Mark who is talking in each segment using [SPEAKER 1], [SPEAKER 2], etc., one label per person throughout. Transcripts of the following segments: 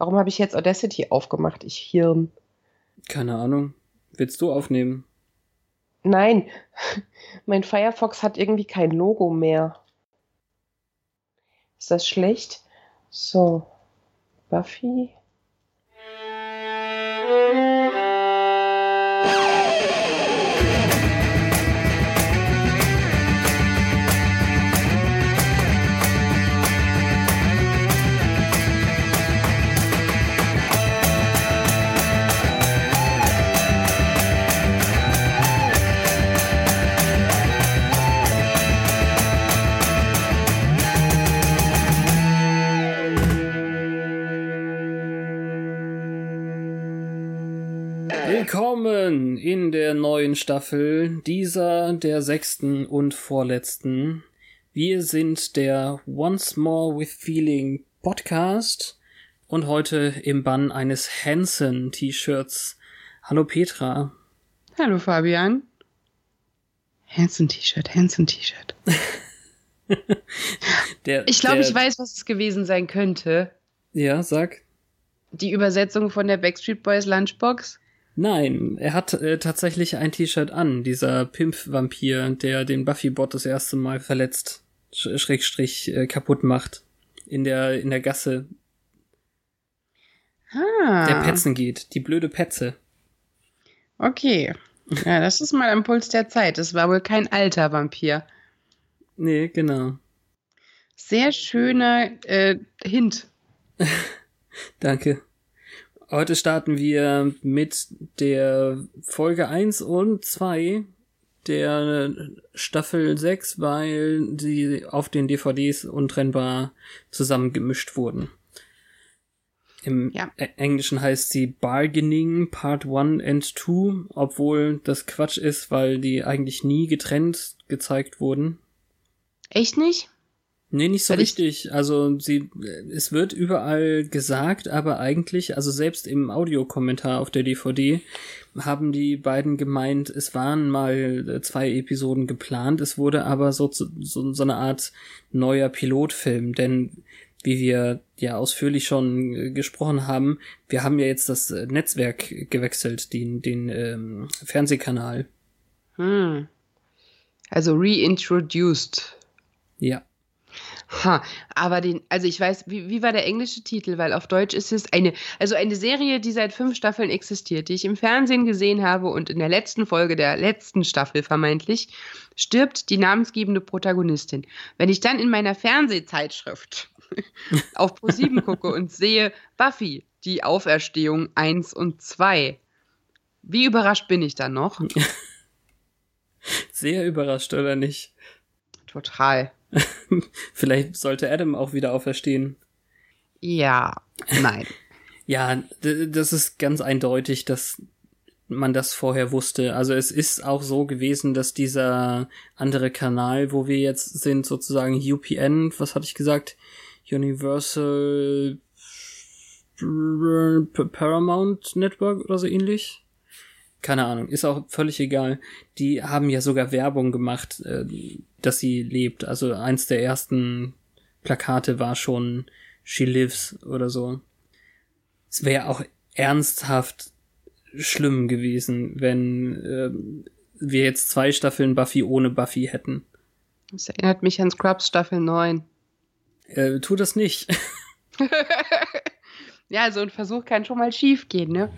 [SPEAKER 1] Warum habe ich jetzt Audacity aufgemacht, ich Hirn?
[SPEAKER 2] Keine Ahnung. Willst du aufnehmen?
[SPEAKER 1] Nein, mein Firefox hat irgendwie kein Logo mehr. Ist das schlecht? So, Buffy.
[SPEAKER 2] In der neuen Staffel, dieser der sechsten und vorletzten. Wir sind der Once More with Feeling Podcast und heute im Bann eines Hansen T-Shirts. Hallo Petra.
[SPEAKER 1] Hallo Fabian. Hansen T-Shirt, Hansen T-Shirt. ich glaube, ich weiß, was es gewesen sein könnte.
[SPEAKER 2] Ja, sag.
[SPEAKER 1] Die Übersetzung von der Backstreet Boys Lunchbox.
[SPEAKER 2] Nein, er hat äh, tatsächlich ein T-Shirt an, dieser Pimp-Vampir, der den Buffy-Bot das erste Mal verletzt, Sch Schrägstrich äh, kaputt macht. In der, in der Gasse.
[SPEAKER 1] Ah.
[SPEAKER 2] Der Petzen geht, die blöde Petze.
[SPEAKER 1] Okay. Ja, das ist mal ein Puls der Zeit. Das war wohl kein alter Vampir.
[SPEAKER 2] Nee, genau.
[SPEAKER 1] Sehr schöner äh, Hint.
[SPEAKER 2] Danke. Heute starten wir mit der Folge 1 und 2 der Staffel 6, weil sie auf den DVDs untrennbar zusammengemischt wurden. Im ja. Englischen heißt sie Bargaining Part 1 and 2, obwohl das Quatsch ist, weil die eigentlich nie getrennt gezeigt wurden.
[SPEAKER 1] Echt nicht?
[SPEAKER 2] Nee, nicht so Weil richtig. Also sie, es wird überall gesagt, aber eigentlich, also selbst im Audiokommentar auf der DVD haben die beiden gemeint, es waren mal äh, zwei Episoden geplant, es wurde aber so, so, so eine Art neuer Pilotfilm, denn wie wir ja ausführlich schon äh, gesprochen haben, wir haben ja jetzt das äh, Netzwerk gewechselt, den, den ähm, Fernsehkanal.
[SPEAKER 1] Hm. Also reintroduced.
[SPEAKER 2] Ja.
[SPEAKER 1] Ha, aber den, also ich weiß, wie, wie war der englische Titel? Weil auf Deutsch ist es eine, also eine Serie, die seit fünf Staffeln existiert, die ich im Fernsehen gesehen habe und in der letzten Folge der letzten Staffel vermeintlich stirbt die namensgebende Protagonistin. Wenn ich dann in meiner Fernsehzeitschrift auf Pro7 gucke und sehe Buffy, die Auferstehung 1 und 2, wie überrascht bin ich dann noch?
[SPEAKER 2] Sehr überrascht, oder nicht?
[SPEAKER 1] Total.
[SPEAKER 2] Vielleicht sollte Adam auch wieder auferstehen.
[SPEAKER 1] Ja, nein.
[SPEAKER 2] ja, das ist ganz eindeutig, dass man das vorher wusste. Also es ist auch so gewesen, dass dieser andere Kanal, wo wir jetzt sind, sozusagen UPN, was hatte ich gesagt? Universal Paramount Network oder so ähnlich. Keine Ahnung, ist auch völlig egal. Die haben ja sogar Werbung gemacht, äh, dass sie lebt. Also eins der ersten Plakate war schon She Lives oder so. Es wäre auch ernsthaft schlimm gewesen, wenn äh, wir jetzt zwei Staffeln Buffy ohne Buffy hätten.
[SPEAKER 1] Das erinnert mich an Scrubs Staffel 9.
[SPEAKER 2] Äh, tu das nicht.
[SPEAKER 1] ja, so ein Versuch kann schon mal schief gehen, ne?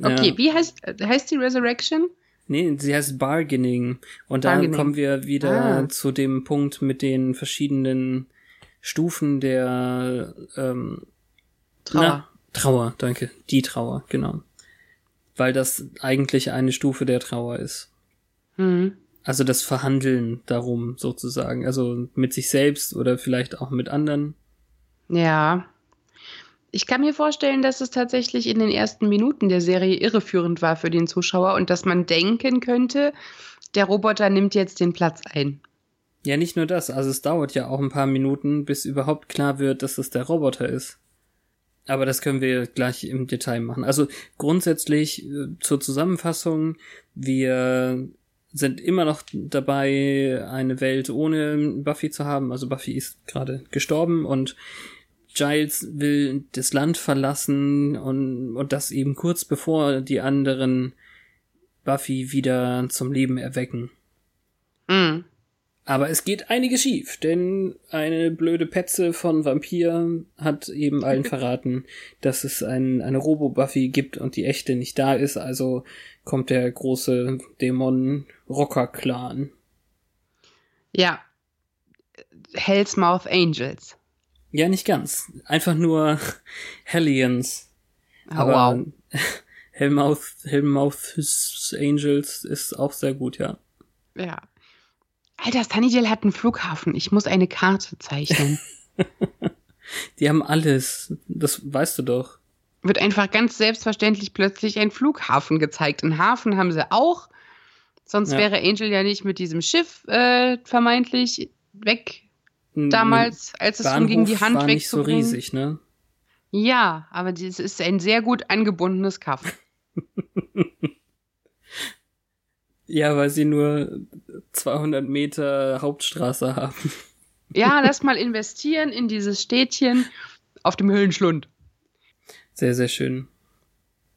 [SPEAKER 1] Okay, ja. wie heißt, heißt die Resurrection?
[SPEAKER 2] Nee, sie heißt Bargaining. Und dann kommen wir wieder ah. zu dem Punkt mit den verschiedenen Stufen der ähm,
[SPEAKER 1] Trauer. Na,
[SPEAKER 2] Trauer, danke. Die Trauer, genau. Weil das eigentlich eine Stufe der Trauer ist.
[SPEAKER 1] Mhm.
[SPEAKER 2] Also das Verhandeln darum sozusagen. Also mit sich selbst oder vielleicht auch mit anderen.
[SPEAKER 1] Ja. Ich kann mir vorstellen, dass es tatsächlich in den ersten Minuten der Serie irreführend war für den Zuschauer und dass man denken könnte, der Roboter nimmt jetzt den Platz ein.
[SPEAKER 2] Ja, nicht nur das, also es dauert ja auch ein paar Minuten, bis überhaupt klar wird, dass es der Roboter ist. Aber das können wir gleich im Detail machen. Also grundsätzlich äh, zur Zusammenfassung, wir sind immer noch dabei, eine Welt ohne Buffy zu haben. Also Buffy ist gerade gestorben und Giles will das Land verlassen und, und das eben kurz bevor die anderen Buffy wieder zum Leben erwecken.
[SPEAKER 1] Mhm.
[SPEAKER 2] Aber es geht einiges schief, denn eine blöde Petze von Vampir hat eben allen verraten, dass es ein, eine Robo-Buffy gibt und die echte nicht da ist, also kommt der große Dämon-Rocker-Clan.
[SPEAKER 1] Ja. Hell's Mouth Angels.
[SPEAKER 2] Ja, nicht ganz. Einfach nur Hellions.
[SPEAKER 1] Oh, wow.
[SPEAKER 2] Hellmouth, Hellmouth Angels ist auch sehr gut, ja.
[SPEAKER 1] Ja. Alter, Sunnydale hat einen Flughafen. Ich muss eine Karte zeichnen.
[SPEAKER 2] Die haben alles. Das weißt du doch.
[SPEAKER 1] Wird einfach ganz selbstverständlich plötzlich ein Flughafen gezeigt. Einen Hafen haben sie auch. Sonst ja. wäre Angel ja nicht mit diesem Schiff äh, vermeintlich weg. Damals, als es darum ging, die Hand war nicht so
[SPEAKER 2] riesig, ne?
[SPEAKER 1] Ja, aber es ist ein sehr gut angebundenes Kaff.
[SPEAKER 2] ja, weil sie nur 200 Meter Hauptstraße haben.
[SPEAKER 1] Ja, lass mal investieren in dieses Städtchen auf dem Höhlenschlund.
[SPEAKER 2] Sehr, sehr schön.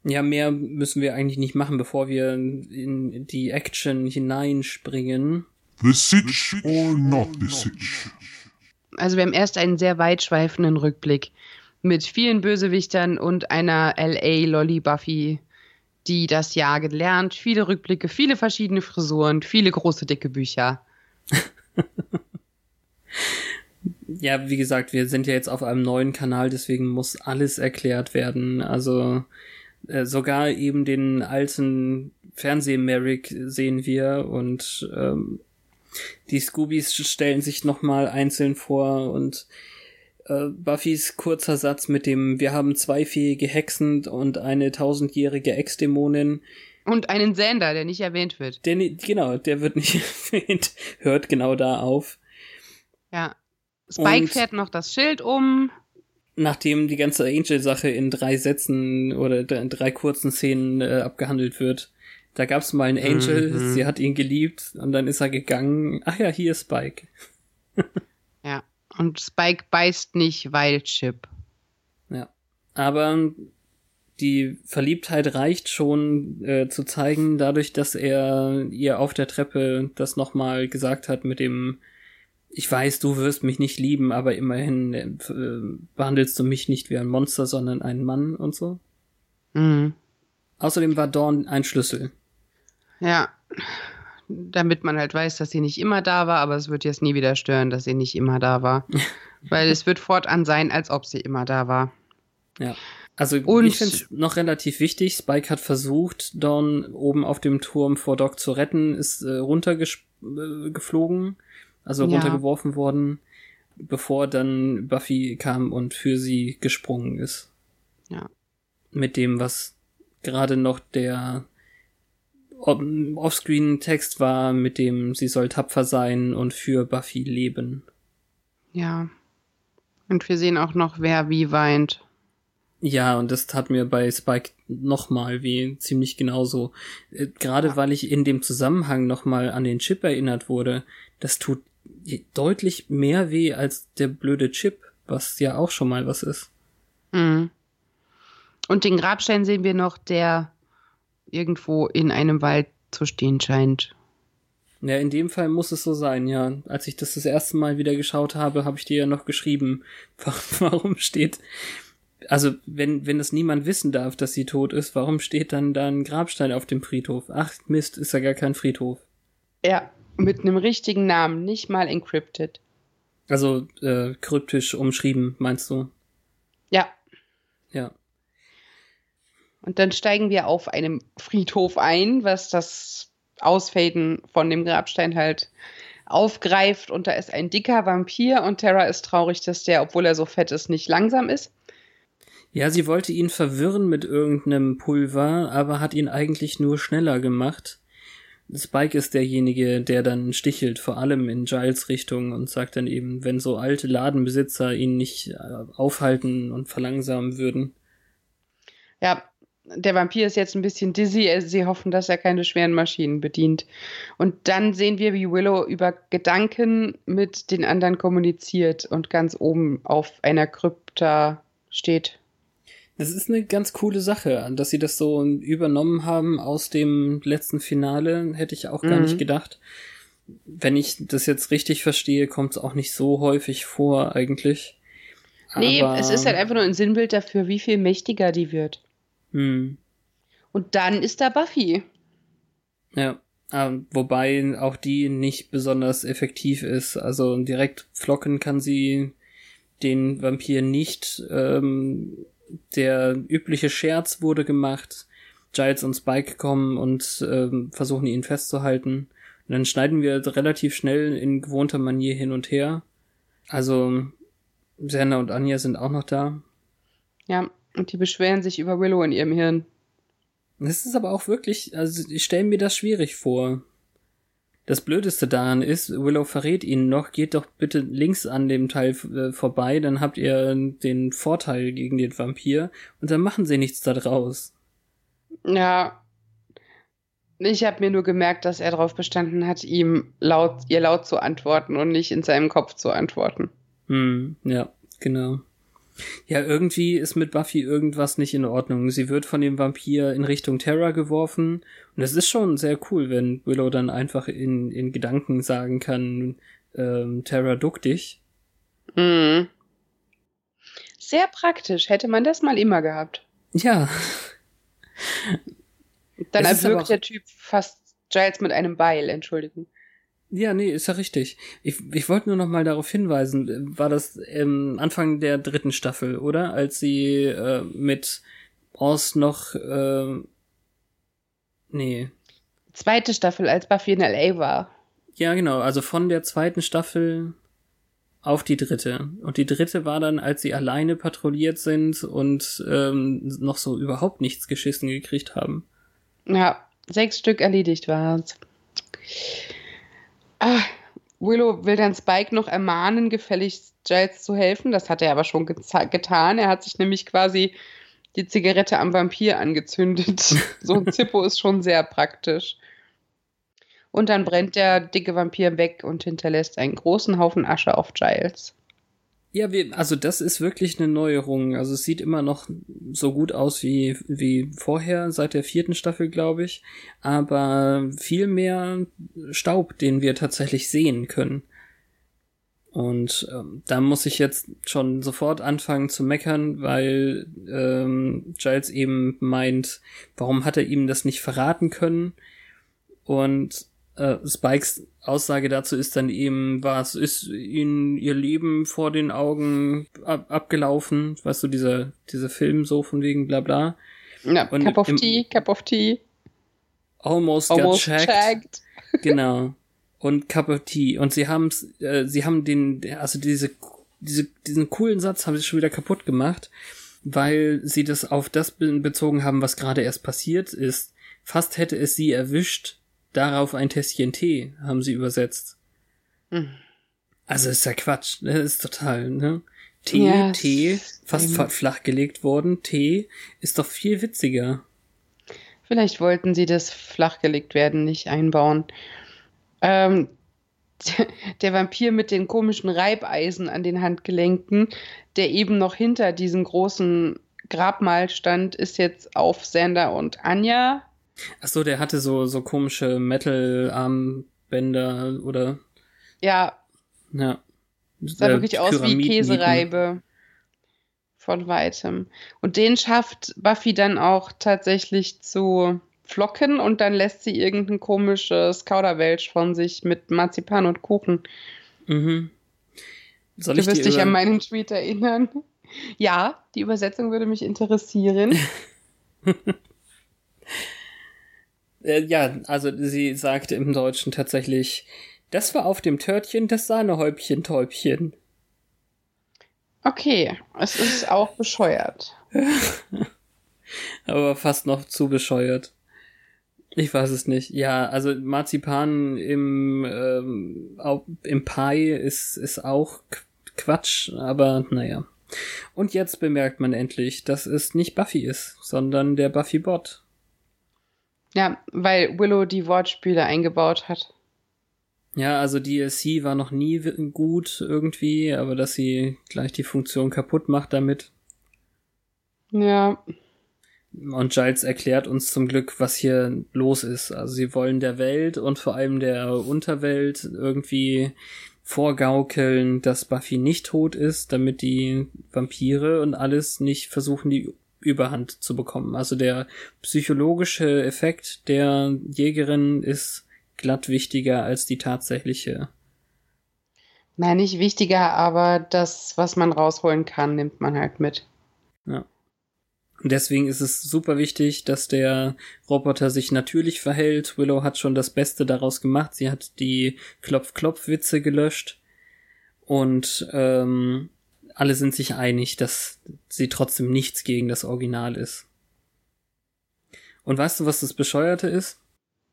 [SPEAKER 2] Ja, mehr müssen wir eigentlich nicht machen, bevor wir in die Action hineinspringen.
[SPEAKER 3] The Sitch or not the Sitch?
[SPEAKER 1] Also wir haben erst einen sehr weitschweifenden Rückblick mit vielen Bösewichtern und einer LA Lolly Buffy, die das Jagen lernt. Viele Rückblicke, viele verschiedene Frisuren, viele große dicke Bücher.
[SPEAKER 2] ja, wie gesagt, wir sind ja jetzt auf einem neuen Kanal, deswegen muss alles erklärt werden. Also äh, sogar eben den alten Fernseh-Merrick sehen wir und ähm, die Scoobies stellen sich nochmal einzeln vor und äh, Buffys kurzer Satz mit dem Wir haben zwei fähige Hexen und eine tausendjährige Ex-Dämonin.
[SPEAKER 1] Und einen Sender, der nicht erwähnt wird.
[SPEAKER 2] Der, genau, der wird nicht erwähnt. Hört genau da auf.
[SPEAKER 1] Ja. Spike und fährt noch das Schild um.
[SPEAKER 2] Nachdem die ganze Angel-Sache in drei Sätzen oder in drei kurzen Szenen äh, abgehandelt wird, da gab's mal einen Angel, mhm. sie hat ihn geliebt und dann ist er gegangen. Ach ja, hier ist Spike.
[SPEAKER 1] ja, und Spike beißt nicht, weil Chip.
[SPEAKER 2] Ja, aber die Verliebtheit reicht schon äh, zu zeigen, dadurch, dass er ihr auf der Treppe das nochmal gesagt hat mit dem ich weiß, du wirst mich nicht lieben, aber immerhin äh, behandelst du mich nicht wie ein Monster, sondern einen Mann und so.
[SPEAKER 1] Mhm.
[SPEAKER 2] Außerdem war Dawn ein Schlüssel.
[SPEAKER 1] Ja, damit man halt weiß, dass sie nicht immer da war, aber es wird jetzt nie wieder stören, dass sie nicht immer da war. Weil es wird fortan sein, als ob sie immer da war.
[SPEAKER 2] Ja. Also Und ich finde es noch relativ wichtig. Spike hat versucht, Dawn oben auf dem Turm vor Doc zu retten, ist äh, runtergeflogen, äh, also ja. runtergeworfen worden, bevor dann Buffy kam und für sie gesprungen ist.
[SPEAKER 1] Ja.
[SPEAKER 2] Mit dem, was gerade noch der Offscreen-Text war, mit dem sie soll tapfer sein und für Buffy leben.
[SPEAKER 1] Ja. Und wir sehen auch noch, wer wie weint.
[SPEAKER 2] Ja, und das tat mir bei Spike nochmal weh, ziemlich genauso. Äh, gerade ja. weil ich in dem Zusammenhang nochmal an den Chip erinnert wurde, das tut deutlich mehr weh als der blöde Chip, was ja auch schon mal was ist.
[SPEAKER 1] Mhm. Und den Grabstein sehen wir noch, der irgendwo in einem Wald zu stehen scheint.
[SPEAKER 2] Ja, in dem Fall muss es so sein, ja. Als ich das das erste Mal wieder geschaut habe, habe ich dir ja noch geschrieben, warum steht, also wenn, wenn das niemand wissen darf, dass sie tot ist, warum steht dann da ein Grabstein auf dem Friedhof? Ach Mist, ist ja gar kein Friedhof.
[SPEAKER 1] Ja, mit einem richtigen Namen, nicht mal encrypted.
[SPEAKER 2] Also äh, kryptisch umschrieben, meinst du?
[SPEAKER 1] Ja.
[SPEAKER 2] Ja.
[SPEAKER 1] Und dann steigen wir auf einem Friedhof ein, was das Ausfaden von dem Grabstein halt aufgreift. Und da ist ein dicker Vampir und Terra ist traurig, dass der, obwohl er so fett ist, nicht langsam ist.
[SPEAKER 2] Ja, sie wollte ihn verwirren mit irgendeinem Pulver, aber hat ihn eigentlich nur schneller gemacht. Spike ist derjenige, der dann stichelt, vor allem in Giles Richtung und sagt dann eben, wenn so alte Ladenbesitzer ihn nicht äh, aufhalten und verlangsamen würden.
[SPEAKER 1] Ja, der Vampir ist jetzt ein bisschen dizzy. Sie hoffen, dass er keine schweren Maschinen bedient. Und dann sehen wir, wie Willow über Gedanken mit den anderen kommuniziert und ganz oben auf einer Krypta steht.
[SPEAKER 2] Das ist eine ganz coole Sache, dass sie das so übernommen haben aus dem letzten Finale, hätte ich auch gar mhm. nicht gedacht. Wenn ich das jetzt richtig verstehe, kommt es auch nicht so häufig vor eigentlich.
[SPEAKER 1] Nee, Aber es ist halt einfach nur ein Sinnbild dafür, wie viel mächtiger die wird. Hm. Und dann ist da Buffy.
[SPEAKER 2] Ja, äh, wobei auch die nicht besonders effektiv ist. Also direkt flocken kann sie den Vampir nicht. Ähm, der übliche Scherz wurde gemacht. Giles und Spike kommen und ähm, versuchen ihn festzuhalten. Und dann schneiden wir relativ schnell in gewohnter Manier hin und her. Also Serna und Anja sind auch noch da.
[SPEAKER 1] Ja, und die beschweren sich über Willow in ihrem Hirn.
[SPEAKER 2] Das ist aber auch wirklich, also ich stelle mir das schwierig vor. Das Blödeste daran ist, Willow verrät ihnen noch, geht doch bitte links an dem Teil äh, vorbei, dann habt ihr den Vorteil gegen den Vampir und dann machen sie nichts daraus.
[SPEAKER 1] Ja. Ich habe mir nur gemerkt, dass er darauf bestanden hat, ihm laut, ihr laut zu antworten und nicht in seinem Kopf zu antworten.
[SPEAKER 2] Hm, ja, genau. Ja, irgendwie ist mit Buffy irgendwas nicht in Ordnung. Sie wird von dem Vampir in Richtung Terra geworfen. Und es ist schon sehr cool, wenn Willow dann einfach in, in Gedanken sagen kann, ähm, Terra, duck dich. Mhm.
[SPEAKER 1] Sehr praktisch. Hätte man das mal immer gehabt.
[SPEAKER 2] Ja.
[SPEAKER 1] Dann erwürgt der Typ fast Giles mit einem Beil, Entschuldigung.
[SPEAKER 2] Ja, nee, ist ja richtig. Ich, ich wollte nur noch mal darauf hinweisen, war das ähm, Anfang der dritten Staffel, oder? Als sie äh, mit Oz noch äh, nee.
[SPEAKER 1] Zweite Staffel, als Buffy in L.A. war.
[SPEAKER 2] Ja, genau, also von der zweiten Staffel auf die dritte. Und die dritte war dann, als sie alleine patrouilliert sind und ähm, noch so überhaupt nichts geschissen gekriegt haben.
[SPEAKER 1] Ja, sechs Stück erledigt war's. Ah, Willow will dann Spike noch ermahnen, gefälligst Giles zu helfen. Das hat er aber schon getan. Er hat sich nämlich quasi die Zigarette am Vampir angezündet. so ein Zippo ist schon sehr praktisch. Und dann brennt der dicke Vampir weg und hinterlässt einen großen Haufen Asche auf Giles.
[SPEAKER 2] Ja, wir, also das ist wirklich eine Neuerung. Also es sieht immer noch so gut aus wie, wie vorher, seit der vierten Staffel, glaube ich. Aber viel mehr Staub, den wir tatsächlich sehen können. Und ähm, da muss ich jetzt schon sofort anfangen zu meckern, weil ähm, Giles eben meint, warum hat er ihm das nicht verraten können? Und äh, Spikes Aussage dazu ist dann eben, was ist ihnen ihr Leben vor den Augen ab abgelaufen? Weißt du, dieser, dieser Film so von wegen bla bla.
[SPEAKER 1] Ja, Und Cup of Tea, Cup of Tea.
[SPEAKER 2] Almost, almost got checked. checked. genau. Und Cup of Tea. Und sie haben äh, sie haben den, also diese, diese, diesen coolen Satz haben sie schon wieder kaputt gemacht, weil sie das auf das bezogen haben, was gerade erst passiert ist. Fast hätte es sie erwischt, darauf ein Tässchen Tee, haben sie übersetzt. Mhm. Also ist ja Quatsch, ne? Ist total, ne? Tee, ja, Tee, fast eben. flachgelegt worden. Tee ist doch viel witziger.
[SPEAKER 1] Vielleicht wollten sie das flachgelegt werden nicht einbauen. Ähm, der Vampir mit den komischen Reibeisen an den Handgelenken, der eben noch hinter diesem großen Grabmal stand, ist jetzt auf Sander und Anja
[SPEAKER 2] Ach so, der hatte so, so komische Metal-Armbänder oder.
[SPEAKER 1] Ja.
[SPEAKER 2] Ja.
[SPEAKER 1] Sah wirklich aus wie Käsereibe. Von weitem. Und den schafft Buffy dann auch tatsächlich zu flocken und dann lässt sie irgendein komisches Kauderwelsch von sich mit Marzipan und Kuchen. Mhm. Soll du wirst dich an meinen Tweet erinnern. Ja, die Übersetzung würde mich interessieren.
[SPEAKER 2] Äh, ja, also sie sagte im Deutschen tatsächlich, das war auf dem Törtchen das Sahnehäubchen Täubchen.
[SPEAKER 1] Okay, es ist auch bescheuert.
[SPEAKER 2] Aber fast noch zu bescheuert. Ich weiß es nicht. Ja, also Marzipan im, ähm, im Pie ist, ist auch Quatsch, aber naja. Und jetzt bemerkt man endlich, dass es nicht Buffy ist, sondern der Buffy-Bot.
[SPEAKER 1] Ja, weil Willow die Wortspiele eingebaut hat.
[SPEAKER 2] Ja, also DLC war noch nie gut irgendwie, aber dass sie gleich die Funktion kaputt macht damit.
[SPEAKER 1] Ja.
[SPEAKER 2] Und Giles erklärt uns zum Glück, was hier los ist. Also sie wollen der Welt und vor allem der Unterwelt irgendwie vorgaukeln, dass Buffy nicht tot ist, damit die Vampire und alles nicht versuchen, die Überhand zu bekommen. Also der psychologische Effekt der Jägerin ist glatt wichtiger als die tatsächliche.
[SPEAKER 1] Nein, nicht wichtiger, aber das, was man rausholen kann, nimmt man halt mit.
[SPEAKER 2] Ja. Und deswegen ist es super wichtig, dass der Roboter sich natürlich verhält. Willow hat schon das Beste daraus gemacht. Sie hat die Klopf-Klopf-Witze gelöscht. Und ähm, alle sind sich einig, dass sie trotzdem nichts gegen das Original ist. Und weißt du, was das Bescheuerte ist?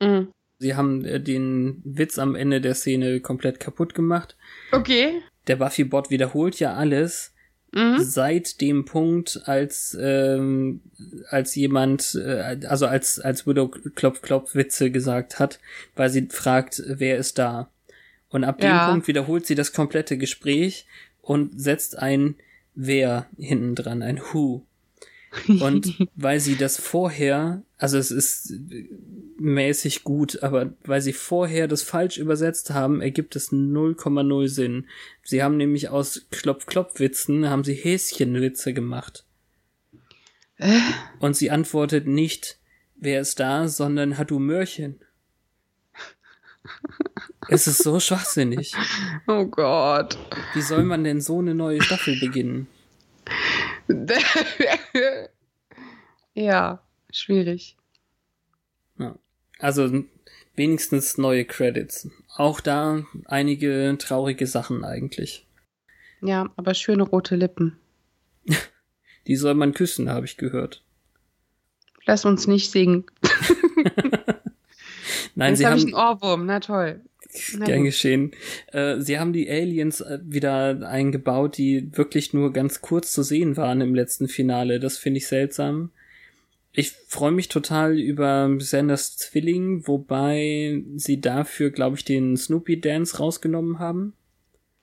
[SPEAKER 2] Mhm. Sie haben äh, den Witz am Ende der Szene komplett kaputt gemacht.
[SPEAKER 1] Okay.
[SPEAKER 2] Der Buffy-Bot wiederholt ja alles, Mhm. Seit dem Punkt, als ähm, als jemand, äh, also als als Widow Klopf Klopf Witze gesagt hat, weil sie fragt, wer ist da? Und ab ja. dem Punkt wiederholt sie das komplette Gespräch und setzt ein wer hinten dran, ein who. Und weil sie das vorher, also es ist mäßig gut, aber weil sie vorher das falsch übersetzt haben, ergibt es 0,0 Sinn. Sie haben nämlich aus Klopf-Klopf-Witzen, haben sie Häschenwitze gemacht. Äh? Und sie antwortet nicht, wer ist da, sondern hat du Mörchen. Es ist so schwachsinnig.
[SPEAKER 1] Oh Gott.
[SPEAKER 2] Wie soll man denn so eine neue Staffel beginnen?
[SPEAKER 1] ja, schwierig.
[SPEAKER 2] Ja. Also wenigstens neue Credits. Auch da einige traurige Sachen eigentlich.
[SPEAKER 1] Ja, aber schöne rote Lippen.
[SPEAKER 2] Die soll man küssen, habe ich gehört.
[SPEAKER 1] Lass uns nicht singen.
[SPEAKER 2] Nein, Jetzt sie hab haben.
[SPEAKER 1] Ich einen Ohrwurm, na toll.
[SPEAKER 2] Gern geschehen. Äh, sie haben die Aliens äh, wieder eingebaut, die wirklich nur ganz kurz zu sehen waren im letzten Finale. Das finde ich seltsam. Ich freue mich total über Sanders Zwilling, wobei sie dafür, glaube ich, den Snoopy Dance rausgenommen haben.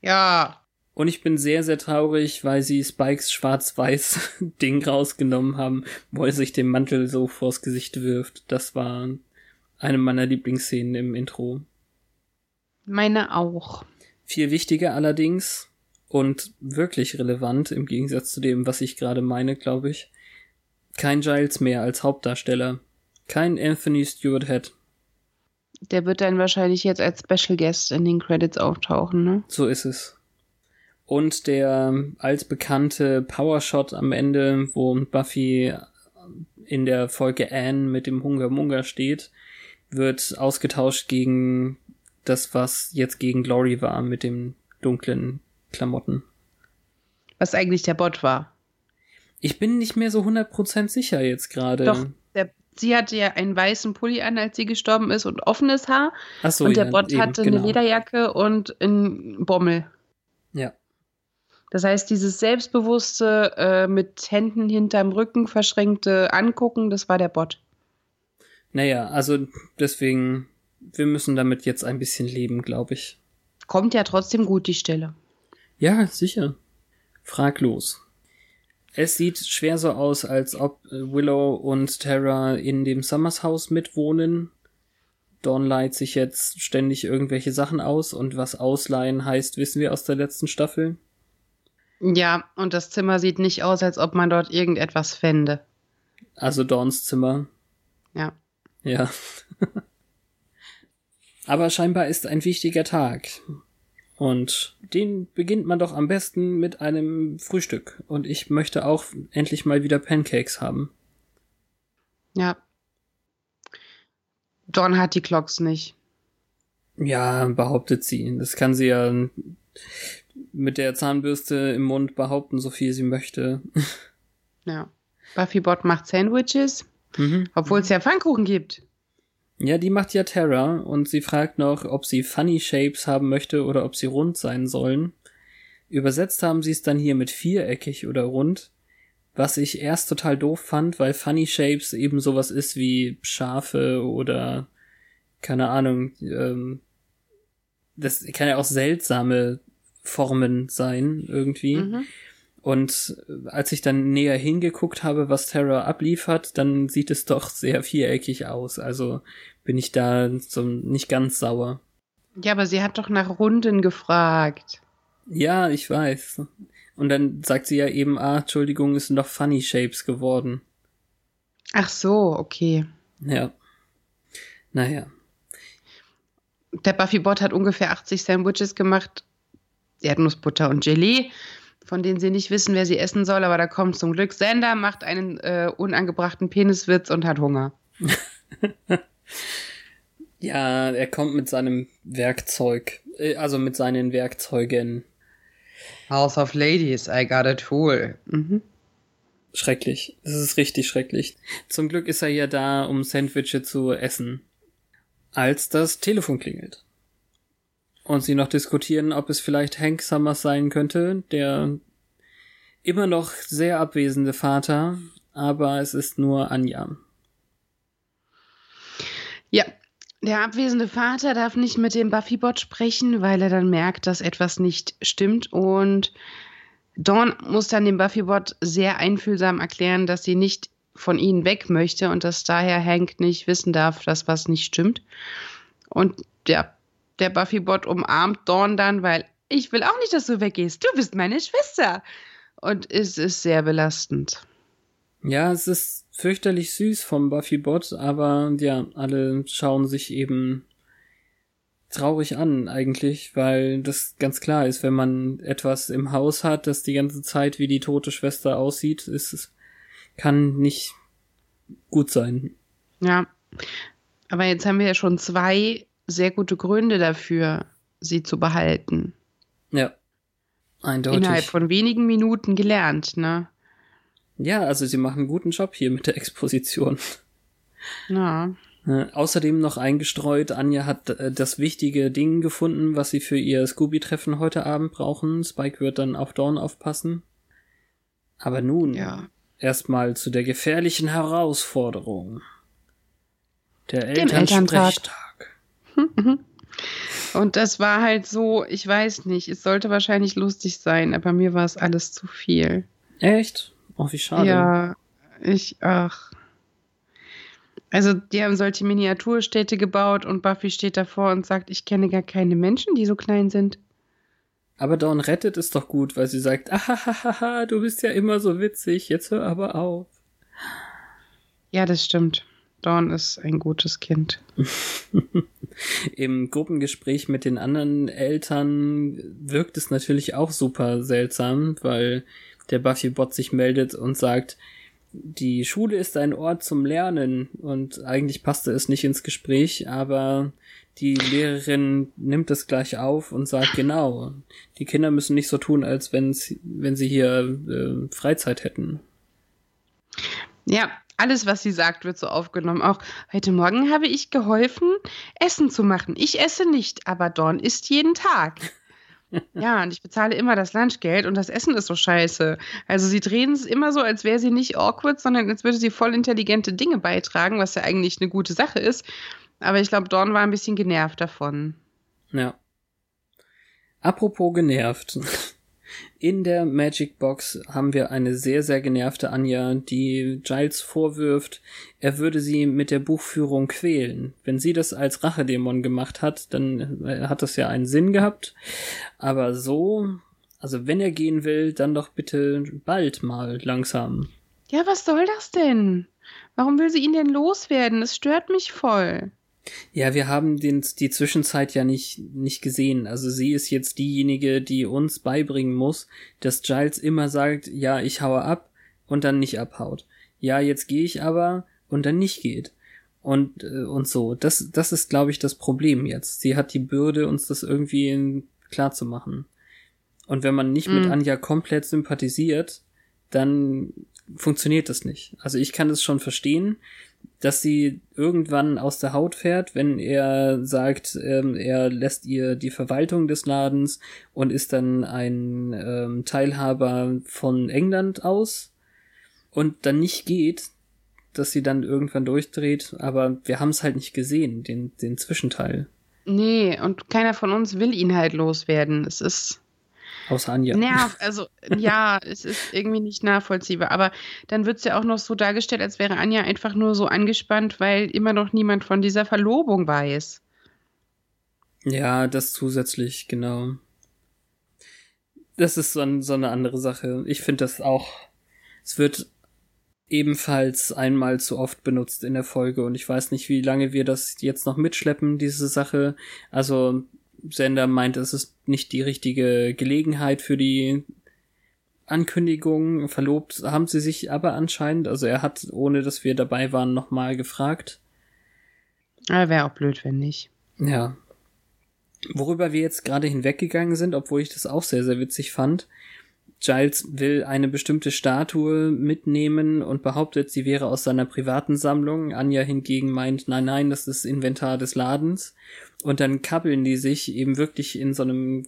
[SPEAKER 1] Ja.
[SPEAKER 2] Und ich bin sehr, sehr traurig, weil sie Spikes schwarz-weiß Ding rausgenommen haben, wo er sich den Mantel so vors Gesicht wirft. Das war eine meiner Lieblingsszenen im Intro.
[SPEAKER 1] Meine auch.
[SPEAKER 2] Viel wichtiger allerdings und wirklich relevant im Gegensatz zu dem, was ich gerade meine, glaube ich. Kein Giles mehr als Hauptdarsteller. Kein Anthony Stewart Head.
[SPEAKER 1] Der wird dann wahrscheinlich jetzt als Special Guest in den Credits auftauchen, ne?
[SPEAKER 2] So ist es. Und der als bekannte Powershot am Ende, wo Buffy in der Folge Anne mit dem Hunger Munger steht, wird ausgetauscht gegen das, was jetzt gegen Glory war mit dem dunklen Klamotten.
[SPEAKER 1] Was eigentlich der Bot war.
[SPEAKER 2] Ich bin nicht mehr so 100% sicher jetzt gerade.
[SPEAKER 1] Doch, der, sie hatte ja einen weißen Pulli an, als sie gestorben ist und offenes Haar.
[SPEAKER 2] Ach so,
[SPEAKER 1] und der
[SPEAKER 2] ja,
[SPEAKER 1] Bot
[SPEAKER 2] eben,
[SPEAKER 1] hatte
[SPEAKER 2] genau.
[SPEAKER 1] eine Lederjacke und einen Bommel.
[SPEAKER 2] Ja.
[SPEAKER 1] Das heißt, dieses selbstbewusste, äh, mit Händen hinterm Rücken verschränkte Angucken, das war der Bot.
[SPEAKER 2] Naja, also deswegen wir müssen damit jetzt ein bisschen leben, glaube ich.
[SPEAKER 1] Kommt ja trotzdem gut die Stelle.
[SPEAKER 2] Ja, sicher. Fraglos. Es sieht schwer so aus, als ob Willow und Tara in dem Summers Haus mitwohnen. Dawn leiht sich jetzt ständig irgendwelche Sachen aus und was ausleihen heißt, wissen wir aus der letzten Staffel.
[SPEAKER 1] Ja, und das Zimmer sieht nicht aus, als ob man dort irgendetwas fände.
[SPEAKER 2] Also Dawns Zimmer.
[SPEAKER 1] Ja.
[SPEAKER 2] Ja. Aber scheinbar ist ein wichtiger Tag. Und den beginnt man doch am besten mit einem Frühstück. Und ich möchte auch endlich mal wieder Pancakes haben.
[SPEAKER 1] Ja. Dawn hat die Clocks nicht.
[SPEAKER 2] Ja, behauptet sie. Das kann sie ja mit der Zahnbürste im Mund behaupten, so viel sie möchte.
[SPEAKER 1] Ja. Buffy Bot macht Sandwiches,
[SPEAKER 2] Mhm.
[SPEAKER 1] obwohl es ja Pfannkuchen gibt.
[SPEAKER 2] Ja, die macht ja Terra und sie fragt noch, ob sie Funny Shapes haben möchte oder ob sie rund sein sollen. Übersetzt haben sie es dann hier mit viereckig oder rund, was ich erst total doof fand, weil Funny Shapes eben sowas ist wie Schafe oder keine Ahnung, ähm, das kann ja auch seltsame Formen sein irgendwie.
[SPEAKER 1] Mhm.
[SPEAKER 2] Und äh, als ich dann näher hingeguckt habe, was Terra abliefert, dann sieht es doch sehr viereckig aus. Also bin ich da so nicht ganz sauer.
[SPEAKER 1] Ja, aber sie hat doch nach Runden gefragt.
[SPEAKER 2] Ja, ich weiß. Und dann sagt sie ja eben, ah, Entschuldigung, es sind doch Funny Shapes geworden.
[SPEAKER 1] Ach so, okay.
[SPEAKER 2] Ja. Naja.
[SPEAKER 1] Der Buffy Bot hat ungefähr 80 Sandwiches gemacht. Erdnussbutter und Gelee, von denen sie nicht wissen, wer sie essen soll, aber da kommt zum Glück Sander, macht einen äh, unangebrachten Peniswitz und hat Hunger.
[SPEAKER 2] Ja, er kommt mit seinem Werkzeug, äh, also mit seinen Werkzeugen.
[SPEAKER 1] House of Ladies, I got a tool. Mhm.
[SPEAKER 2] Schrecklich. Es ist richtig schrecklich. Zum Glück ist er ja da, um Sandwiches zu essen. Als das Telefon klingelt. Und sie noch diskutieren, ob es vielleicht Hank Summers sein könnte, der immer noch sehr abwesende Vater, aber es ist nur Anja.
[SPEAKER 1] Ja, der abwesende Vater darf nicht mit dem Buffy-Bot sprechen, weil er dann merkt, dass etwas nicht stimmt. Und Dawn muss dann dem Buffy-Bot sehr einfühlsam erklären, dass sie nicht von ihnen weg möchte und dass daher Hank nicht wissen darf, dass was nicht stimmt. Und der, der Buffy-Bot umarmt Dawn dann, weil ich will auch nicht, dass du weggehst. Du bist meine Schwester. Und es ist sehr belastend.
[SPEAKER 2] Ja, es ist fürchterlich süß vom Buffy-Bot, aber ja, alle schauen sich eben traurig an eigentlich, weil das ganz klar ist, wenn man etwas im Haus hat, das die ganze Zeit wie die tote Schwester aussieht, ist es kann nicht gut sein.
[SPEAKER 1] Ja. Aber jetzt haben wir ja schon zwei sehr gute Gründe dafür, sie zu behalten.
[SPEAKER 2] Ja. Eindeutig.
[SPEAKER 1] Innerhalb von wenigen Minuten gelernt, ne?
[SPEAKER 2] Ja, also sie machen einen guten Job hier mit der Exposition.
[SPEAKER 1] Ja.
[SPEAKER 2] Äh, außerdem noch eingestreut, Anja hat äh, das wichtige Ding gefunden, was sie für ihr Scooby-Treffen heute Abend brauchen. Spike wird dann auf Dawn aufpassen. Aber nun
[SPEAKER 1] Ja.
[SPEAKER 2] erstmal zu der gefährlichen Herausforderung. Der. Elternsprechtag.
[SPEAKER 1] Und das war halt so, ich weiß nicht, es sollte wahrscheinlich lustig sein, aber mir war es alles zu viel.
[SPEAKER 2] Echt? Oh, wie schade.
[SPEAKER 1] Ja, ich, ach. Also, die haben solche Miniaturstädte gebaut und Buffy steht davor und sagt, ich kenne gar keine Menschen, die so klein sind.
[SPEAKER 2] Aber Dawn rettet es doch gut, weil sie sagt, ahahaha, du bist ja immer so witzig, jetzt hör aber auf.
[SPEAKER 1] Ja, das stimmt. Dawn ist ein gutes Kind.
[SPEAKER 2] Im Gruppengespräch mit den anderen Eltern wirkt es natürlich auch super seltsam, weil der Buffy-Bot sich meldet und sagt, die Schule ist ein Ort zum Lernen und eigentlich passte es nicht ins Gespräch, aber die Lehrerin nimmt es gleich auf und sagt genau, die Kinder müssen nicht so tun, als wenn sie hier äh, Freizeit hätten.
[SPEAKER 1] Ja, alles, was sie sagt, wird so aufgenommen. Auch heute Morgen habe ich geholfen, Essen zu machen. Ich esse nicht, aber Dawn isst jeden Tag. ja, und ich bezahle immer das Lunchgeld und das Essen ist so scheiße. Also sie drehen es immer so, als wäre sie nicht awkward, sondern als würde sie voll intelligente Dinge beitragen, was ja eigentlich eine gute Sache ist. Aber ich glaube, Dawn war ein bisschen genervt davon.
[SPEAKER 2] Ja. Apropos genervt. In der Magic Box haben wir eine sehr, sehr genervte Anja, die Giles vorwirft, er würde sie mit der Buchführung quälen. Wenn sie das als Rachedämon gemacht hat, dann äh, hat das ja einen Sinn gehabt. Aber so, also wenn er gehen will, dann doch bitte bald mal langsam.
[SPEAKER 1] Ja, was soll das denn? Warum will sie ihn denn loswerden? Das stört mich voll.
[SPEAKER 2] Ja, wir haben den, die Zwischenzeit ja nicht, nicht gesehen. Also sie ist jetzt diejenige, die uns beibringen muss, dass Giles immer sagt, ja, ich haue ab und dann nicht abhaut. Ja, jetzt gehe ich aber und dann nicht geht. Und, äh, und so. Das, das ist, glaube ich, das Problem jetzt. Sie hat die Bürde, uns das irgendwie klar zu machen. Und wenn man nicht mit
[SPEAKER 1] Mhm.
[SPEAKER 2] Anja komplett sympathisiert, dann funktioniert das nicht. Also ich kann es schon verstehen, dass sie irgendwann aus der Haut fährt, wenn er sagt, ähm, er lässt ihr die Verwaltung des Ladens und ist dann ein ähm, Teilhaber von England aus und dann nicht geht, dass sie dann irgendwann durchdreht, aber wir haben es halt nicht gesehen, den, den Zwischenteil.
[SPEAKER 1] Nee, und keiner von uns will ihn halt loswerden. Es ist.
[SPEAKER 2] Außer Anja.
[SPEAKER 1] Nerv, also ja, es ist irgendwie nicht nachvollziehbar. Aber dann wird es ja auch noch so dargestellt, als wäre Anja einfach nur so angespannt, weil immer noch niemand von dieser Verlobung weiß.
[SPEAKER 2] Ja, das zusätzlich, genau. Das ist so, ein, so eine andere Sache. Ich finde das auch. Es wird ebenfalls einmal zu oft benutzt in der Folge und ich weiß nicht, wie lange wir das jetzt noch mitschleppen, diese Sache. Also Sender meint, es ist nicht die richtige Gelegenheit für die Ankündigung. Verlobt haben sie sich aber anscheinend. Also er hat, ohne dass wir dabei waren, nochmal gefragt.
[SPEAKER 1] Aber wäre auch blöd, wenn nicht.
[SPEAKER 2] Ja. Worüber wir jetzt gerade hinweggegangen sind, obwohl ich das auch sehr, sehr witzig fand, Giles will eine bestimmte Statue mitnehmen und behauptet, sie wäre aus seiner privaten Sammlung. Anja hingegen meint, nein, nein, das ist Inventar des Ladens. Und dann kabbeln die sich eben wirklich in so einem,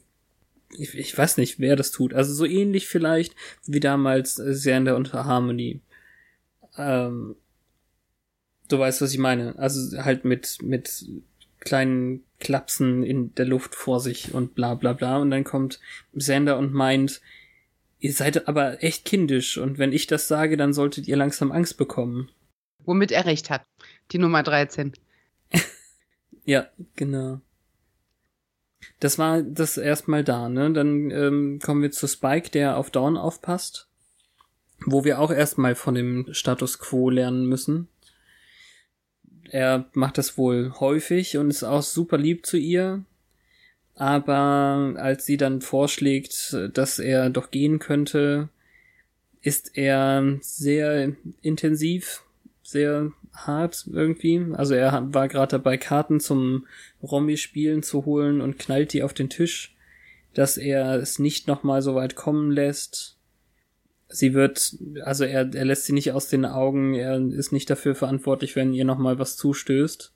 [SPEAKER 2] ich, ich weiß nicht, wer das tut. Also so ähnlich vielleicht wie damals Xander und Harmony. Ähm, du weißt, was ich meine. Also halt mit, mit kleinen Klapsen in der Luft vor sich und bla bla bla. Und dann kommt Xander und meint, Ihr seid aber echt kindisch und wenn ich das sage, dann solltet ihr langsam Angst bekommen.
[SPEAKER 1] Womit er recht hat. Die Nummer 13.
[SPEAKER 2] ja, genau. Das war das erstmal da, ne? Dann ähm, kommen wir zu Spike, der auf Dawn aufpasst. Wo wir auch erstmal von dem Status quo lernen müssen. Er macht das wohl häufig und ist auch super lieb zu ihr aber als sie dann vorschlägt, dass er doch gehen könnte, ist er sehr intensiv, sehr hart irgendwie. Also er war gerade dabei, Karten zum Romy-Spielen zu holen und knallt die auf den Tisch, dass er es nicht nochmal so weit kommen lässt. Sie wird, also er, er lässt sie nicht aus den Augen, er ist nicht dafür verantwortlich, wenn ihr nochmal was zustößt.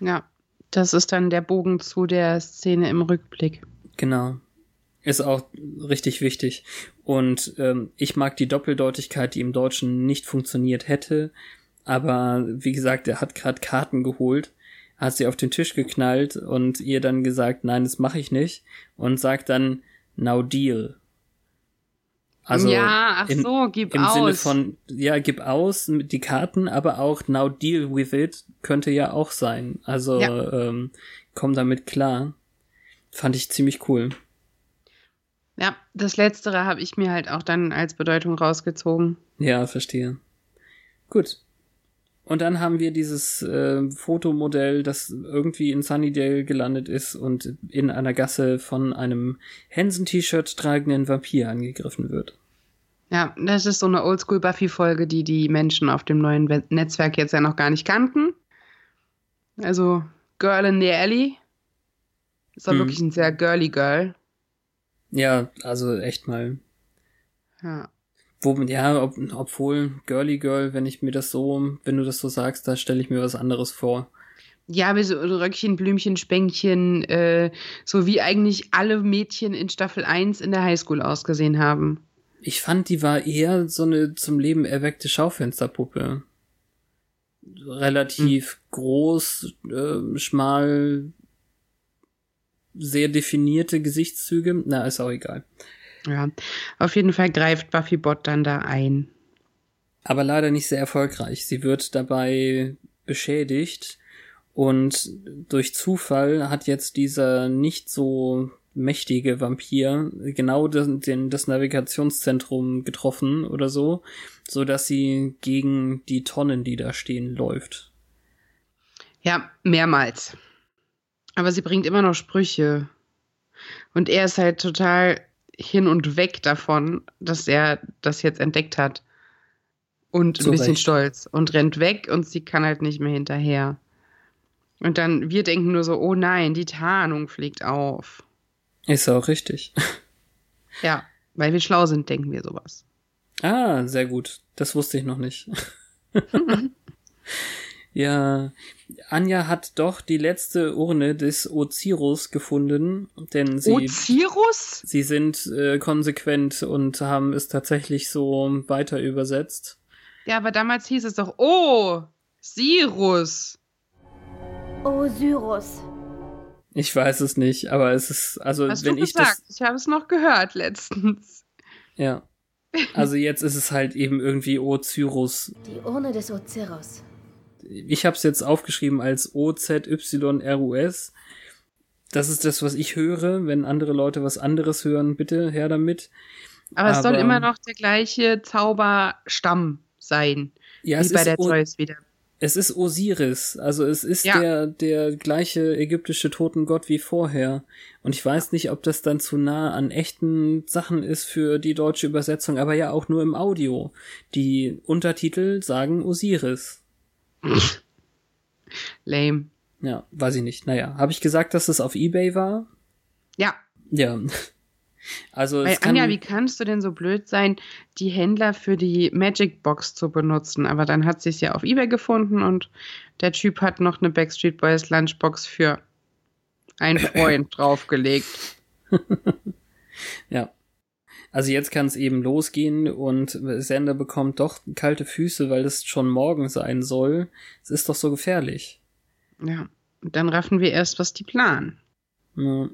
[SPEAKER 1] Ja. Das ist dann der Bogen zu der Szene im Rückblick.
[SPEAKER 2] Genau. Ist auch richtig wichtig. Und ähm, ich mag die Doppeldeutigkeit, die im Deutschen nicht funktioniert hätte. Aber wie gesagt, er hat gerade Karten geholt, hat sie auf den Tisch geknallt und ihr dann gesagt, nein, das mache ich nicht. Und sagt dann, now deal.
[SPEAKER 1] Also ja, ach so, gib
[SPEAKER 2] im
[SPEAKER 1] aus.
[SPEAKER 2] Im Sinne von, ja, gib aus die Karten, aber auch now deal with it könnte ja auch sein. Also ja. ähm, komm damit klar. Fand ich ziemlich cool.
[SPEAKER 1] Ja, das Letztere habe ich mir halt auch dann als Bedeutung rausgezogen.
[SPEAKER 2] Ja, verstehe. Gut. Und dann haben wir dieses äh, Fotomodell, das irgendwie in Sunnydale gelandet ist und in einer Gasse von einem Hansen-T-Shirt tragenden Vampir angegriffen wird.
[SPEAKER 1] Ja, das ist so eine Oldschool-Buffy-Folge, die die Menschen auf dem neuen Netzwerk jetzt ja noch gar nicht kannten. Also Girl in the Alley. Ist doch hm. wirklich ein sehr girly Girl.
[SPEAKER 2] Ja, also echt mal.
[SPEAKER 1] Ja.
[SPEAKER 2] Wo, ja, ob, obwohl Girly Girl, wenn ich mir das so, wenn du das so sagst, da stelle ich mir was anderes vor.
[SPEAKER 1] Ja, wie so Röckchen, Blümchen, Spänkchen, äh, so wie eigentlich alle Mädchen in Staffel 1 in der Highschool ausgesehen haben.
[SPEAKER 2] Ich fand, die war eher so eine zum Leben erweckte Schaufensterpuppe. Relativ hm. groß, äh, schmal, sehr definierte Gesichtszüge. Na, ist auch egal.
[SPEAKER 1] Ja, auf jeden Fall greift Buffy Bot dann da ein.
[SPEAKER 2] Aber leider nicht sehr erfolgreich. Sie wird dabei beschädigt und durch Zufall hat jetzt dieser nicht so mächtige Vampir genau den, den, das Navigationszentrum getroffen oder so, so dass sie gegen die Tonnen, die da stehen, läuft.
[SPEAKER 1] Ja, mehrmals. Aber sie bringt immer noch Sprüche. Und er ist halt total hin und weg davon, dass er das jetzt entdeckt hat. Und ein bisschen stolz. Und rennt weg und sie kann halt nicht mehr hinterher. Und dann, wir denken nur so, oh nein, die Tarnung fliegt auf.
[SPEAKER 2] Ist auch richtig.
[SPEAKER 1] Ja, weil wir schlau sind, denken wir sowas.
[SPEAKER 2] Ah, sehr gut. Das wusste ich noch nicht. ja, Anja hat doch die letzte Urne des Ozirus gefunden, denn sie
[SPEAKER 1] Ozirus?
[SPEAKER 2] sie sind äh, konsequent und haben es tatsächlich so weiter übersetzt.
[SPEAKER 1] Ja, aber damals hieß es doch, oh, Sirus.
[SPEAKER 4] Osyrus.
[SPEAKER 2] Ich weiß es nicht, aber es ist also
[SPEAKER 1] Hast
[SPEAKER 2] wenn
[SPEAKER 1] du
[SPEAKER 2] ich
[SPEAKER 1] gesagt?
[SPEAKER 2] das
[SPEAKER 1] Ich habe es noch gehört letztens.
[SPEAKER 2] ja. Also jetzt ist es halt eben irgendwie Ozyrus.
[SPEAKER 4] Die Urne des Ozyrus.
[SPEAKER 2] Ich habe es jetzt aufgeschrieben als OZYRUS. Das ist das, was ich höre. Wenn andere Leute was anderes hören, bitte her damit.
[SPEAKER 1] Aber, es soll
[SPEAKER 2] Aber-
[SPEAKER 1] immer noch der gleiche Zauberstamm sein,
[SPEAKER 2] Ja,
[SPEAKER 1] wie
[SPEAKER 2] es
[SPEAKER 1] bei
[SPEAKER 2] ist
[SPEAKER 1] der
[SPEAKER 2] O-
[SPEAKER 1] Zeus wieder.
[SPEAKER 2] Es ist Osiris, also es ist
[SPEAKER 1] Ja.
[SPEAKER 2] der, der gleiche ägyptische Totengott wie vorher. Und ich weiß nicht, ob das dann zu nah an echten Sachen ist für die deutsche Übersetzung, aber ja auch nur im Audio. Die Untertitel sagen Osiris.
[SPEAKER 1] Lame.
[SPEAKER 2] Ja, weiß ich nicht. Naja, habe ich gesagt, dass es auf Ebay war?
[SPEAKER 1] Ja,
[SPEAKER 2] Ja. Also
[SPEAKER 1] weil Anja, wie kannst du denn so blöd sein, die Händler für die Magic Box zu benutzen? Aber dann hat sie es ja auf Ebay gefunden und der Typ hat noch eine Backstreet Boys Lunchbox für einen Freund draufgelegt.
[SPEAKER 2] ja. Also jetzt kann es eben losgehen und Sender bekommt doch kalte Füße, weil es schon morgen sein soll. Es ist doch so gefährlich.
[SPEAKER 1] Ja, und dann raffen wir erst, was die planen.
[SPEAKER 2] Ja.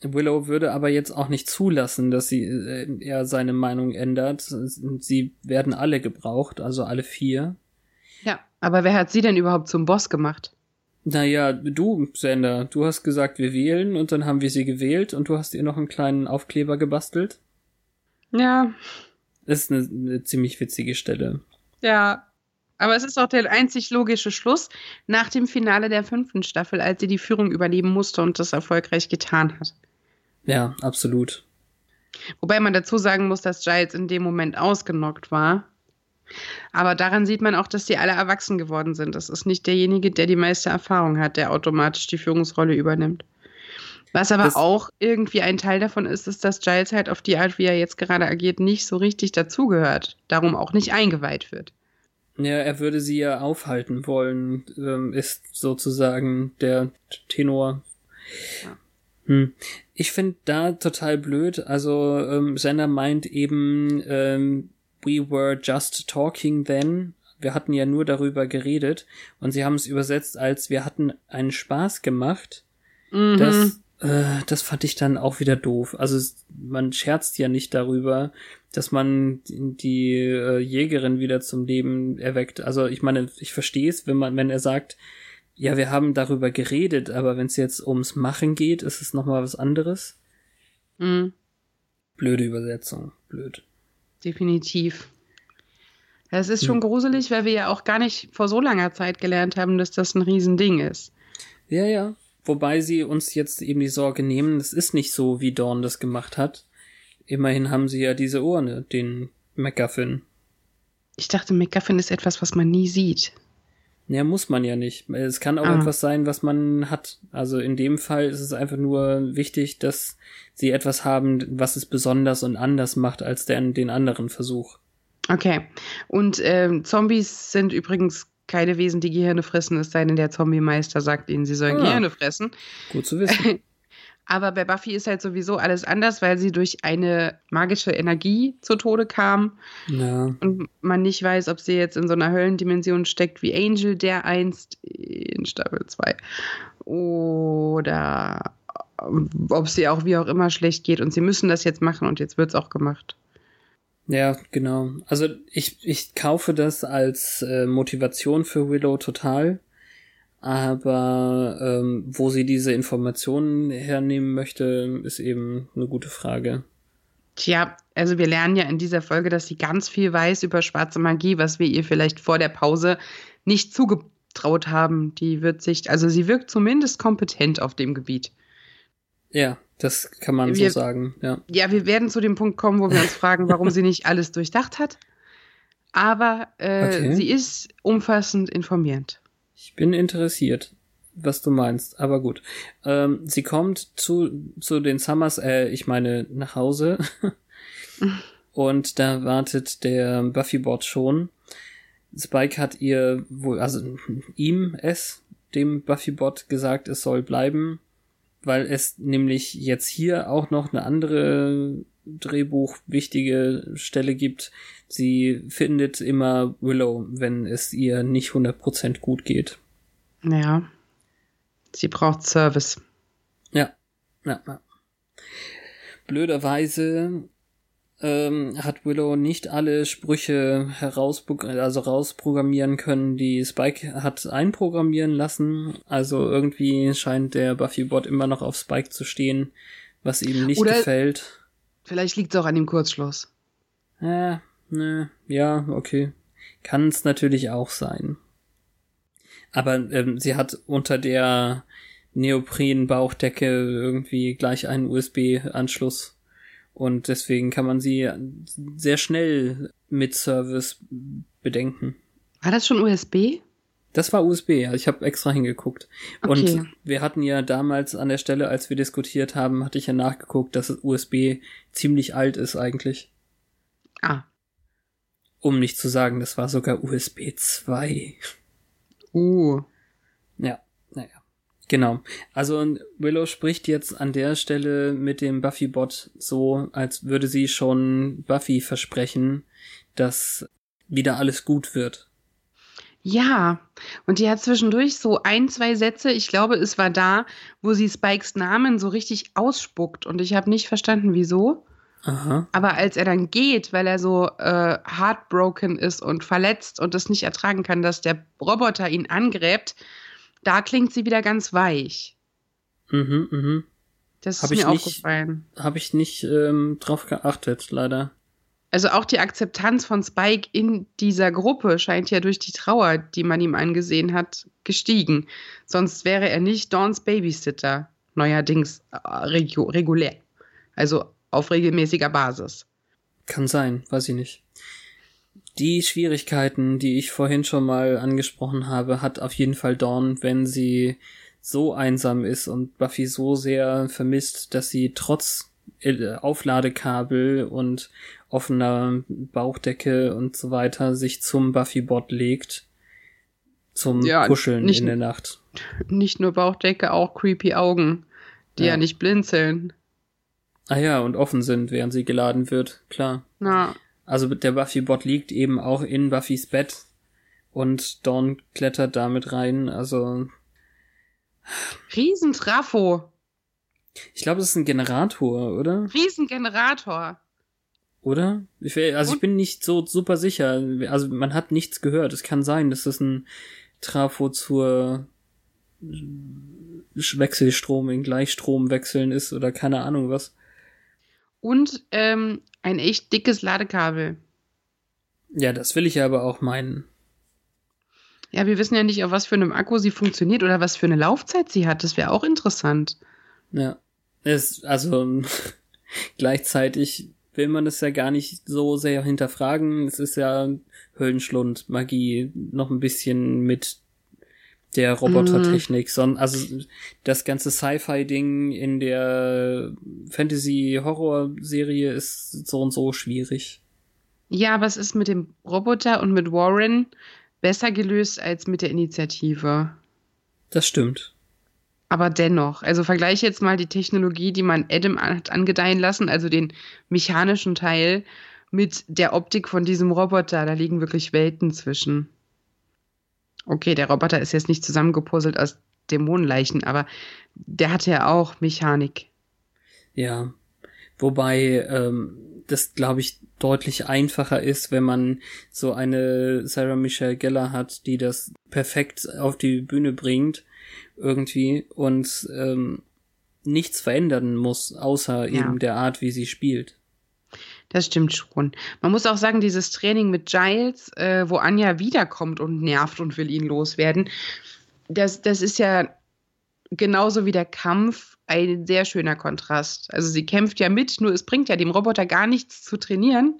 [SPEAKER 2] Willow würde aber jetzt auch nicht zulassen, dass sie äh, er seine Meinung ändert. Sie werden alle gebraucht, also alle vier.
[SPEAKER 1] Ja, aber wer hat sie denn überhaupt zum Boss gemacht?
[SPEAKER 2] Naja, du, Sender, du hast gesagt, wir wählen und dann haben wir sie gewählt und du hast ihr noch einen kleinen Aufkleber gebastelt.
[SPEAKER 1] Ja,
[SPEAKER 2] Das ist eine, eine ziemlich witzige Stelle.
[SPEAKER 1] ja. Aber es ist auch der einzig logische Schluss nach dem Finale der fünften Staffel, als sie die Führung übernehmen musste und das erfolgreich getan hat.
[SPEAKER 2] Ja, absolut.
[SPEAKER 1] Wobei man dazu sagen muss, dass Giles in dem Moment ausgenockt war. Aber daran sieht man auch, dass die alle erwachsen geworden sind. Das ist nicht derjenige, der die meiste Erfahrung hat, der automatisch die Führungsrolle übernimmt. Was aber
[SPEAKER 2] Das-
[SPEAKER 1] auch irgendwie ein Teil davon ist, ist, dass Giles halt auf die Art, wie er jetzt gerade agiert, nicht so richtig dazugehört. Darum auch nicht eingeweiht wird.
[SPEAKER 2] Ja, er würde sie ja aufhalten wollen, ähm, ist sozusagen der Tenor. Hm. Ich finde da total blöd. Also ähm, Sender meint eben, ähm, we were just talking then. Wir hatten ja nur darüber geredet und sie haben es übersetzt als wir hatten einen Spaß gemacht.
[SPEAKER 1] Mhm.
[SPEAKER 2] Das, äh, das fand ich dann auch wieder doof. Also man scherzt ja nicht darüber, dass man die, äh, Jägerin wieder zum Leben erweckt. Also ich meine, ich verstehe es, wenn man, wenn er sagt, ja, wir haben darüber geredet, aber wenn es jetzt ums Machen geht, ist es nochmal was anderes.
[SPEAKER 1] Mhm.
[SPEAKER 2] Blöde Übersetzung, blöd.
[SPEAKER 1] Definitiv. Es ist schon gruselig, weil wir ja auch gar nicht vor so langer Zeit gelernt haben, dass das ein Riesending ist.
[SPEAKER 2] Ja, ja. Wobei sie uns jetzt eben die Sorge nehmen, es ist nicht so, wie Dawn das gemacht hat. Immerhin haben sie ja diese Urne, den MacGuffin.
[SPEAKER 1] Ich dachte, McGuffin ist etwas, was man nie sieht.
[SPEAKER 2] Ja, muss man ja nicht. Es kann auch
[SPEAKER 1] Ah.
[SPEAKER 2] etwas sein, was man hat. Also in dem Fall ist es einfach nur wichtig, dass sie etwas haben, was es besonders und anders macht als der, den anderen Versuch.
[SPEAKER 1] Okay. Und ähm, Zombies sind übrigens keine Wesen, die Gehirne fressen, es sei denn, der Zombie-Meister sagt ihnen, sie sollen
[SPEAKER 2] Ah.
[SPEAKER 1] Gehirne fressen.
[SPEAKER 2] Gut zu wissen.
[SPEAKER 1] Aber bei Buffy ist halt sowieso alles anders, weil sie durch eine magische Energie zu Tode kam
[SPEAKER 2] ja.
[SPEAKER 1] und man nicht weiß, ob sie jetzt in so einer Höllendimension steckt wie Angel, der einst in Staffel 2. Oder ob sie auch wie auch immer schlecht geht und sie müssen das jetzt machen und jetzt wird es auch gemacht.
[SPEAKER 2] Ja, genau. Also ich, ich kaufe das als äh, Motivation für Willow total. Aber ähm, wo sie diese Informationen hernehmen möchte, ist eben eine gute Frage.
[SPEAKER 1] Tja, also wir lernen ja in dieser Folge, dass sie ganz viel weiß über schwarze Magie, was wir ihr vielleicht vor der Pause nicht zugetraut haben. Die wird sich, also sie wirkt zumindest kompetent auf dem Gebiet.
[SPEAKER 2] Ja, das kann man
[SPEAKER 1] Wir-
[SPEAKER 2] so sagen, ja.
[SPEAKER 1] Ja, wir werden zu dem Punkt kommen, wo wir uns fragen, warum sie nicht alles durchdacht hat. Aber äh,
[SPEAKER 2] Okay.
[SPEAKER 1] sie ist umfassend informiert.
[SPEAKER 2] Ich bin interessiert, was du meinst, aber gut. Ähm, sie kommt zu, zu den Summers, äh, ich meine nach Hause. und da wartet der Buffybot schon. Spike hat ihr wohl, also ihm, es, dem Buffybot gesagt, es soll bleiben, weil es nämlich jetzt hier auch noch eine andere Drehbuch wichtige Stelle gibt. Sie findet immer Willow, wenn es ihr nicht 100% gut geht.
[SPEAKER 1] Ja. Sie braucht Service.
[SPEAKER 2] Ja. ja, ja. Blöderweise ähm, hat Willow nicht alle Sprüche herauspro also rausprogrammieren können, die Spike hat einprogrammieren lassen. Also irgendwie scheint der Buffy-Bot immer noch auf Spike zu stehen, was ihm nicht
[SPEAKER 1] Oder
[SPEAKER 2] gefällt.
[SPEAKER 1] Vielleicht liegt es auch an dem Kurzschluss.
[SPEAKER 2] Äh, ne, ja, okay. Kann es natürlich auch sein. Aber ähm, sie hat unter der Neopren-Bauchdecke irgendwie gleich einen USB-Anschluss. Und deswegen kann man sie sehr schnell mit Service bedenken.
[SPEAKER 1] War das schon USB?
[SPEAKER 2] Das war USB, ja. Ich habe extra hingeguckt.
[SPEAKER 1] Okay.
[SPEAKER 2] Und wir hatten ja damals an der Stelle, als wir diskutiert haben, hatte ich ja nachgeguckt, dass USB ziemlich alt ist eigentlich.
[SPEAKER 1] Ah.
[SPEAKER 2] Um nicht zu sagen, das war sogar USB 2.
[SPEAKER 1] Uh.
[SPEAKER 2] Ja. Genau. Also Willow spricht jetzt an der Stelle mit dem Buffy-Bot so, als würde sie schon Buffy versprechen, dass wieder alles gut wird.
[SPEAKER 1] Ja, und die hat zwischendurch so ein, zwei Sätze, ich glaube, es war da, wo sie Spikes Namen so richtig ausspuckt und ich habe nicht verstanden, wieso.
[SPEAKER 2] Aha.
[SPEAKER 1] Aber als er dann geht, weil er so äh, heartbroken ist und verletzt und es nicht ertragen kann, dass der Roboter ihn angräbt, da klingt sie wieder ganz weich.
[SPEAKER 2] Mhm, mhm.
[SPEAKER 1] Das
[SPEAKER 2] Hab
[SPEAKER 1] ist mir
[SPEAKER 2] nicht-
[SPEAKER 1] aufgefallen.
[SPEAKER 2] Habe ich nicht ähm, drauf geachtet, leider.
[SPEAKER 1] Also auch die Akzeptanz von Spike in dieser Gruppe scheint ja durch die Trauer, die man ihm angesehen hat, gestiegen. Sonst wäre er nicht Dawns Babysitter, neuerdings äh, regu regulär. Also auf regelmäßiger Basis.
[SPEAKER 2] Kann sein, weiß ich nicht. Die Schwierigkeiten, die ich vorhin schon mal angesprochen habe, hat auf jeden Fall Dawn, wenn sie so einsam ist und Buffy so sehr vermisst, dass sie trotz äh, Aufladekabel und offener Bauchdecke und so weiter sich zum Buffy-Bot legt. Zum
[SPEAKER 1] Ja,
[SPEAKER 2] Kuscheln
[SPEAKER 1] nicht-
[SPEAKER 2] in der Nacht.
[SPEAKER 1] Nicht nur Bauchdecke, auch creepy Augen, die ja,
[SPEAKER 2] Ja.
[SPEAKER 1] nicht blinzeln.
[SPEAKER 2] Ah ja, und offen sind, während sie geladen wird, klar.
[SPEAKER 1] Na,
[SPEAKER 2] Also der Buffy-Bot liegt eben auch in Buffys Bett und Dawn klettert damit rein. Also
[SPEAKER 1] Riesentrafo,
[SPEAKER 2] ich glaube, das ist ein Generator, oder?
[SPEAKER 1] Riesengenerator.
[SPEAKER 2] Oder? Ich, will- also ich
[SPEAKER 1] Und-
[SPEAKER 2] bin nicht so super sicher. Also man hat nichts gehört. Es kann sein, dass das ein Trafo zur Wechselstrom in Gleichstrom wechseln ist oder keine Ahnung was.
[SPEAKER 1] Und ähm, ein echt dickes Ladekabel.
[SPEAKER 2] Ja, das will ich ja aber auch meinen.
[SPEAKER 1] Ja, wir wissen ja nicht, auf was für einem Akku sie funktioniert oder was für eine Laufzeit sie hat. Das wäre auch interessant.
[SPEAKER 2] Ja. Es, also gleichzeitig will man es ja gar nicht so sehr hinterfragen. Es ist ja Höllenschlund, Magie, noch ein bisschen mit der Robotertechnik. Son also das ganze Sci-Fi-Ding in der Fantasy-Horror-Serie ist so und so schwierig.
[SPEAKER 1] Ja, aber es ist mit dem Roboter und mit Warren besser gelöst als mit der Initiative.
[SPEAKER 2] Das stimmt.
[SPEAKER 1] Aber dennoch, also vergleiche jetzt mal die Technologie, die man Adam hat angedeihen lassen, also den mechanischen Teil, mit der Optik von diesem Roboter. Da liegen wirklich Welten zwischen. Okay, der Roboter ist jetzt nicht zusammengepuzzelt aus Dämonenleichen, aber der hatte ja auch Mechanik.
[SPEAKER 2] Ja. Wobei ähm, das, glaube ich, deutlich einfacher ist, wenn man so eine Sarah Michelle Gellar hat, die das perfekt auf die Bühne bringt irgendwie und ähm, nichts verändern muss, außer
[SPEAKER 1] Ja.
[SPEAKER 2] eben der Art, wie sie spielt.
[SPEAKER 1] Das stimmt schon. Man muss auch sagen, dieses Training mit Giles, äh, wo Anja wiederkommt und nervt und will ihn loswerden, das, das ist ja genauso wie der Kampf ein sehr schöner Kontrast. Also sie kämpft ja mit, nur es bringt ja dem Roboter gar nichts zu trainieren.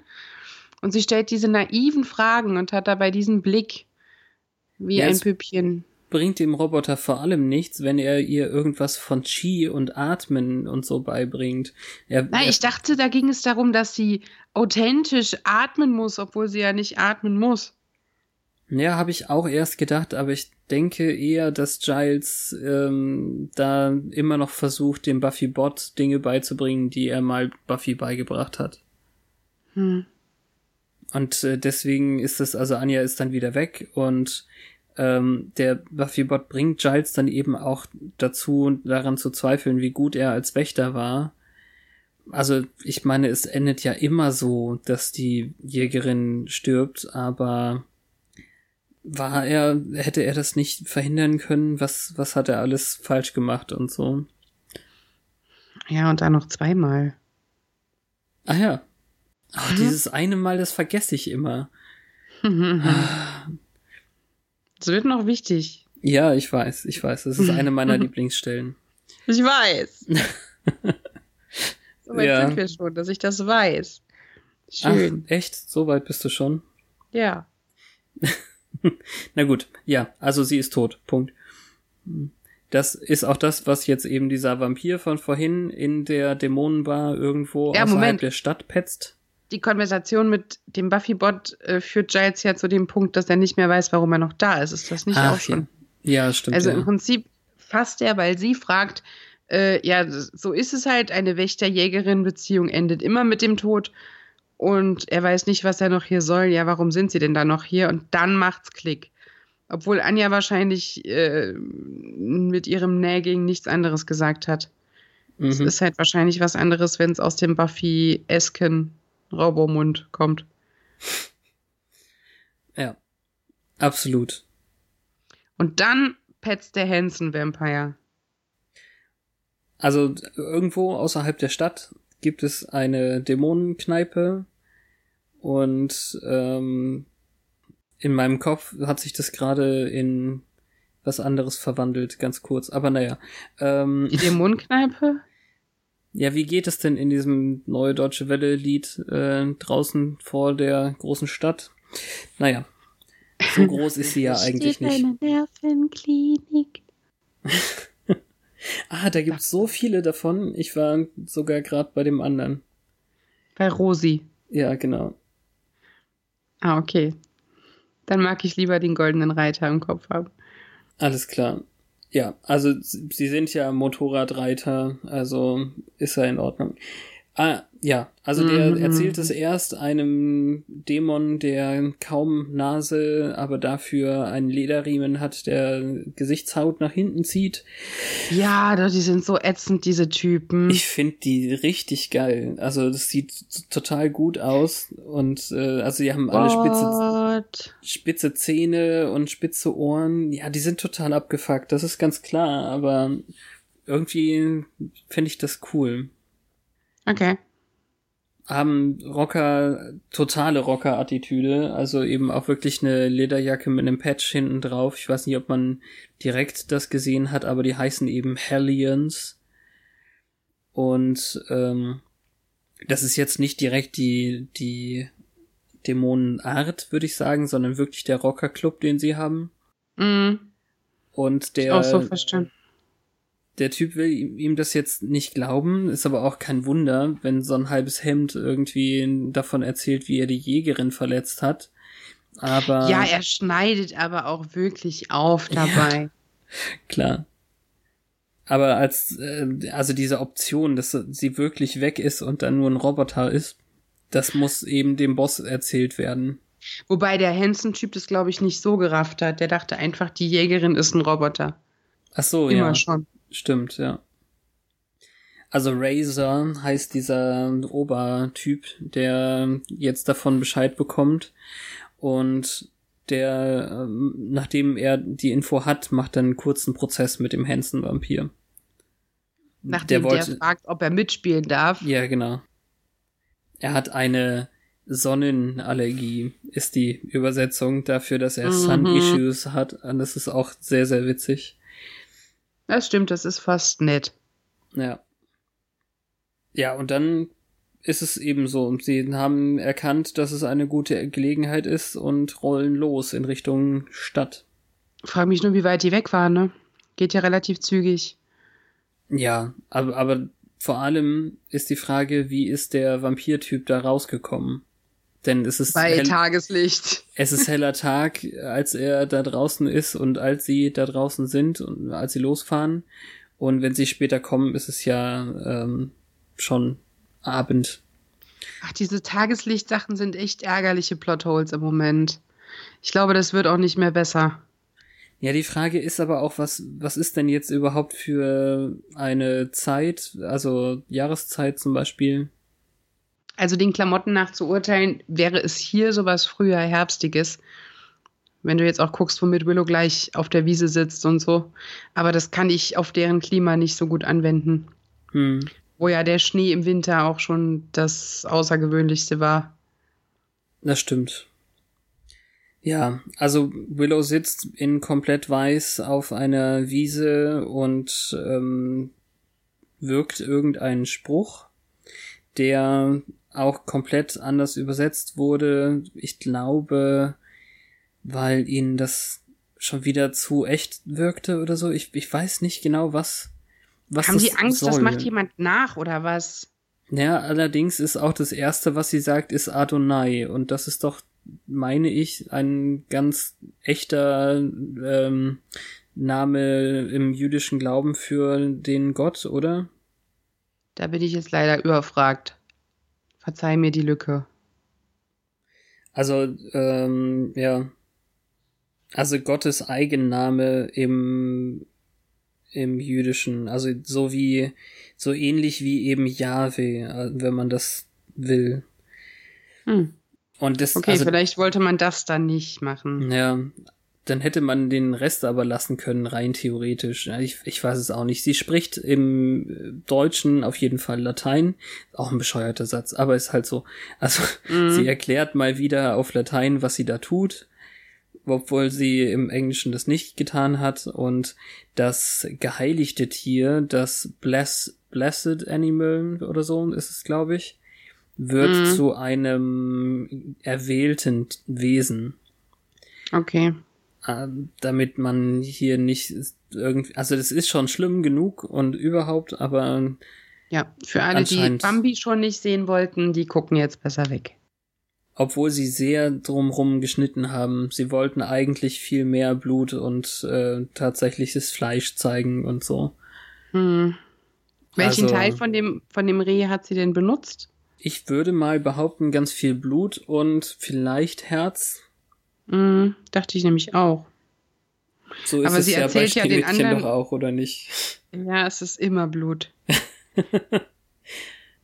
[SPEAKER 1] Und sie stellt diese naiven Fragen und hat dabei diesen Blick wie
[SPEAKER 2] Ja,
[SPEAKER 1] ein Püppchen.
[SPEAKER 2] Bringt dem Roboter vor allem nichts, wenn er ihr irgendwas von Chi und Atmen und so beibringt. Er,
[SPEAKER 1] Nein,
[SPEAKER 2] er,
[SPEAKER 1] ich dachte, da ging es darum, dass sie authentisch atmen muss, obwohl sie ja nicht atmen muss.
[SPEAKER 2] Ja, habe ich auch erst gedacht, aber ich denke eher, dass Giles ähm, da immer noch versucht, dem Buffy Bot Dinge beizubringen, die er mal Buffy beigebracht hat.
[SPEAKER 1] Hm.
[SPEAKER 2] Und äh, deswegen ist es, also Anja ist dann wieder weg und ähm, der Buffy-Bot bringt Giles dann eben auch dazu, daran zu zweifeln, wie gut er als Wächter war. Also ich meine, es endet ja immer so, dass die Jägerin stirbt, aber war er, hätte er das nicht verhindern können? Was, was hat er alles falsch gemacht und so?
[SPEAKER 1] Ja, und dann noch zweimal.
[SPEAKER 2] Ah ja. Ach, dieses eine Mal, das vergesse ich immer.
[SPEAKER 1] Es wird noch wichtig.
[SPEAKER 2] Ja, ich weiß, ich weiß. Das ist eine meiner Lieblingsstellen.
[SPEAKER 1] Ich weiß. so weit
[SPEAKER 2] Ja.
[SPEAKER 1] sind wir schon, dass ich das weiß. Schön.
[SPEAKER 2] Ach, echt? So weit bist du schon?
[SPEAKER 1] Ja.
[SPEAKER 2] Na gut, ja, also sie ist tot. Punkt. Das ist auch das, was jetzt eben dieser Vampir von vorhin in der Dämonenbar irgendwo
[SPEAKER 1] Ja,
[SPEAKER 2] außerhalb
[SPEAKER 1] Moment.
[SPEAKER 2] der Stadt petzt.
[SPEAKER 1] Die Konversation mit dem Buffy-Bot äh, führt Giles ja zu dem Punkt, dass er nicht mehr weiß, warum er noch da ist. Ist das nicht auch schon?
[SPEAKER 2] Ja, ja stimmt.
[SPEAKER 1] Also
[SPEAKER 2] ja.
[SPEAKER 1] im Prinzip fasst er, weil sie fragt, äh, ja, so ist es halt, eine Wächter-Jägerin-Beziehung endet immer mit dem Tod und er weiß nicht, was er noch hier soll. Ja, warum sind sie denn da noch hier? Und dann macht's Klick. Obwohl Anja wahrscheinlich äh, mit ihrem Nagging nichts anderes gesagt hat. Es
[SPEAKER 2] mhm.
[SPEAKER 1] ist halt wahrscheinlich was anderes, wenn es aus dem Buffy-esken Robo-Mund kommt.
[SPEAKER 2] Ja, absolut.
[SPEAKER 1] Und dann petzt der Hansen-Vampire.
[SPEAKER 2] Also irgendwo außerhalb der Stadt gibt es eine Dämonenkneipe und ähm, in meinem Kopf hat sich das gerade in was anderes verwandelt, ganz kurz. Aber naja. Ähm,
[SPEAKER 1] Die Dämonenkneipe?
[SPEAKER 2] Ja, wie geht es denn in diesem Neue Deutsche Welle-Lied äh, draußen vor der großen Stadt? Naja, so groß ist sie ja eigentlich
[SPEAKER 1] Steht
[SPEAKER 2] nicht.
[SPEAKER 1] eine Nervenklinik.
[SPEAKER 2] Ah, da gibt's so viele davon. Ich war sogar gerade bei dem anderen.
[SPEAKER 1] Bei Rosi.
[SPEAKER 2] Ja, genau.
[SPEAKER 1] Ah, okay. Dann mag ich lieber den goldenen Reiter im Kopf haben.
[SPEAKER 2] Alles klar. Ja, also sie sind ja Motorradreiter, also ist ja in Ordnung. Ah, ja, also der
[SPEAKER 1] Mhm.
[SPEAKER 2] erzählt es erst einem Dämon, der kaum Nase, aber dafür einen Lederriemen hat, der Gesichtshaut nach hinten zieht.
[SPEAKER 1] Ja, die sind so ätzend, diese Typen.
[SPEAKER 2] Ich finde die richtig geil. Also das sieht total gut aus und äh, also die haben alle spitze
[SPEAKER 1] Gott.
[SPEAKER 2] spitze Zähne und spitze Ohren. Ja, die sind total abgefuckt, das ist ganz klar, aber irgendwie finde ich das cool.
[SPEAKER 1] Okay.
[SPEAKER 2] Haben Rocker, totale Rocker-Attitüde, also eben auch wirklich eine Lederjacke mit einem Patch hinten drauf. Ich weiß nicht, ob man direkt das gesehen hat, aber die heißen eben Hellions. Und ähm, das ist jetzt nicht direkt die, die Dämonenart, würde ich sagen, sondern wirklich der Rocker-Club, den sie haben.
[SPEAKER 1] Mhm.
[SPEAKER 2] Und der,
[SPEAKER 1] auch so verstanden.
[SPEAKER 2] der Typ will ihm ihm das jetzt nicht glauben, ist aber auch kein Wunder, wenn so ein halbes Hemd irgendwie davon erzählt, wie er die Jägerin verletzt hat. Aber
[SPEAKER 1] Ja, er schneidet aber auch wirklich auf dabei.
[SPEAKER 2] klar. Aber als äh, also diese Option, dass sie wirklich weg ist und dann nur ein Roboter ist, das muss eben dem Boss erzählt werden.
[SPEAKER 1] Wobei der Hansen-Typ das, glaube ich, nicht so gerafft hat. Der dachte einfach, die Jägerin ist ein Roboter.
[SPEAKER 2] Ach so,
[SPEAKER 1] Immer
[SPEAKER 2] ja.
[SPEAKER 1] schon.
[SPEAKER 2] Stimmt, ja. Also Razor heißt dieser Obertyp, der jetzt davon Bescheid bekommt und der, ähm, nachdem er die Info hat, macht dann einen kurzen Prozess mit dem Hansen-Vampir.
[SPEAKER 1] Nachdem der,
[SPEAKER 2] wollte,
[SPEAKER 1] fragt, ob er mitspielen darf.
[SPEAKER 2] ja, genau. Er hat eine Sonnenallergie, ist die Übersetzung dafür, dass er
[SPEAKER 1] Mhm.
[SPEAKER 2] Sun-Issues hat. Und das ist auch sehr, sehr witzig.
[SPEAKER 1] Das stimmt, das ist fast nett.
[SPEAKER 2] Ja. Ja, und dann ist es eben so. Sie haben erkannt, dass es eine gute Gelegenheit ist und rollen los in Richtung Stadt.
[SPEAKER 1] Frag mich nur, wie weit die weg waren, ne? Geht ja relativ zügig.
[SPEAKER 2] Ja, aber, aber vor allem ist die Frage, wie ist der Vampirtyp da rausgekommen? Denn es ist
[SPEAKER 1] bei hell, Tageslicht.
[SPEAKER 2] Es ist heller Tag, als er da draußen ist und als sie da draußen sind und als sie losfahren. Und wenn sie später kommen, ist es ja ähm, schon Abend.
[SPEAKER 1] Ach, diese Tageslichtsachen sind echt ärgerliche Plotholes im Moment. Ich glaube, das wird auch nicht mehr besser.
[SPEAKER 2] Ja, die Frage ist aber auch, was, was ist denn jetzt überhaupt für eine Zeit, also Jahreszeit zum Beispiel?
[SPEAKER 1] Also den Klamotten nach zu urteilen, wäre es hier sowas früher Herbstiges. Wenn du jetzt auch guckst, womit Willow gleich auf der Wiese sitzt und so. Aber das kann ich auf deren Klima nicht so gut anwenden. Hm. Wo ja der Schnee im Winter auch schon das Außergewöhnlichste war.
[SPEAKER 2] Das stimmt. Ja, also Willow sitzt in komplett weiß auf einer Wiese und ähm, wirkt irgendeinen Spruch, der auch komplett anders übersetzt wurde. Ich glaube, weil ihnen das schon wieder zu echt wirkte oder so. Ich, ich weiß nicht genau, was. was
[SPEAKER 1] Haben die Angst, soll. das macht jemand nach oder was?
[SPEAKER 2] Ja, allerdings ist auch das erste, was sie sagt, ist Adonai. Und das ist doch meine ich, ein ganz echter ähm, Name im jüdischen Glauben für den Gott, oder?
[SPEAKER 1] Da bin ich jetzt leider überfragt. Verzeih mir die Lücke.
[SPEAKER 2] Also, ähm, ja. Also Gottes Eigenname im, im Jüdischen. Also so wie, so ähnlich wie eben Jahwe, äh, wenn man das will.
[SPEAKER 1] Hm. Und das, okay, also, vielleicht wollte man das dann nicht machen.
[SPEAKER 2] Ja, dann hätte man den Rest aber lassen können, rein theoretisch. Ich, ich weiß es auch nicht. Sie spricht im Deutschen auf jeden Fall Latein. Auch ein bescheuerter Satz, aber ist halt so. Also mhm. sie erklärt mal wieder auf Latein, was sie da tut, obwohl sie im Englischen das nicht getan hat. Und das geheiligte Tier, das Bless, Blessed Animal oder so ist es, glaube ich, wird mhm. zu einem erwählten Wesen.
[SPEAKER 1] Okay.
[SPEAKER 2] Ähm, damit man hier nicht irgendwie, also das ist schon schlimm genug und überhaupt, aber
[SPEAKER 1] ja, für alle, die Bambi schon nicht sehen wollten, die gucken jetzt besser weg.
[SPEAKER 2] Obwohl sie sehr drumrum geschnitten haben. Sie wollten eigentlich viel mehr Blut und äh, tatsächliches Fleisch zeigen und so.
[SPEAKER 1] Hm. Welchen also, Teil von dem, von dem Reh hat sie denn benutzt?
[SPEAKER 2] Ich würde mal behaupten, ganz viel Blut und vielleicht Herz.
[SPEAKER 1] Mm, dachte ich nämlich auch.
[SPEAKER 2] So ist Aber es sie ja erzählt bei ja den anderen doch auch, oder nicht?
[SPEAKER 1] Ja, es ist immer Blut.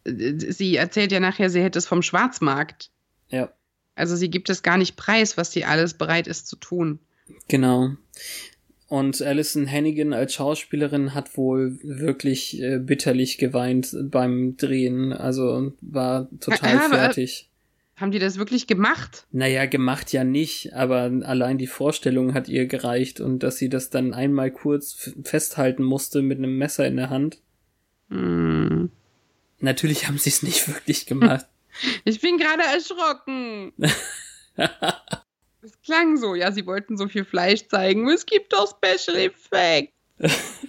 [SPEAKER 1] sie erzählt ja nachher, sie hätte es vom Schwarzmarkt.
[SPEAKER 2] Ja.
[SPEAKER 1] Also sie gibt es gar nicht preis, was sie alles bereit ist zu tun.
[SPEAKER 2] Genau. Und Alison Hannigan als Schauspielerin hat wohl wirklich äh, bitterlich geweint beim Drehen. Also war total ja, fertig.
[SPEAKER 1] Haben die das wirklich gemacht?
[SPEAKER 2] Naja, gemacht ja nicht, aber allein die Vorstellung hat ihr gereicht und dass sie das dann einmal kurz festhalten musste mit einem Messer in der Hand.
[SPEAKER 1] Mm.
[SPEAKER 2] Natürlich haben sie es nicht wirklich gemacht.
[SPEAKER 1] Ich bin gerade erschrocken. Es klang so, ja, sie wollten so viel Fleisch zeigen. Es gibt doch Special Effects.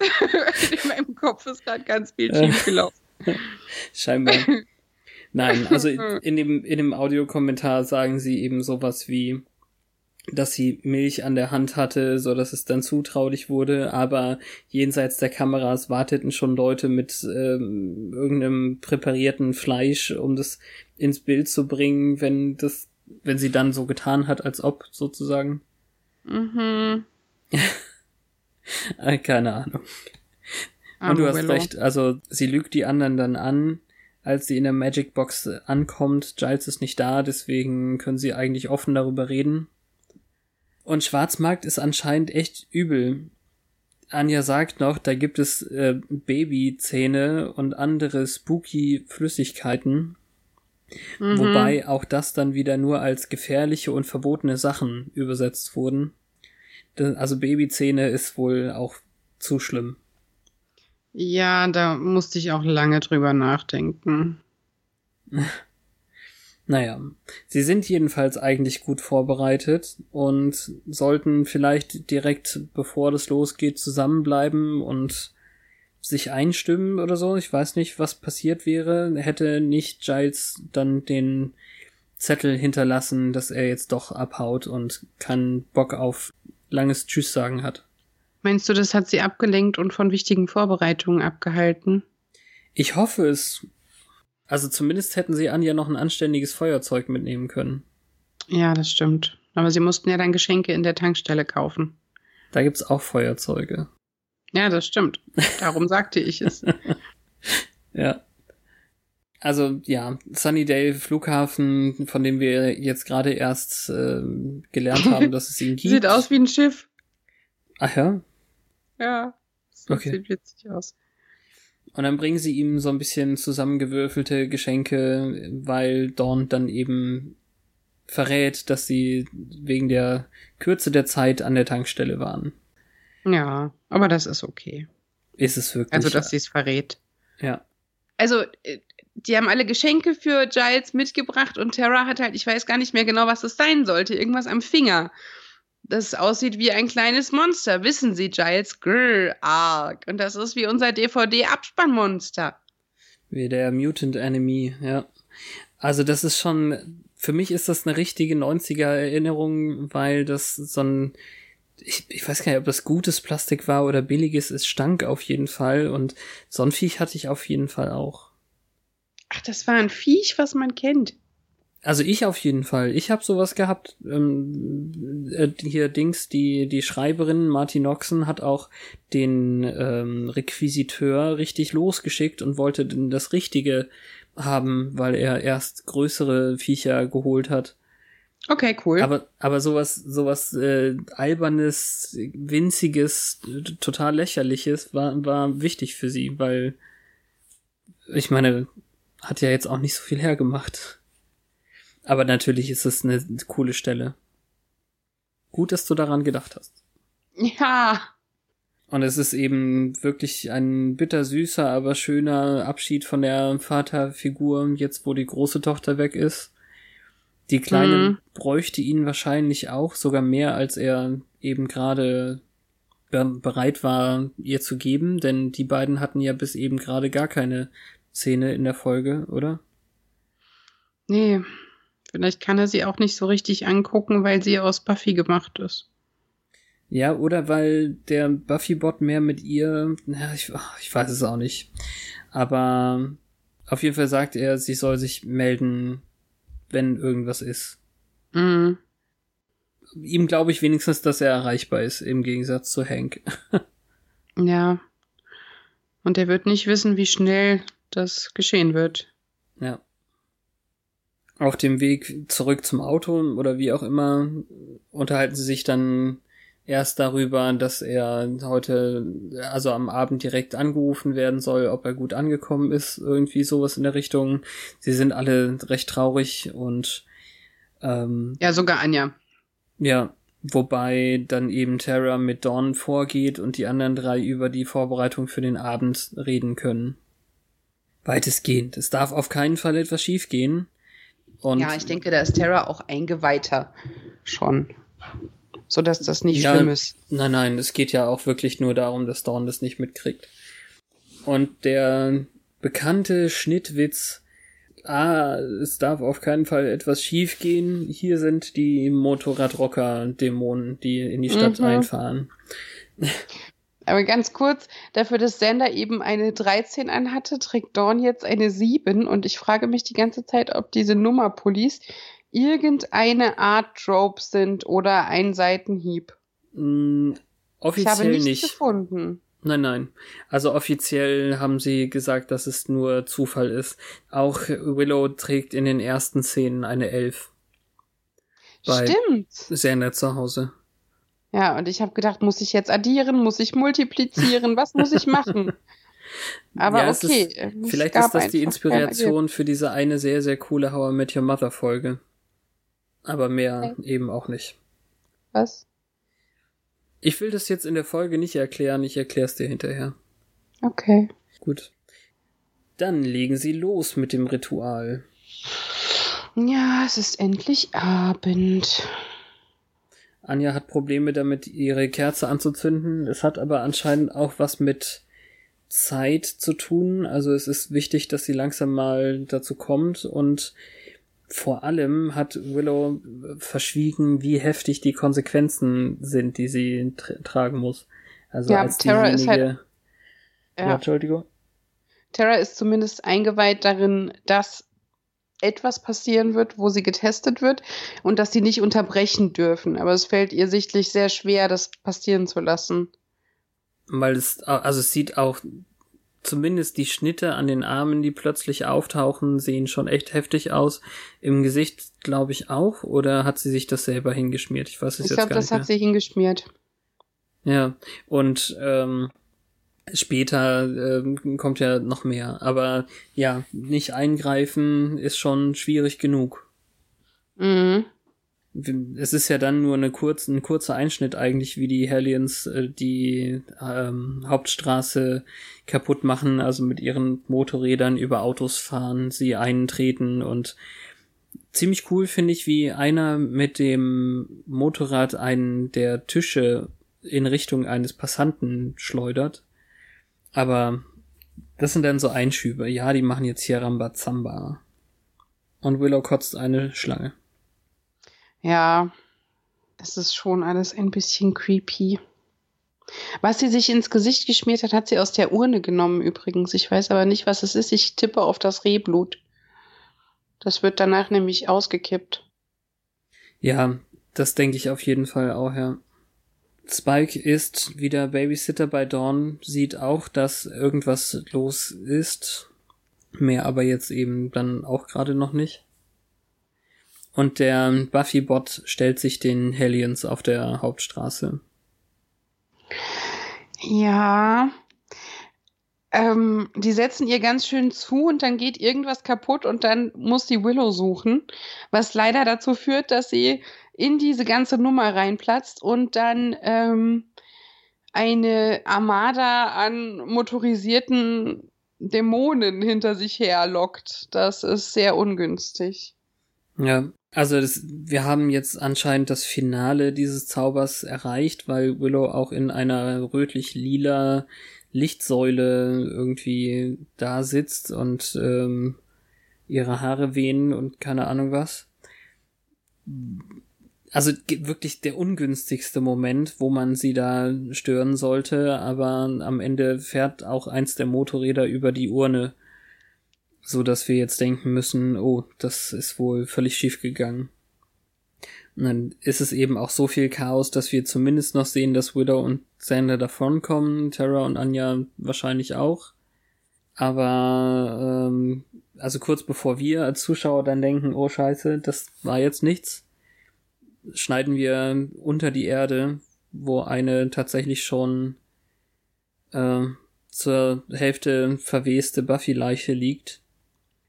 [SPEAKER 1] In meinem Kopf ist gerade ganz viel schief gelaufen.
[SPEAKER 2] Scheinbar. Nein, also in dem, in dem Audiokommentar sagen sie eben sowas wie, dass sie Milch an der Hand hatte, so dass es dann zutraulich wurde, aber jenseits der Kameras warteten schon Leute mit ähm, irgendeinem präparierten Fleisch, um das ins Bild zu bringen, wenn das wenn sie dann so getan hat, als ob, sozusagen.
[SPEAKER 1] Mhm.
[SPEAKER 2] Äh, keine Ahnung. Und du hast recht, also sie lügt die anderen dann an, als sie in der Magic Box ankommt. Giles ist nicht da, deswegen können sie eigentlich offen darüber reden. Und Schwarzmarkt ist anscheinend echt übel. Anja sagt noch, da gibt es äh, Babyzähne und andere spooky Flüssigkeiten. Mhm. Wobei auch das dann wieder nur als gefährliche und verbotene Sachen übersetzt wurden. Also Babyzähne ist wohl auch zu schlimm.
[SPEAKER 1] Ja, da musste ich auch lange drüber nachdenken.
[SPEAKER 2] Naja, sie sind jedenfalls eigentlich gut vorbereitet und sollten vielleicht direkt, bevor das losgeht, zusammenbleiben und sich einstimmen oder so. Ich weiß nicht, was passiert wäre, hätte nicht Giles dann den Zettel hinterlassen, dass er jetzt doch abhaut und keinen Bock auf langes Tschüss sagen hat.
[SPEAKER 1] Meinst du, das hat sie abgelenkt und von wichtigen Vorbereitungen abgehalten?
[SPEAKER 2] Ich hoffe es. Also zumindest hätten sie Anja noch ein anständiges Feuerzeug mitnehmen können.
[SPEAKER 1] Ja, das stimmt. Aber sie mussten ja dann Geschenke in der Tankstelle kaufen.
[SPEAKER 2] Da gibt's auch Feuerzeuge.
[SPEAKER 1] Ja, das stimmt. Darum sagte ich es.
[SPEAKER 2] ja. Also ja, Sunnydale Flughafen, von dem wir jetzt gerade erst äh, gelernt haben, dass es ihn gibt.
[SPEAKER 1] Sieht aus wie ein Schiff.
[SPEAKER 2] Ach ja?
[SPEAKER 1] Ja. Das
[SPEAKER 2] Okay.
[SPEAKER 1] sieht witzig aus.
[SPEAKER 2] Und dann bringen sie ihm so ein bisschen zusammengewürfelte Geschenke, weil Dawn dann eben verrät, dass sie wegen der Kürze der Zeit an der Tankstelle waren.
[SPEAKER 1] Ja, aber das ist okay.
[SPEAKER 2] Ist es wirklich?
[SPEAKER 1] Also, dass sie es verrät.
[SPEAKER 2] ja.
[SPEAKER 1] Also, äh, die haben alle Geschenke für Giles mitgebracht und Tara hat halt, ich weiß gar nicht mehr genau, was das sein sollte, irgendwas am Finger. Das aussieht wie ein kleines Monster, wissen Sie, Giles? Grrr, arg. Und das ist wie unser DVD-Abspannmonster.
[SPEAKER 2] Wie der Mutant Enemy, ja. Also das ist schon, für mich ist das eine richtige 90er Erinnerung, weil das so ein, ich, ich weiß gar nicht, ob das gutes Plastik war oder billiges, es stank auf jeden Fall und so ein Viech hatte ich auf jeden Fall auch.
[SPEAKER 1] Ach, das war ein Viech, was man kennt.
[SPEAKER 2] Also ich auf jeden Fall. Ich habe sowas gehabt. Ähm, äh, hier Dings, die die Schreiberin Martin Noxon hat auch den ähm, Requisiteur richtig losgeschickt und wollte denn das Richtige haben, weil er erst größere Viecher geholt hat.
[SPEAKER 1] Okay, cool.
[SPEAKER 2] Aber aber sowas sowas äh, albernes, winziges, total lächerliches war war wichtig für sie, weil ich meine hat ja jetzt auch nicht so viel hergemacht. Aber natürlich ist es eine coole Stelle. Gut, dass du daran gedacht hast.
[SPEAKER 1] ja.
[SPEAKER 2] Und es ist eben wirklich ein bittersüßer, aber schöner Abschied von der Vaterfigur, jetzt wo die große Tochter weg ist. Die Kleine
[SPEAKER 1] Mhm.
[SPEAKER 2] bräuchte ihn wahrscheinlich auch, sogar mehr, als er eben gerade be bereit war, ihr zu geben, denn die beiden hatten ja bis eben gerade gar keine Szene in der Folge, oder?
[SPEAKER 1] Nee. Vielleicht kann er sie auch nicht so richtig angucken, weil sie aus Buffy gemacht ist.
[SPEAKER 2] Ja, oder weil der Buffy-Bot mehr mit ihr, ja, ich, ich weiß es auch nicht. Aber auf jeden Fall sagt er, sie soll sich melden, wenn irgendwas ist.
[SPEAKER 1] Mhm.
[SPEAKER 2] Ihm glaube ich wenigstens, dass er erreichbar ist, im Gegensatz zu Hank.
[SPEAKER 1] Ja. Und er wird nicht wissen, wie schnell das geschehen wird.
[SPEAKER 2] ja. Auf dem Weg zurück zum Auto oder wie auch immer unterhalten sie sich dann erst darüber, dass er heute, also am Abend direkt angerufen werden soll, ob er gut angekommen ist, irgendwie sowas in der Richtung. Sie sind alle recht traurig und ähm,
[SPEAKER 1] Ja, sogar Anja.
[SPEAKER 2] ja, wobei dann eben Tara mit Dawn vorgeht und die anderen drei über die Vorbereitung für den Abend reden können. Weitestgehend. Es darf auf keinen Fall etwas schiefgehen. Und
[SPEAKER 1] ja, ich denke, da ist Tara auch eingeweihter schon. So dass das nicht
[SPEAKER 2] Ja.
[SPEAKER 1] schlimm ist.
[SPEAKER 2] Nein, nein, es geht ja auch wirklich nur darum, dass Dawn das nicht mitkriegt. Und der bekannte Schnittwitz, ah, es darf auf keinen Fall etwas schiefgehen. Hier sind die Motorradrocker-Dämonen, die in die Stadt
[SPEAKER 1] Mhm.
[SPEAKER 2] einfahren.
[SPEAKER 1] Aber ganz kurz, dafür, dass Sander eben eine 13 anhatte, trägt Dawn jetzt eine 7 und ich frage mich die ganze Zeit, ob diese Nummerpullis irgendeine Art Trope sind oder ein Seitenhieb.
[SPEAKER 2] Mm,
[SPEAKER 1] Ich
[SPEAKER 2] offiziell
[SPEAKER 1] habe nichts
[SPEAKER 2] nicht.
[SPEAKER 1] gefunden.
[SPEAKER 2] Nein, nein. Also offiziell haben sie gesagt, dass es nur Zufall ist. Auch Willow trägt in den ersten Szenen eine Elf. Bei
[SPEAKER 1] Stimmt.
[SPEAKER 2] Sander zu Hause.
[SPEAKER 1] Ja, und ich habe gedacht, muss ich jetzt addieren, muss ich multiplizieren, was muss ich machen? Aber
[SPEAKER 2] Ja,
[SPEAKER 1] okay.
[SPEAKER 2] ist- Vielleicht ist das die Inspiration für diese eine sehr, sehr coole How I Met Your Mother Folge. Aber mehr eben auch nicht.
[SPEAKER 1] Ergebnis.
[SPEAKER 2] Ich will das jetzt in der Folge nicht erklären, ich erklär's dir hinterher.
[SPEAKER 1] Okay.
[SPEAKER 2] Gut. Dann legen sie los mit dem Ritual.
[SPEAKER 1] Ja, es ist endlich Abend.
[SPEAKER 2] Anja hat Probleme damit, ihre Kerze anzuzünden. Es hat aber anscheinend auch was mit Zeit zu tun. Also es ist wichtig, dass sie langsam mal dazu kommt und vor allem hat Willow verschwiegen, wie heftig die Konsequenzen sind, die sie tra tragen muss. Also
[SPEAKER 1] ja,
[SPEAKER 2] als
[SPEAKER 1] Terra ist halt.
[SPEAKER 2] Ja. ja, Entschuldigung.
[SPEAKER 1] Terra ist zumindest eingeweiht darin, dass etwas passieren wird, wo sie getestet wird und dass sie nicht unterbrechen dürfen. Aber es fällt ihr sichtlich sehr schwer, das passieren zu lassen.
[SPEAKER 2] Weil es, also es sieht auch zumindest die Schnitte an den Armen, die plötzlich auftauchen, sehen schon echt heftig aus. Im Gesicht glaube ich auch. Oder hat sie sich das selber hingeschmiert? Ich weiß es
[SPEAKER 1] ich
[SPEAKER 2] jetzt
[SPEAKER 1] glaub,
[SPEAKER 2] gar nicht.
[SPEAKER 1] Ich glaube, das hat sie hingeschmiert.
[SPEAKER 2] Ja, und ähm, später ähm, kommt ja noch mehr. Aber ja, nicht eingreifen ist schon schwierig genug.
[SPEAKER 1] Mhm
[SPEAKER 2] es ist ja dann nur eine kurz, ein kurzer Einschnitt eigentlich, wie die Hellions äh, die ähm, Hauptstraße kaputt machen, also mit ihren Motorrädern über Autos fahren, sie eintreten und ziemlich cool finde ich, wie einer mit dem Motorrad einen der Tische in Richtung eines Passanten schleudert. Aber das sind dann so Einschübe. Ja, die machen jetzt hier Rambazamba. Und Willow kotzt eine Schlange.
[SPEAKER 1] Ja, es ist schon alles ein bisschen creepy. Was sie sich ins Gesicht geschmiert hat, hat sie aus der Urne genommen übrigens. Ich weiß aber nicht, was es ist. Ich tippe auf das Rehblut. Das wird danach nämlich ausgekippt.
[SPEAKER 2] Ja, das denke ich auf jeden Fall auch, ja. Spike ist wieder Babysitter bei Dawn, sieht auch, dass irgendwas los ist. Mehr aber jetzt eben dann auch gerade noch nicht. Und der Buffy-Bot stellt sich den Hellions auf der Hauptstraße.
[SPEAKER 1] Ja. Ähm, die setzen ihr ganz schön zu und dann geht irgendwas kaputt und dann muss die Willow suchen, was leider dazu führt, dass sie in diese ganze Nummer reinplatzt und dann ähm, eine Armada an motorisierten Dämonen hinter sich herlockt. Das ist sehr ungünstig.
[SPEAKER 2] Ja, also das, wir haben jetzt anscheinend das Finale dieses Zaubers erreicht, weil Willow auch in einer rötlich-lila Lichtsäule irgendwie da sitzt und ähm, ihre Haare wehen und keine Ahnung was. Also wirklich der ungünstigste Moment, wo man sie da stören sollte, aber am Ende fährt auch eins der Motorräder über die Urne so dass wir jetzt denken müssen, oh, das ist wohl völlig schief gegangen. Und dann ist es eben auch so viel Chaos, dass wir zumindest noch sehen, dass Widow und Sander davonkommen, Terra und Anja wahrscheinlich auch. Aber ähm, also kurz bevor wir als Zuschauer dann denken, oh scheiße, das war jetzt nichts, schneiden wir unter die Erde, wo eine tatsächlich schon äh, zur Hälfte verweste Buffy-Leiche liegt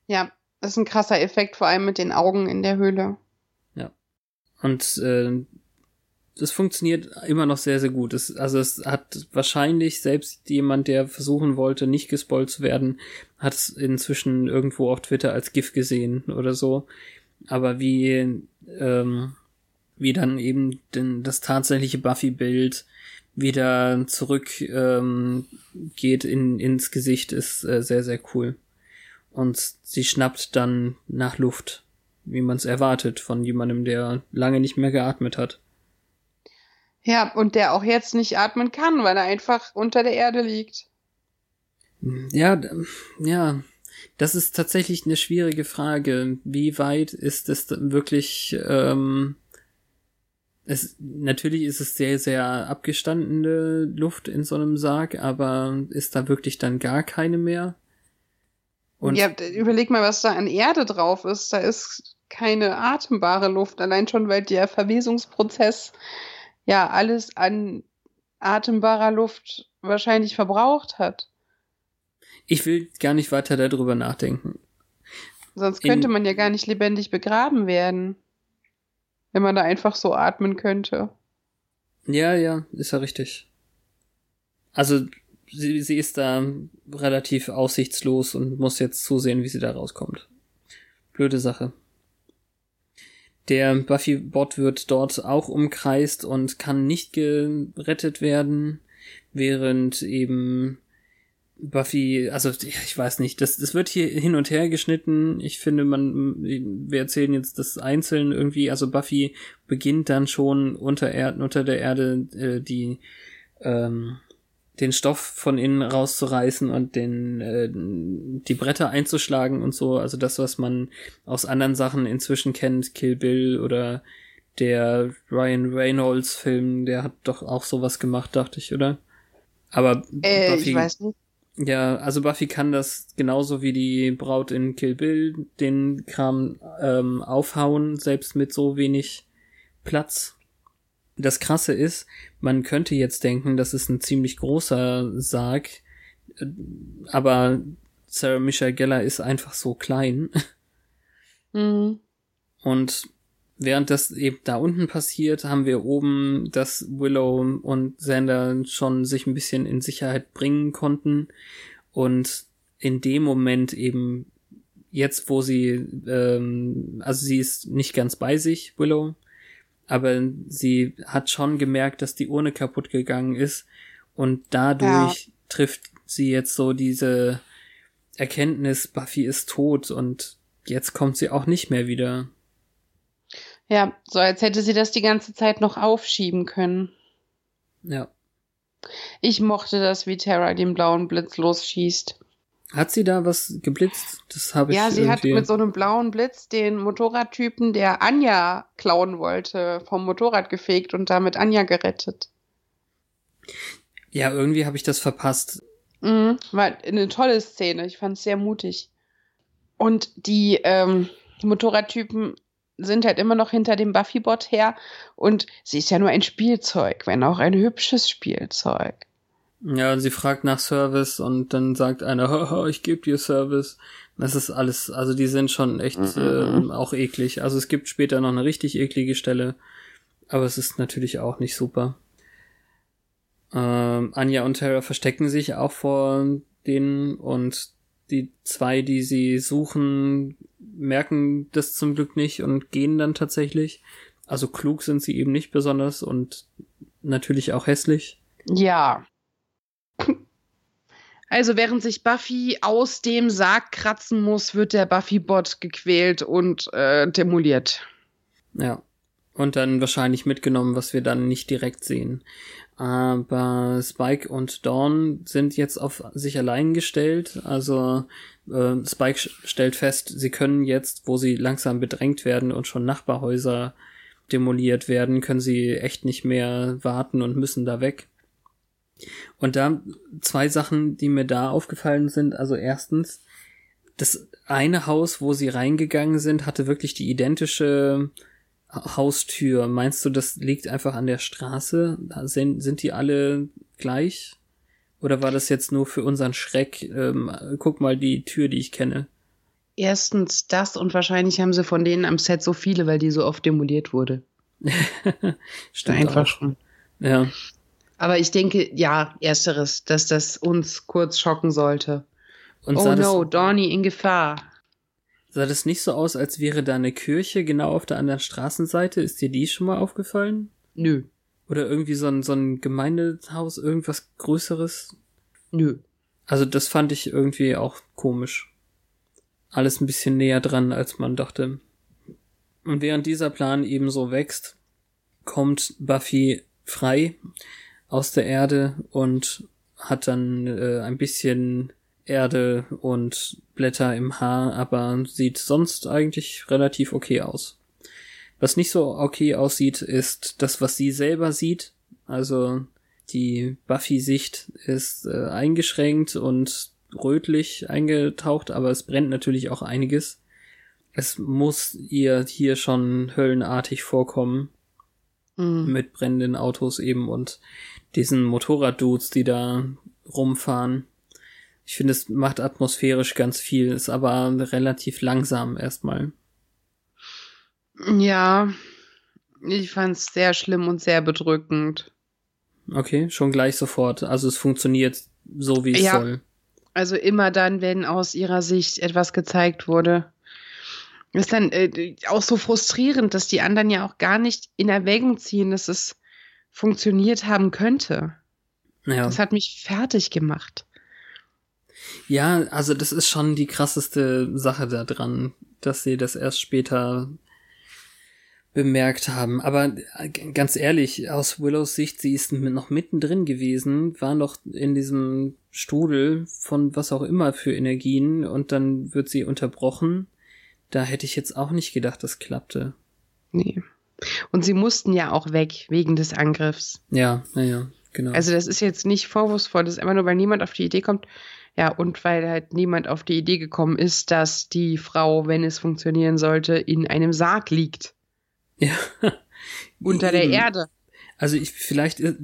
[SPEAKER 1] ja, das ist ein krasser Effekt, vor allem mit den Augen in der Höhle.
[SPEAKER 2] Ja. Und äh, das funktioniert immer noch sehr, sehr gut. Es, also es hat wahrscheinlich selbst jemand, der versuchen wollte, nicht gespoilt zu werden, hat es inzwischen irgendwo auf Twitter als GIF gesehen oder so. Aber wie, ähm, wie dann eben den, das tatsächliche Buffy-Bild wieder zurück ähm, geht in, ins Gesicht, ist äh, sehr, sehr cool und sie schnappt dann nach Luft, wie man es erwartet von jemandem, der lange nicht mehr geatmet hat.
[SPEAKER 1] Ja, und der auch jetzt nicht atmen kann, weil er einfach unter der Erde liegt.
[SPEAKER 2] Ja, ja, das ist tatsächlich eine schwierige Frage. Wie weit ist es wirklich, ähm, es, natürlich ist es sehr, sehr abgestandene Luft in so einem Sarg, aber ist da wirklich dann gar keine mehr?
[SPEAKER 1] Und ja, überleg mal, was da an Erde drauf ist. Da ist keine atembare Luft, allein schon, weil der Verwesungsprozess ja alles an atembarer Luft wahrscheinlich verbraucht hat.
[SPEAKER 2] Ich will gar nicht weiter darüber nachdenken.
[SPEAKER 1] Sonst könnte In man ja gar nicht lebendig begraben werden, wenn man da einfach so atmen könnte.
[SPEAKER 2] Ja, ja, ist ja richtig. Also sie, sie ist da relativ aussichtslos und muss jetzt zusehen, wie sie da rauskommt. Blöde Sache. Der Buffy-Bot wird dort auch umkreist und kann nicht gerettet werden, während eben Buffy, also ich weiß nicht, das, das wird hier hin und her geschnitten. Ich finde, man, wir erzählen jetzt das einzeln irgendwie. Also Buffy beginnt dann schon unter Erden, unter der Erde äh, die ähm, den Stoff von innen rauszureißen und den äh, die Bretter einzuschlagen und so. Also das, was man aus anderen Sachen inzwischen kennt, Kill Bill oder der Ryan Reynolds Film, der hat doch auch sowas gemacht, dachte ich, oder? Aber
[SPEAKER 1] äh, Buffy, ich weiß nicht.
[SPEAKER 2] Ja, also Buffy kann das genauso wie die Braut in Kill Bill den Kram ähm, aufhauen, selbst mit so wenig Platz. Das Krasse ist, man könnte jetzt denken, das ist ein ziemlich großer Sarg, äh, aber Sarah Michelle Geller ist einfach so klein.
[SPEAKER 1] Mhm.
[SPEAKER 2] Und während das eben da unten passiert, haben wir oben, dass Willow und Xander schon sich ein bisschen in Sicherheit bringen konnten und in dem Moment eben jetzt, wo sie, ähm, also sie ist nicht ganz bei sich, Willow, aber sie hat schon gemerkt, dass die Urne kaputt gegangen ist und dadurch ja. trifft sie jetzt so diese Erkenntnis, Buffy ist tot und jetzt kommt sie auch nicht mehr wieder.
[SPEAKER 1] Ja, so als hätte sie das die ganze Zeit noch aufschieben können.
[SPEAKER 2] Ja.
[SPEAKER 1] Ich mochte das, wie Terra den blauen Blitz losschießt.
[SPEAKER 2] Hat sie da was geblitzt? Das habe ich
[SPEAKER 1] Ja, sie
[SPEAKER 2] irgendwie...
[SPEAKER 1] hat mit so einem blauen Blitz den Motorradtypen, der Anja klauen wollte, vom Motorrad gefegt und damit Anja gerettet.
[SPEAKER 2] Ja, irgendwie habe ich das verpasst.
[SPEAKER 1] Mhm, war eine tolle Szene. Ich fand es sehr mutig. Und die ähm, Motorradtypen sind halt immer noch hinter dem Buffy-Bot her und sie ist ja nur ein Spielzeug, wenn auch ein hübsches Spielzeug.
[SPEAKER 2] Ja, sie fragt nach Service und dann sagt einer, Haha, ich gebe dir Service. Das ist alles, also die sind schon echt mhm. äh, auch eklig. Also es gibt später noch eine richtig eklige Stelle, aber es ist natürlich auch nicht super. Ähm, Anja und Tara verstecken sich auch vor denen und die zwei, die sie suchen, merken das zum Glück nicht und gehen dann tatsächlich. Also klug sind sie eben nicht besonders und natürlich auch hässlich.
[SPEAKER 1] Ja. Also während sich Buffy aus dem Sarg kratzen muss, wird der Buffy-Bot gequält und äh, demoliert.
[SPEAKER 2] Ja. Und dann wahrscheinlich mitgenommen, was wir dann nicht direkt sehen. Aber Spike und Dawn sind jetzt auf sich allein gestellt. Also äh, Spike stellt fest, sie können jetzt, wo sie langsam bedrängt werden und schon Nachbarhäuser demoliert werden, können sie echt nicht mehr warten und müssen da weg. Und da zwei Sachen, die mir da aufgefallen sind. Also erstens, das eine Haus, wo sie reingegangen sind, hatte wirklich die identische Haustür. Meinst du, das liegt einfach an der Straße? Sind, sind die alle gleich? Oder war das jetzt nur für unseren Schreck? Ähm, guck mal die Tür, die ich kenne.
[SPEAKER 1] Erstens das und wahrscheinlich haben sie von denen am Set so viele, weil die so oft demoliert wurde.
[SPEAKER 2] Stimmt
[SPEAKER 1] Einfach schon.
[SPEAKER 2] Ja.
[SPEAKER 1] Aber ich denke, ja, ersteres, dass das uns kurz schocken sollte.
[SPEAKER 2] Und
[SPEAKER 1] oh no,
[SPEAKER 2] das,
[SPEAKER 1] Donny in Gefahr.
[SPEAKER 2] sah das nicht so aus, als wäre da eine Kirche genau auf der anderen Straßenseite? Ist dir die schon mal aufgefallen?
[SPEAKER 1] Nö,
[SPEAKER 2] Oder irgendwie so ein, so ein Gemeindehaus, irgendwas Größeres?
[SPEAKER 1] nö.
[SPEAKER 2] Also das fand ich irgendwie auch komisch. Alles ein bisschen näher dran, als man dachte. Und während dieser Plan ebenso wächst, kommt Buffy frei aus der Erde und hat dann äh, ein bisschen Erde und Blätter im Haar, aber sieht sonst eigentlich relativ okay aus. Was nicht so okay aussieht, ist das, was sie selber sieht. Also die Buffy-Sicht ist äh, eingeschränkt und rötlich eingetaucht, aber es brennt natürlich auch einiges. Es muss ihr hier schon höllenartig vorkommen
[SPEAKER 1] Mhm.
[SPEAKER 2] mit brennenden Autos eben und diesen Motorraddudes, die da rumfahren. Ich finde, es macht atmosphärisch ganz viel, ist aber relativ langsam erstmal.
[SPEAKER 1] Ja, ich fand's sehr schlimm und sehr bedrückend.
[SPEAKER 2] Okay, schon gleich sofort. Also es funktioniert so, wie es
[SPEAKER 1] Ja.
[SPEAKER 2] soll.
[SPEAKER 1] Also immer dann, wenn aus ihrer Sicht etwas gezeigt wurde. Ist dann äh, auch so frustrierend, dass die anderen ja auch gar nicht in Erwägung ziehen, dass es funktioniert haben könnte.
[SPEAKER 2] Ja.
[SPEAKER 1] Das hat mich fertig gemacht.
[SPEAKER 2] Ja, also das ist schon die krasseste Sache da dran, dass sie das erst später bemerkt haben. Aber äh, ganz ehrlich, aus Willows Sicht, sie ist noch mittendrin gewesen, war noch in diesem Strudel von was auch immer für Energien und dann wird sie unterbrochen. Da hätte ich jetzt auch nicht gedacht, das klappte.
[SPEAKER 1] Nee. Und sie mussten ja auch weg wegen des Angriffs.
[SPEAKER 2] Ja, naja, genau.
[SPEAKER 1] Also das ist jetzt nicht vorwurfsvoll, das ist einfach nur, weil niemand auf die Idee kommt. Ja, und weil halt niemand auf die Idee gekommen ist, dass die Frau, wenn es funktionieren sollte, in einem Sarg liegt.
[SPEAKER 2] Ja.
[SPEAKER 1] Unter der. Erde.
[SPEAKER 2] Also ich vielleicht, äh,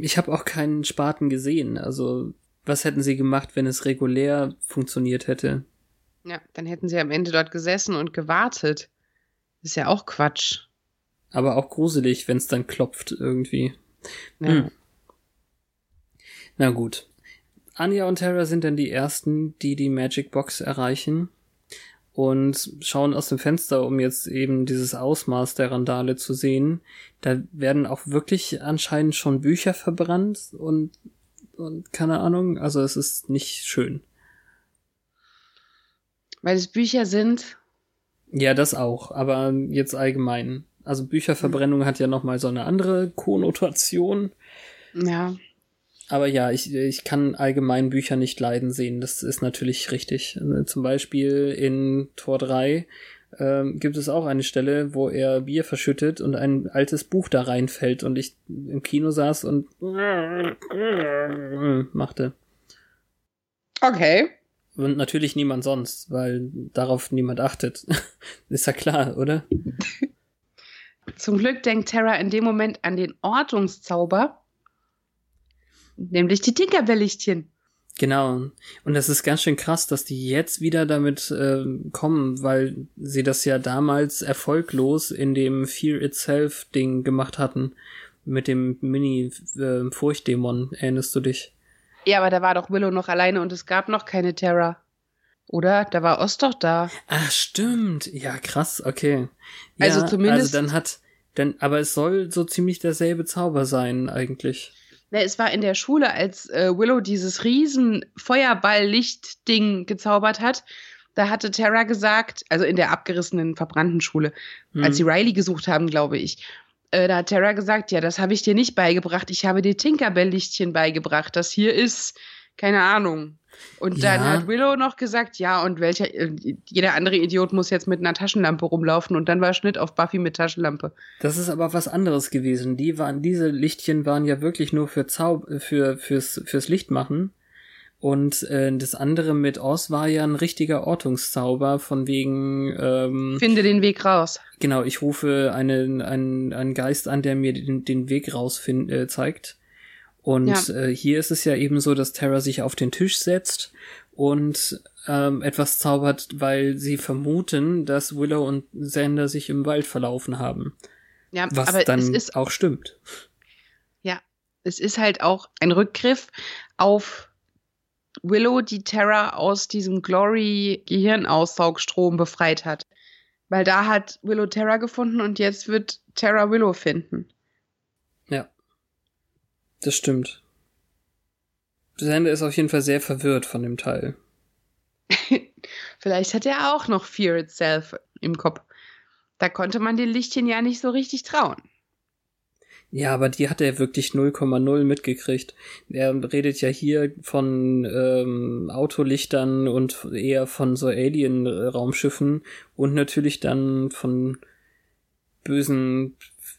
[SPEAKER 2] ich habe auch keinen Spaten gesehen. Also was hätten sie gemacht, wenn es regulär funktioniert hätte?
[SPEAKER 1] Ja, dann hätten sie am Ende dort gesessen und gewartet. Ist ja auch Quatsch.
[SPEAKER 2] Aber auch gruselig, wenn es dann klopft irgendwie.
[SPEAKER 1] Ja.
[SPEAKER 2] Hm. Na gut. Anja und Tara sind dann die ersten, die die Magic Box erreichen und schauen aus dem Fenster, um jetzt eben dieses Ausmaß der Randale zu sehen. Da werden auch wirklich anscheinend schon Bücher verbrannt und, und keine Ahnung. Also es ist nicht schön.
[SPEAKER 1] Weil es Bücher sind.
[SPEAKER 2] Ja, das auch, aber jetzt allgemein. Also Bücherverbrennung hat ja nochmal so eine andere Konnotation.
[SPEAKER 1] Ja.
[SPEAKER 2] Aber ja, ich, ich kann allgemein Bücher nicht leiden sehen. Das ist natürlich richtig. Zum Beispiel in Tor 3 ähm, gibt es auch eine Stelle, wo er Bier verschüttet und ein altes Buch da reinfällt und ich im Kino saß und machte.
[SPEAKER 1] Okay.
[SPEAKER 2] Und natürlich niemand sonst, weil darauf niemand achtet. ist ja klar, oder?
[SPEAKER 1] Zum Glück denkt Terra in dem Moment an den Ortungszauber, nämlich die Tinkerbell-Lichtchen.
[SPEAKER 2] Genau. Und das ist ganz schön krass, dass die jetzt wieder damit äh, kommen, weil sie das ja damals erfolglos in dem Fear Itself Ding gemacht hatten. Mit dem Mini-Furchtdämon, erinnerst du dich?
[SPEAKER 1] Ja, aber da war doch Willow noch alleine und es gab noch keine Terra. Oder? Da war Ost doch da.
[SPEAKER 2] Ah, stimmt. Ja, krass, okay. Ja,
[SPEAKER 1] Also zumindest-
[SPEAKER 2] Also dann hat, dann, aber es soll so ziemlich derselbe Zauber sein, eigentlich.
[SPEAKER 1] Ne, es war in der Schule, als äh, Willow dieses riesen Feuerball-Licht-Ding gezaubert hat. Da hatte Terra gesagt, also in der abgerissenen, verbrannten Schule,
[SPEAKER 2] Hm.
[SPEAKER 1] als sie Riley gesucht haben, glaube ich. Äh, da hat Terra gesagt, ja, das habe ich dir nicht beigebracht. Ich habe dir Tinkerbell-Lichtchen beigebracht. Das hier ist, keine Ahnung. Und dann
[SPEAKER 2] Ja.
[SPEAKER 1] hat Willow noch gesagt, ja, und welcher, jeder andere Idiot muss jetzt mit einer Taschenlampe rumlaufen. Und dann war Schnitt auf Buffy mit Taschenlampe.
[SPEAKER 2] Das ist aber was anderes gewesen. Die waren, diese Lichtchen waren ja wirklich nur für Zau für, fürs, fürs Licht machen. Und äh, das andere mit Oz war ja ein richtiger Ortungszauber, von wegen, ähm,
[SPEAKER 1] Finde den Weg raus.
[SPEAKER 2] genau, ich rufe einen, einen, einen Geist an, der mir den, den Weg raus find, äh, zeigt. Und
[SPEAKER 1] Ja.
[SPEAKER 2] äh, hier ist es ja eben so, dass Terra sich auf den Tisch setzt und ähm, etwas zaubert, weil sie vermuten, dass Willow und Xander sich im Wald verlaufen haben.
[SPEAKER 1] Ja,
[SPEAKER 2] Was
[SPEAKER 1] aber
[SPEAKER 2] dann
[SPEAKER 1] es ist
[SPEAKER 2] auch stimmt.
[SPEAKER 1] Ja, es ist halt auch ein Rückgriff auf Willow, die Terra aus diesem Glory-Gehirnaussaugstrom befreit hat. Weil da hat Willow Terra gefunden und jetzt wird Terra Willow finden.
[SPEAKER 2] Das stimmt. Xander ist auf jeden Fall sehr verwirrt von dem Teil.
[SPEAKER 1] Vielleicht hat er auch noch Fear Itself im Kopf. Da konnte man den Lichtchen ja nicht so richtig trauen.
[SPEAKER 2] Ja, aber die hat er wirklich 0,0 mitgekriegt. Er redet ja hier von ähm, Autolichtern und eher von so Alien-Raumschiffen und natürlich dann von bösen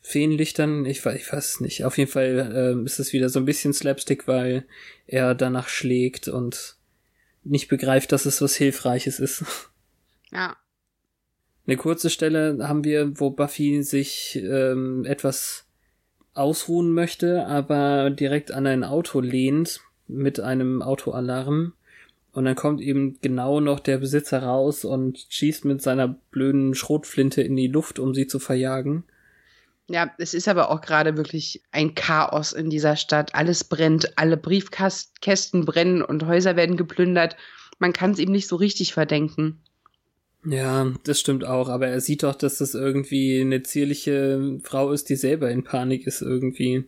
[SPEAKER 2] Feenlichtern. Ich, weiß- ich weiß nicht. Auf jeden Fall ähm, ist es wieder so ein bisschen Slapstick, weil er danach schlägt und nicht begreift, dass es was Hilfreiches ist.
[SPEAKER 1] Ja.
[SPEAKER 2] Eine kurze Stelle haben wir, wo Buffy sich ähm, etwas ausruhen möchte, aber direkt an ein Auto lehnt mit einem Autoalarm. Und dann kommt eben genau noch der Besitzer raus und schießt mit seiner blöden Schrotflinte in die Luft, um sie zu verjagen.
[SPEAKER 1] Ja, es ist aber auch gerade wirklich ein Chaos in dieser Stadt. Alles brennt, alle Briefkästen brennen und Häuser werden geplündert. Man kann es ihm nicht so richtig verdenken.
[SPEAKER 2] Ja, das stimmt auch, aber er sieht doch, dass das irgendwie eine zierliche Frau ist, die selber in Panik ist irgendwie.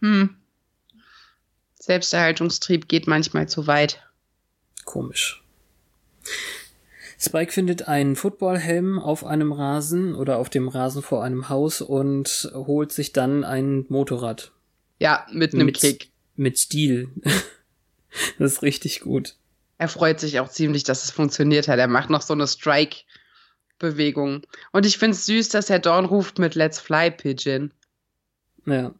[SPEAKER 1] Hm. Selbsterhaltungstrieb geht manchmal zu weit.
[SPEAKER 2] Komisch. Spike findet einen Footballhelm auf einem Rasen oder auf dem Rasen vor einem Haus und holt sich dann ein Motorrad.
[SPEAKER 1] Ja, mit einem
[SPEAKER 2] Mit-
[SPEAKER 1] Kick.
[SPEAKER 2] Mit Stil. das ist richtig gut.
[SPEAKER 1] Er freut sich auch ziemlich, dass es funktioniert hat. Er macht noch so eine Strike-Bewegung. Und ich finde es süß, dass er Dawn ruft mit Let's Fly Pigeon.
[SPEAKER 2] Ja.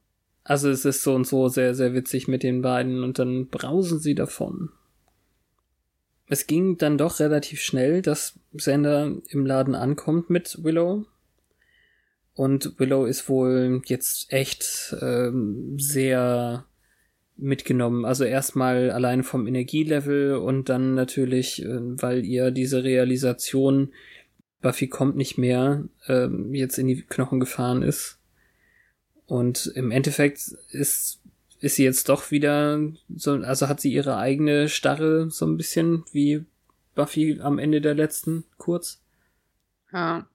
[SPEAKER 2] Also es ist so und so sehr, sehr witzig mit den beiden und dann brausen sie davon. Es ging dann doch relativ schnell, dass Sander im Laden ankommt mit Willow. Und Willow ist wohl jetzt echt ähm, sehr mitgenommen. Also erstmal allein vom Energielevel und dann natürlich, äh, weil ihr diese Realisation, Buffy kommt nicht mehr, ähm, jetzt in die Knochen gefahren ist. Und im Endeffekt ist, ist sie jetzt doch wieder so, also hat sie ihre eigene Starre so ein bisschen wie Buffy am Ende der letzten kurz.
[SPEAKER 1] Ja.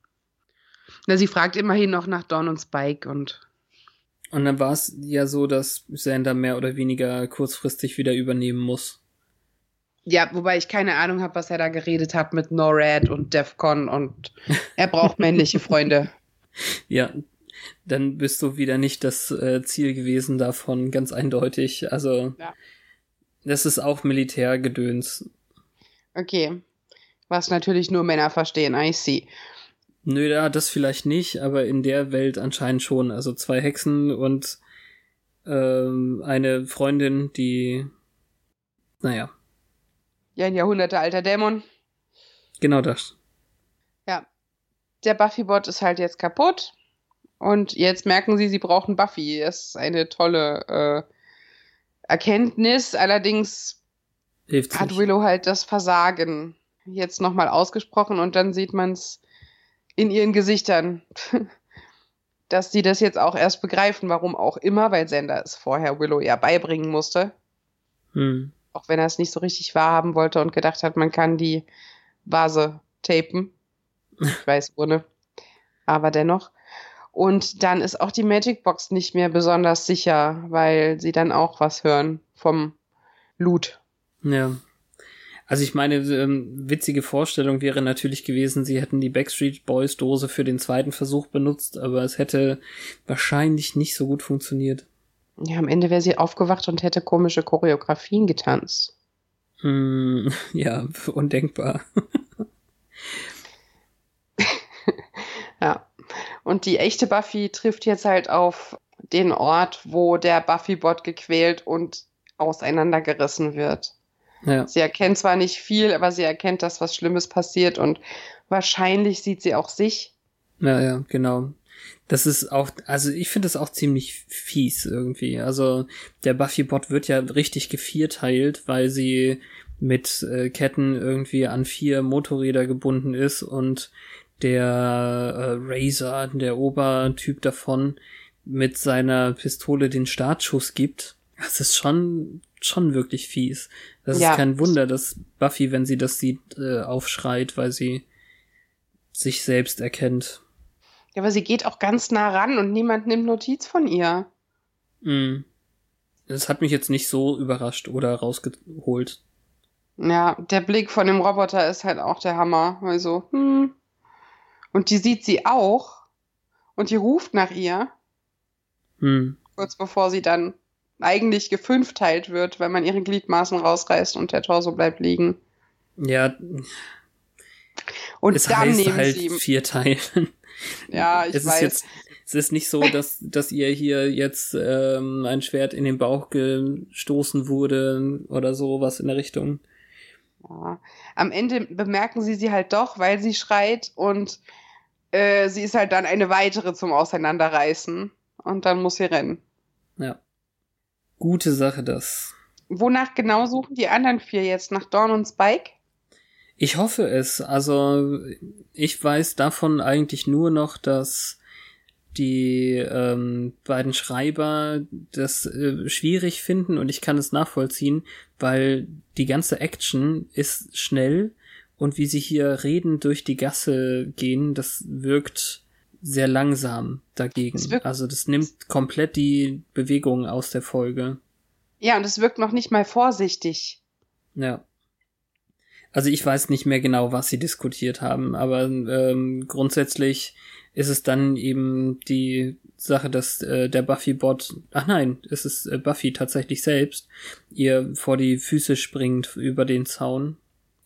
[SPEAKER 1] Na, sie fragt immerhin noch nach Dawn und Spike und
[SPEAKER 2] Und dann war es ja so, dass Sander mehr oder weniger kurzfristig wieder übernehmen muss.
[SPEAKER 1] ja, wobei ich keine Ahnung habe, was er da geredet hat mit NORAD und DEFCON und er braucht männliche Freunde.
[SPEAKER 2] Ja, dann bist du wieder nicht das äh, Ziel gewesen davon, ganz eindeutig. Also,
[SPEAKER 1] Ja.
[SPEAKER 2] das ist auch Militärgedöns.
[SPEAKER 1] Okay. Was natürlich nur Männer verstehen, I see.
[SPEAKER 2] Nö, ja, das vielleicht nicht, aber in der Welt anscheinend schon. Also zwei Hexen und ähm, eine Freundin, die, naja,
[SPEAKER 1] Ja, ein jahrhundertealter Dämon.
[SPEAKER 2] genau das.
[SPEAKER 1] Ja. Der Buffy-Bot ist halt jetzt kaputt. Und jetzt merken sie, sie brauchen Buffy. Das ist eine tolle äh, Erkenntnis. Allerdings
[SPEAKER 2] Hilft
[SPEAKER 1] hat
[SPEAKER 2] nicht.
[SPEAKER 1] Willow halt das Versagen jetzt nochmal ausgesprochen und dann sieht man es in ihren Gesichtern, dass sie das jetzt auch erst begreifen, warum auch immer, weil Sender es vorher Willow ja beibringen musste,
[SPEAKER 2] Hm.
[SPEAKER 1] auch wenn er es nicht so richtig wahrhaben wollte und gedacht hat, man kann die Vase tapen. Ich weiß, ohne. Aber dennoch. Und dann ist auch die Magic Box nicht mehr besonders sicher, weil sie dann auch was hören vom Loot.
[SPEAKER 2] Ja. Also ich meine, ähm, witzige Vorstellung wäre natürlich gewesen, sie hätten die Backstreet Boys Dose für den zweiten Versuch benutzt, aber es hätte wahrscheinlich nicht so gut funktioniert.
[SPEAKER 1] Ja, am Ende wäre sie aufgewacht und hätte komische Choreografien getanzt.
[SPEAKER 2] Hm, ja, undenkbar.
[SPEAKER 1] Ja. Und die echte Buffy trifft jetzt halt auf den Ort, wo der Buffy-Bot gequält und auseinandergerissen wird.
[SPEAKER 2] Ja.
[SPEAKER 1] Sie erkennt zwar nicht viel, aber sie erkennt, dass was Schlimmes passiert und wahrscheinlich sieht sie auch sich.
[SPEAKER 2] Ja, ja, genau. Das ist auch, also ich finde das auch ziemlich fies irgendwie. Also der Buffy-Bot wird ja richtig gevierteilt, weil sie mit äh, Ketten irgendwie an vier Motorräder gebunden ist und der äh, Razor, der Obertyp davon, mit seiner Pistole den Startschuss gibt. Das ist schon, schon wirklich fies. Das
[SPEAKER 1] Ja.
[SPEAKER 2] ist kein Wunder, dass Buffy, wenn sie das sieht, äh, aufschreit, weil sie sich selbst erkennt.
[SPEAKER 1] Ja, aber sie geht auch ganz nah ran und niemand nimmt Notiz von ihr.
[SPEAKER 2] Mm. Das hat mich jetzt nicht so überrascht oder rausgeholt.
[SPEAKER 1] Ja, der Blick von dem Roboter ist halt auch der Hammer. Also, hm. Und die sieht sie auch. Und die ruft nach ihr,
[SPEAKER 2] Hm.
[SPEAKER 1] kurz bevor sie dann eigentlich gefünfteilt wird, weil man ihre Gliedmaßen rausreißt und der Torso bleibt liegen.
[SPEAKER 2] Ja,
[SPEAKER 1] Und
[SPEAKER 2] es
[SPEAKER 1] dann
[SPEAKER 2] heißt
[SPEAKER 1] nehmen
[SPEAKER 2] halt
[SPEAKER 1] sie.
[SPEAKER 2] vier Teilen.
[SPEAKER 1] Ja, ich
[SPEAKER 2] es
[SPEAKER 1] weiß.
[SPEAKER 2] ist jetzt, es ist nicht so, dass, dass ihr hier jetzt ähm, ein Schwert in den Bauch gestoßen wurde oder so, was in der Richtung.
[SPEAKER 1] Ja. Am Ende bemerken sie sie halt doch, weil sie schreit und äh, sie ist halt dann eine weitere zum Auseinanderreißen. Und dann muss sie rennen.
[SPEAKER 2] Ja. Gute Sache das.
[SPEAKER 1] Wonach genau suchen die anderen vier jetzt? Nach Dawn und Spike?
[SPEAKER 2] Ich hoffe es. Also ich weiß davon eigentlich nur noch, dass die ähm, beiden Schreiber das äh, schwierig finden und ich kann es nachvollziehen, weil die ganze Action ist schnell Und wie sie hier redend durch die Gasse gehen, das wirkt sehr langsam dagegen. Also das nimmt komplett die Bewegung aus der Folge.
[SPEAKER 1] Ja, und es wirkt noch nicht mal vorsichtig.
[SPEAKER 2] Ja. Also ich weiß nicht mehr genau, was sie diskutiert haben, aber ähm, grundsätzlich ist es dann eben die Sache, dass äh, der Buffy-Bot, ach nein, es ist äh, Buffy tatsächlich selbst, ihr vor die Füße springt über den Zaun.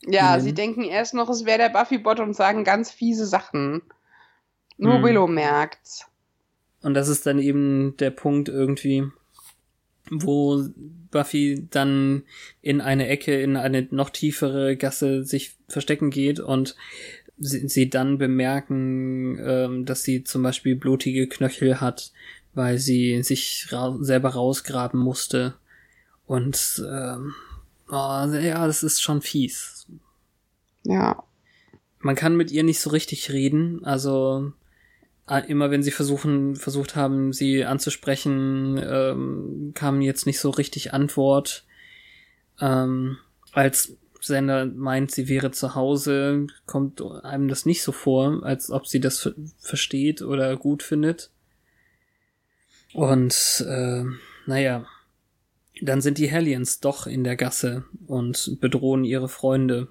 [SPEAKER 1] Ja, ihnen. sie denken erst noch, es wäre der Buffy-Bot und sagen ganz fiese Sachen. Nur hm. Willow merkt's.
[SPEAKER 2] Und das ist dann eben der Punkt irgendwie, wo Buffy dann in eine Ecke, in eine noch tiefere Gasse sich verstecken geht und sie, sie dann bemerken, ähm, dass sie zum Beispiel blutige Knöchel hat, weil sie sich ra selber rausgraben musste. Und ähm, oh, ja, das ist schon fies.
[SPEAKER 1] Ja.
[SPEAKER 2] Man kann mit ihr nicht so richtig reden, also immer wenn sie versuchen, versucht haben, sie anzusprechen, ähm, kam jetzt nicht so richtig Antwort. Ähm, als Sender meint, sie wäre zu Hause, kommt einem das nicht so vor, als ob sie das versteht oder gut findet. Und äh, naja, dann sind die Hellions doch in der Gasse und bedrohen ihre Freunde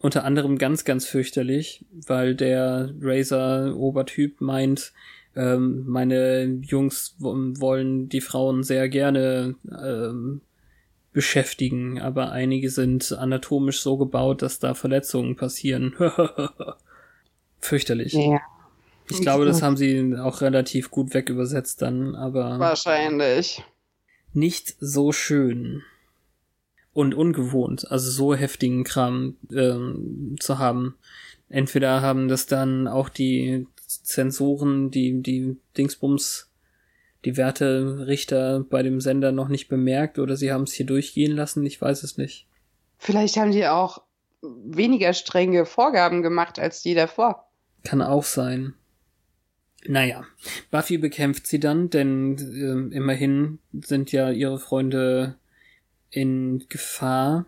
[SPEAKER 2] unter anderem ganz, ganz fürchterlich, weil der Razer-Obertyp meint, ähm, meine Jungs wollen die Frauen sehr gerne ähm, beschäftigen, aber einige sind anatomisch so gebaut, dass da Verletzungen passieren. Fürchterlich. Ja. Ich glaube, das haben sie auch relativ gut wegübersetzt dann, aber.
[SPEAKER 1] Wahrscheinlich.
[SPEAKER 2] Nicht so schön und ungewohnt, also so heftigen Kram ähm, zu haben. Entweder haben das dann auch die Zensoren, die, die Dingsbums, die Werterichter bei dem Sender noch nicht bemerkt oder sie haben es hier durchgehen lassen, ich weiß es nicht.
[SPEAKER 1] Vielleicht haben die auch weniger strenge Vorgaben gemacht als die davor.
[SPEAKER 2] Kann auch sein. Naja, Buffy bekämpft sie dann, denn äh, immerhin sind ja ihre Freunde in Gefahr.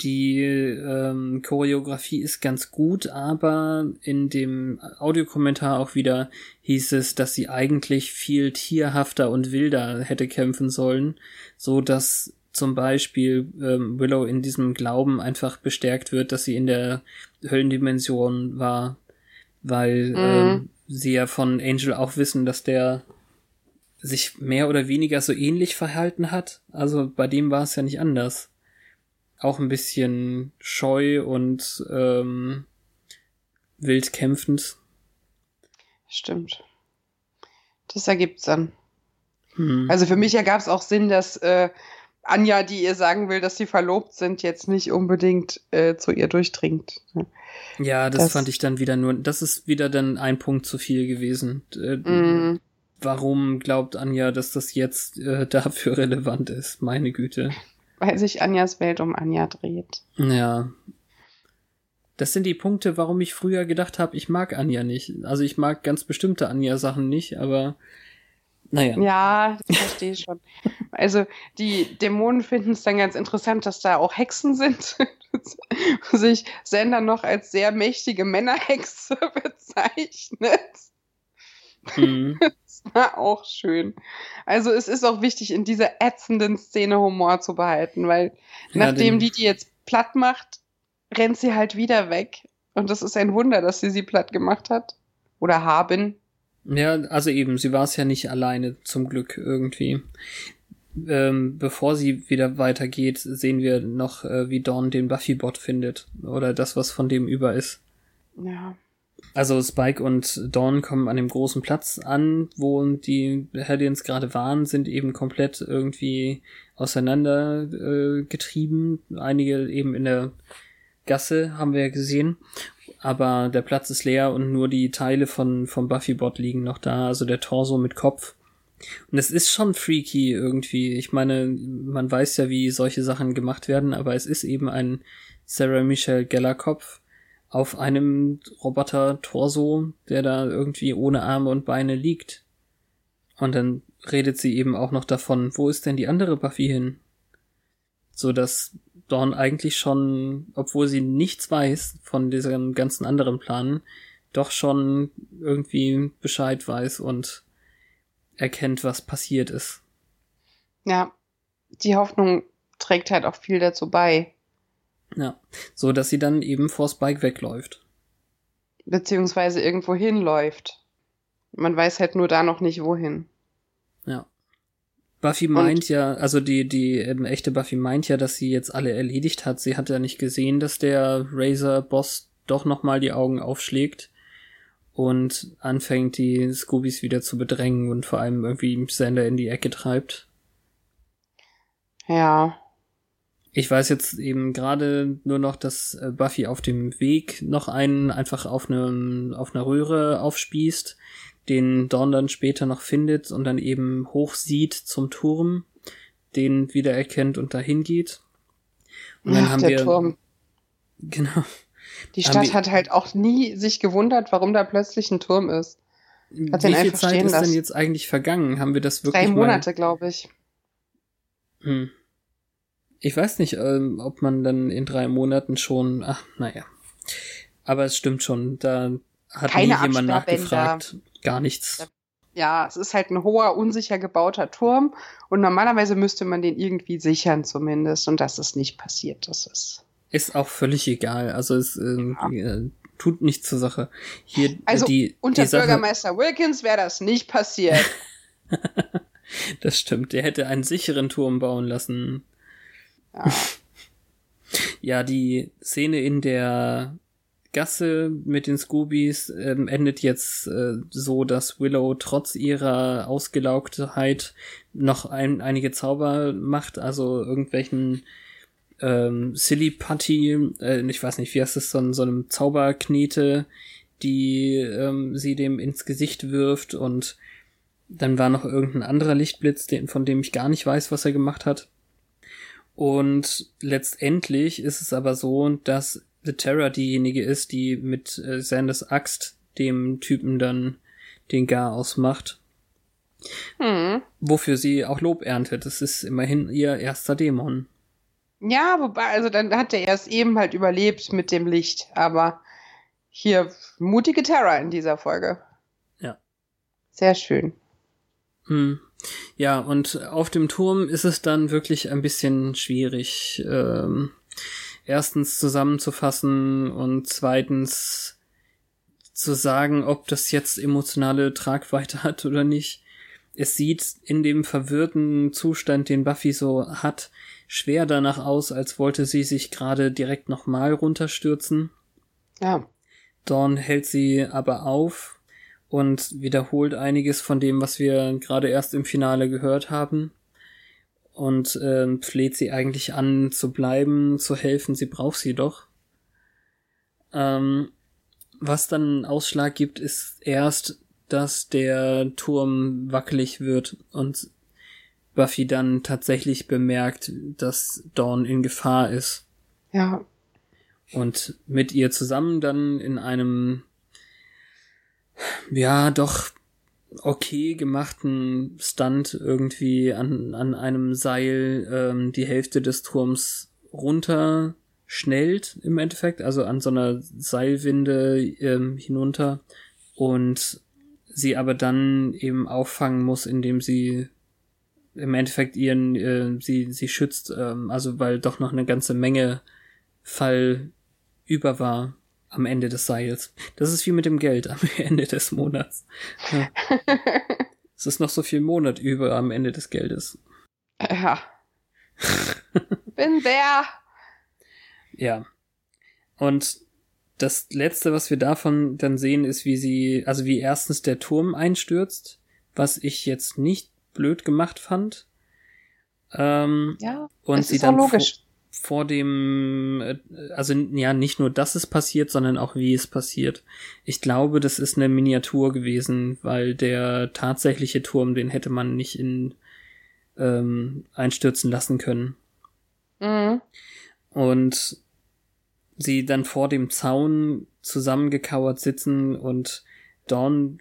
[SPEAKER 2] Die ähm, Choreografie ist ganz gut, aber in dem Audiokommentar auch wieder hieß es, dass sie eigentlich viel tierhafter und wilder hätte kämpfen sollen, so dass zum Beispiel ähm, Willow in diesem Glauben einfach bestärkt wird, dass sie in der Höllendimension war, weil mhm. ähm, sie ja von Angel auch wissen, dass der sich mehr oder weniger so ähnlich verhalten hat. Also bei dem war es ja nicht anders. Auch ein bisschen scheu und ähm, wild kämpfend.
[SPEAKER 1] Stimmt. Das ergibt's dann. Hm. Also für mich ergab es auch Sinn, dass äh, Anja, die ihr sagen will, dass sie verlobt sind, jetzt nicht unbedingt äh, zu ihr durchdringt.
[SPEAKER 2] Ja, das, das, fand ich dann wieder nur, das ist wieder dann ein Punkt zu viel gewesen. Äh, mm warum glaubt Anja, dass das jetzt äh, dafür relevant ist? Meine Güte.
[SPEAKER 1] Weil sich Anjas Welt um Anja dreht.
[SPEAKER 2] Ja. Das sind die Punkte, warum ich früher gedacht habe, ich mag Anja nicht. Also ich mag ganz bestimmte Anja-Sachen nicht, aber naja.
[SPEAKER 1] Ja, ich verstehe schon. Also die Dämonen finden es dann ganz interessant, dass da auch Hexen sind. sich Sender noch als sehr mächtige Männerhexe bezeichnet. Mhm. War auch schön. Also es ist auch wichtig, in dieser ätzenden Szene Humor zu behalten, weil ja, nachdem die die jetzt platt macht, rennt sie halt wieder weg. Und das ist ein Wunder, dass sie sie platt gemacht hat. Oder haben.
[SPEAKER 2] Ja, also eben, sie war es ja nicht alleine, zum Glück irgendwie. Ähm, bevor sie wieder weitergeht, sehen wir noch, äh, wie Dawn den Buffy-Bot findet. Oder das, was von dem über ist.
[SPEAKER 1] Ja.
[SPEAKER 2] Also Spike und Dawn kommen an dem großen Platz an, wo die Hellions gerade waren, sind eben komplett irgendwie auseinander äh. Einige eben in der Gasse haben wir ja gesehen. Aber der Platz ist leer und nur die Teile von, vom Buffy-Bot liegen noch da, also der Torso mit Kopf. Und es ist schon freaky irgendwie. Ich meine, man weiß ja, wie solche Sachen gemacht werden, aber es ist eben ein Sarah Michelle Geller Kopf auf einem Roboter-Torso, der da irgendwie ohne Arme und Beine liegt. Und dann redet sie eben auch noch davon, wo ist denn die andere Buffy hin? So dass Dawn eigentlich schon, obwohl sie nichts weiß von diesem ganzen anderen Plan, doch schon irgendwie Bescheid weiß und erkennt, was passiert ist.
[SPEAKER 1] Ja, die Hoffnung trägt halt auch viel dazu bei.
[SPEAKER 2] Ja, so dass sie dann eben vor Spike wegläuft.
[SPEAKER 1] Beziehungsweise irgendwo hinläuft. Man weiß halt nur da noch nicht wohin.
[SPEAKER 2] Ja. Buffy meint und? ja, also die, die ähm, echte Buffy meint ja, dass sie jetzt alle erledigt hat. Sie hat ja nicht gesehen, dass der Razor-Boss doch nochmal die Augen aufschlägt und anfängt, die Scoobies wieder zu bedrängen und vor allem irgendwie Sander in die Ecke treibt.
[SPEAKER 1] Ja.
[SPEAKER 2] Ich weiß jetzt eben gerade nur noch, dass äh, Buffy auf dem Weg noch einen einfach auf, einem, auf einer Röhre aufspießt den Dawn dann später noch findet und dann eben hoch sieht zum Turm, den wieder erkennt und dahin geht.
[SPEAKER 1] Und dann Ach, haben der wir Turm.
[SPEAKER 2] Genau.
[SPEAKER 1] Die Stadt hat halt auch nie sich gewundert, warum da plötzlich ein Turm ist.
[SPEAKER 2] Hat Wie viel Zeit ist denn jetzt eigentlich vergangen? Haben wir das wirklich
[SPEAKER 1] Drei Monate, glaube ich.
[SPEAKER 2] Hm. Ich weiß nicht, ähm, ob man dann in drei Monaten schon. Ach, naja. Aber es stimmt schon, da hat Keine nie jemand nachgefragt. Gar nichts.
[SPEAKER 1] Ja, es ist halt ein hoher, unsicher gebauter Turm und normalerweise müsste man den irgendwie sichern zumindest und das ist nicht passiert. Das ist.
[SPEAKER 2] Ist auch völlig egal. Also es äh, ja. tut nichts zur Sache. Hier,
[SPEAKER 1] also
[SPEAKER 2] die,
[SPEAKER 1] unter
[SPEAKER 2] die
[SPEAKER 1] Bürgermeister Wilkins wäre das nicht passiert.
[SPEAKER 2] das stimmt. Der hätte einen sicheren Turm bauen lassen. Ja. die Szene in der Gasse mit den Scoobies ähm, endet jetzt äh, so, dass Willow trotz ihrer Ausgelaugtheit noch ein, einige Zauber macht, also irgendwelchen ähm, Silly Putty, äh, ich weiß nicht, wie heißt es, so, so einem Zauberknete, die ähm, sie dem ins Gesicht wirft und dann war noch irgendein anderer Lichtblitz, den, von dem ich gar nicht weiß, was er gemacht hat. Und letztendlich ist es aber so, dass The Terror diejenige ist, die mit äh, Sanders Axt dem Typen dann den Gar ausmacht. Hm. Wofür sie auch Lob erntet. Das ist immerhin ihr erster Dämon.
[SPEAKER 1] Ja, wobei, also dann hat er erst eben halt überlebt mit dem Licht, aber hier mutige Terror in dieser Folge.
[SPEAKER 2] Ja.
[SPEAKER 1] Sehr schön.
[SPEAKER 2] Hm. Ja, und auf dem Turm ist es dann wirklich ein bisschen schwierig. Ähm, erstens zusammenzufassen und zweitens zu sagen, ob das jetzt emotionale Tragweite hat oder nicht. Es sieht in dem verwirrten Zustand, den Buffy so hat, schwer danach aus, als wollte sie sich gerade direkt nochmal runterstürzen.
[SPEAKER 1] Ja.
[SPEAKER 2] Dawn hält sie aber auf und wiederholt einiges von dem, was wir gerade erst im Finale gehört haben und äh, fleht sie eigentlich an zu bleiben, zu helfen, sie braucht sie doch. Ähm, was dann einen Ausschlag gibt, ist erst, dass der Turm wackelig wird und Buffy dann tatsächlich bemerkt, dass Dawn in Gefahr ist.
[SPEAKER 1] Ja.
[SPEAKER 2] Und mit ihr zusammen dann in einem ja doch okay gemachten Stunt irgendwie an, an einem Seil ähm, die Hälfte des Turms runter schnellt im Endeffekt, also an so einer Seilwinde ähm, hinunter und sie aber dann eben auffangen muss, indem sie im Endeffekt ihren, äh, sie, sie schützt, ähm, also weil doch noch eine ganze Menge Fall über war am Ende des Seils. Das ist wie mit dem Geld am Ende des Monats. Ja. es ist noch so viel Monat über am Ende des Geldes.
[SPEAKER 1] Ja. Bin der.
[SPEAKER 2] Ja. Und das letzte, was wir davon dann sehen, ist, wie sie, also wie erstens der Turm einstürzt, was ich jetzt nicht blöd gemacht fand. Ähm,
[SPEAKER 1] ja,
[SPEAKER 2] und sie dann logisch vor dem, äh, also ja, nicht nur, dass es passiert, sondern auch wie es passiert. Ich glaube, das ist eine Miniatur gewesen, weil der tatsächliche Turm, den hätte man nicht in ähm, einstürzen lassen können.
[SPEAKER 1] Mhm.
[SPEAKER 2] Und sie dann vor dem Zaun zusammengekauert sitzen und Dawn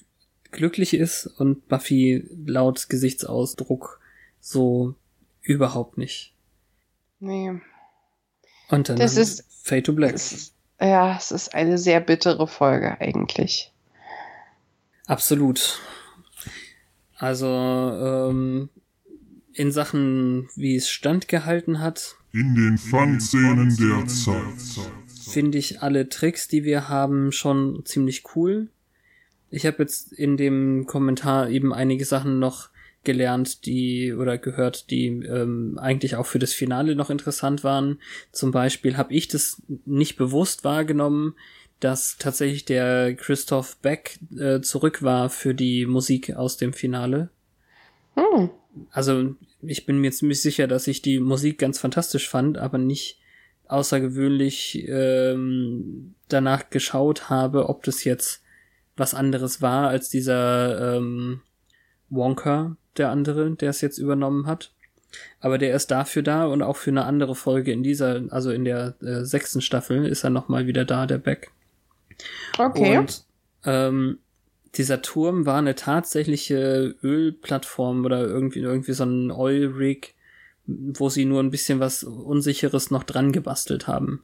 [SPEAKER 2] glücklich ist und Buffy laut Gesichtsausdruck so überhaupt nicht.
[SPEAKER 1] Nee.
[SPEAKER 2] Und dann
[SPEAKER 1] Das ist-
[SPEAKER 2] Fade to Black.
[SPEAKER 1] Ist, ja, es ist eine sehr bittere Folge eigentlich.
[SPEAKER 2] Absolut. Also ähm, in Sachen, wie es standgehalten hat,
[SPEAKER 5] In den Fun-Szenen der Zeit.
[SPEAKER 2] finde ich alle Tricks, die wir haben, schon ziemlich cool. Ich habe jetzt in dem Kommentar eben einige Sachen noch gelernt, die oder gehört, die ähm, eigentlich auch für das Finale noch interessant waren. Zum Beispiel habe ich das nicht bewusst wahrgenommen, dass tatsächlich der Christoph Beck äh, zurück war für die Musik aus dem Finale.
[SPEAKER 1] Hm.
[SPEAKER 2] Also ich bin mir ziemlich sicher, dass ich die Musik ganz fantastisch fand, aber nicht außergewöhnlich ähm, danach geschaut habe, ob das jetzt was anderes war als dieser ähm, Wonka, der andere, der es jetzt übernommen hat. Aber der ist dafür da und auch für eine andere Folge in dieser, also in der äh, sechsten Staffel ist er nochmal wieder da, der Beck.
[SPEAKER 1] Okay.
[SPEAKER 2] Und ähm, dieser Turm war eine tatsächliche Ölplattform oder irgendwie, irgendwie so ein Oil Rig, wo sie nur ein bisschen was Unsicheres noch dran gebastelt haben.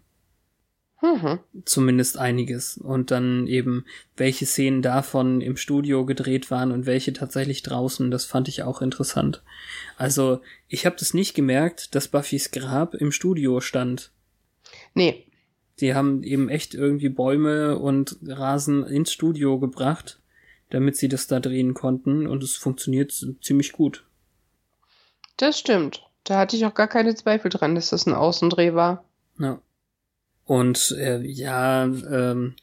[SPEAKER 1] Mhm.
[SPEAKER 2] Zumindest einiges. Und dann eben, welche Szenen davon im Studio gedreht waren und welche tatsächlich draußen, das fand ich auch interessant. Also, ich habe das nicht gemerkt, dass Buffys Grab im Studio stand.
[SPEAKER 1] Nee.
[SPEAKER 2] Die haben eben echt irgendwie Bäume und Rasen ins Studio gebracht, damit sie das da drehen konnten und es funktioniert ziemlich gut.
[SPEAKER 1] Das stimmt. Da hatte ich auch gar keine Zweifel dran, dass das ein Außendreh war.
[SPEAKER 2] Ja. Und äh, ja, ähm,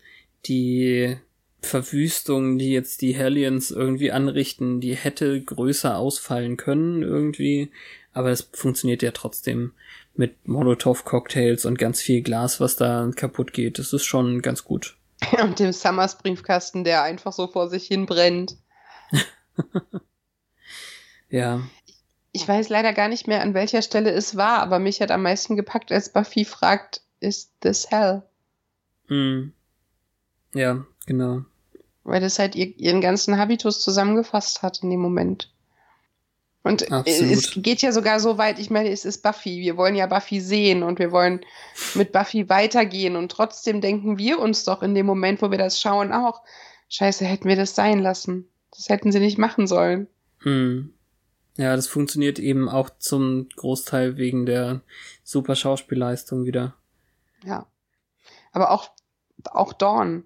[SPEAKER 2] die Verwüstung, die jetzt die Hellions irgendwie anrichten, die hätte größer ausfallen können irgendwie, aber es funktioniert ja trotzdem mit Molotow-Cocktails und ganz viel Glas, was da kaputt geht. Das ist schon ganz gut.
[SPEAKER 1] Und dem Summers Briefkasten, der einfach so vor sich hin brennt.
[SPEAKER 2] Ja,
[SPEAKER 1] Ich weiß leider gar nicht mehr, an welcher Stelle es war, aber mich hat am meisten gepackt, als Buffy fragt, is this hell?
[SPEAKER 2] mm. ja, genau.
[SPEAKER 1] Weil das halt ihr, ihren ganzen Habitus zusammengefasst hat in dem Moment. Und
[SPEAKER 2] Absolut.
[SPEAKER 1] es geht ja sogar so weit, ich meine, es ist Buffy. Wir wollen ja Buffy sehen und wir wollen mit Buffy weitergehen. Und trotzdem denken wir uns doch in dem Moment, wo wir das schauen, auch, scheiße, hätten wir das sein lassen. Das hätten sie nicht machen sollen.
[SPEAKER 2] Hm. Ja, das funktioniert eben auch zum Großteil wegen der super Schauspielleistung wieder.
[SPEAKER 1] Ja. Aber auch, auch Dawn.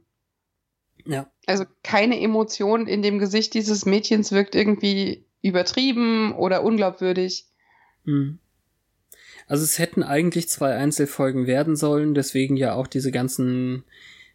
[SPEAKER 2] Ja.
[SPEAKER 1] Also keine Emotion in dem Gesicht dieses Mädchens wirkt irgendwie übertrieben oder unglaubwürdig.
[SPEAKER 2] Hm. Also es hätten eigentlich zwei Einzelfolgen werden sollen, deswegen ja auch diese ganzen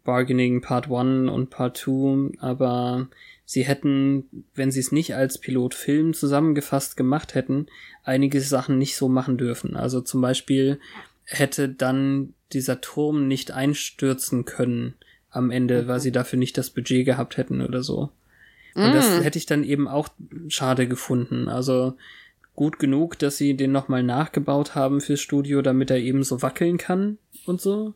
[SPEAKER 2] Bargaining Part 1 und Part 2, aber sie hätten, wenn sie es nicht als Pilotfilm zusammengefasst gemacht hätten, einige Sachen nicht so machen dürfen. Also zum Beispiel hätte dann dieser Turm nicht einstürzen können am Ende, weil sie dafür nicht das Budget gehabt hätten oder so. Und das
[SPEAKER 1] Mm.
[SPEAKER 2] hätte ich dann eben auch schade gefunden. Also gut genug, dass sie den nochmal nachgebaut haben fürs Studio, damit er eben so wackeln kann und so.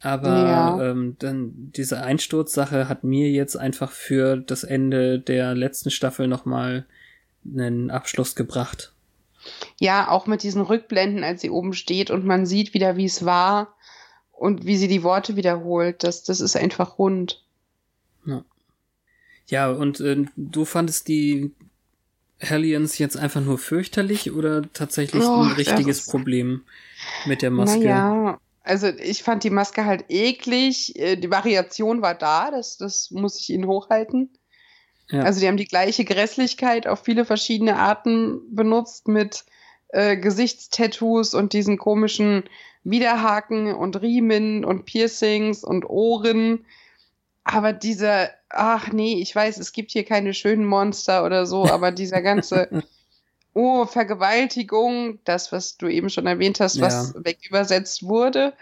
[SPEAKER 2] Aber
[SPEAKER 1] Ja.
[SPEAKER 2] ähm, dann diese Einsturzsache hat mir jetzt einfach für das Ende der letzten Staffel nochmal einen Abschluss gebracht.
[SPEAKER 1] Ja, auch mit diesen Rückblenden, als sie oben steht und man sieht wieder, wie es war und wie sie die Worte wiederholt. Das, das ist einfach rund.
[SPEAKER 2] Ja, und äh, du fandest die Hellions jetzt einfach nur fürchterlich oder tatsächlich
[SPEAKER 1] Oh,
[SPEAKER 2] ein richtiges Problem mit der Maske?
[SPEAKER 1] Naja, also ich fand die Maske halt eklig. Äh, Die Variation war da, das, das muss ich ihnen hochhalten.
[SPEAKER 2] Ja.
[SPEAKER 1] Also die haben die gleiche Grässlichkeit auf viele verschiedene Arten benutzt mit äh, Gesichtstattoos und diesen komischen Widerhaken und Riemen und Piercings und Ohren. Aber dieser, ach nee, ich weiß, es gibt hier keine schönen Monster oder so, aber dieser ganze, oh, Vergewaltigung, das, was du eben schon erwähnt hast, was wegübersetzt wurde,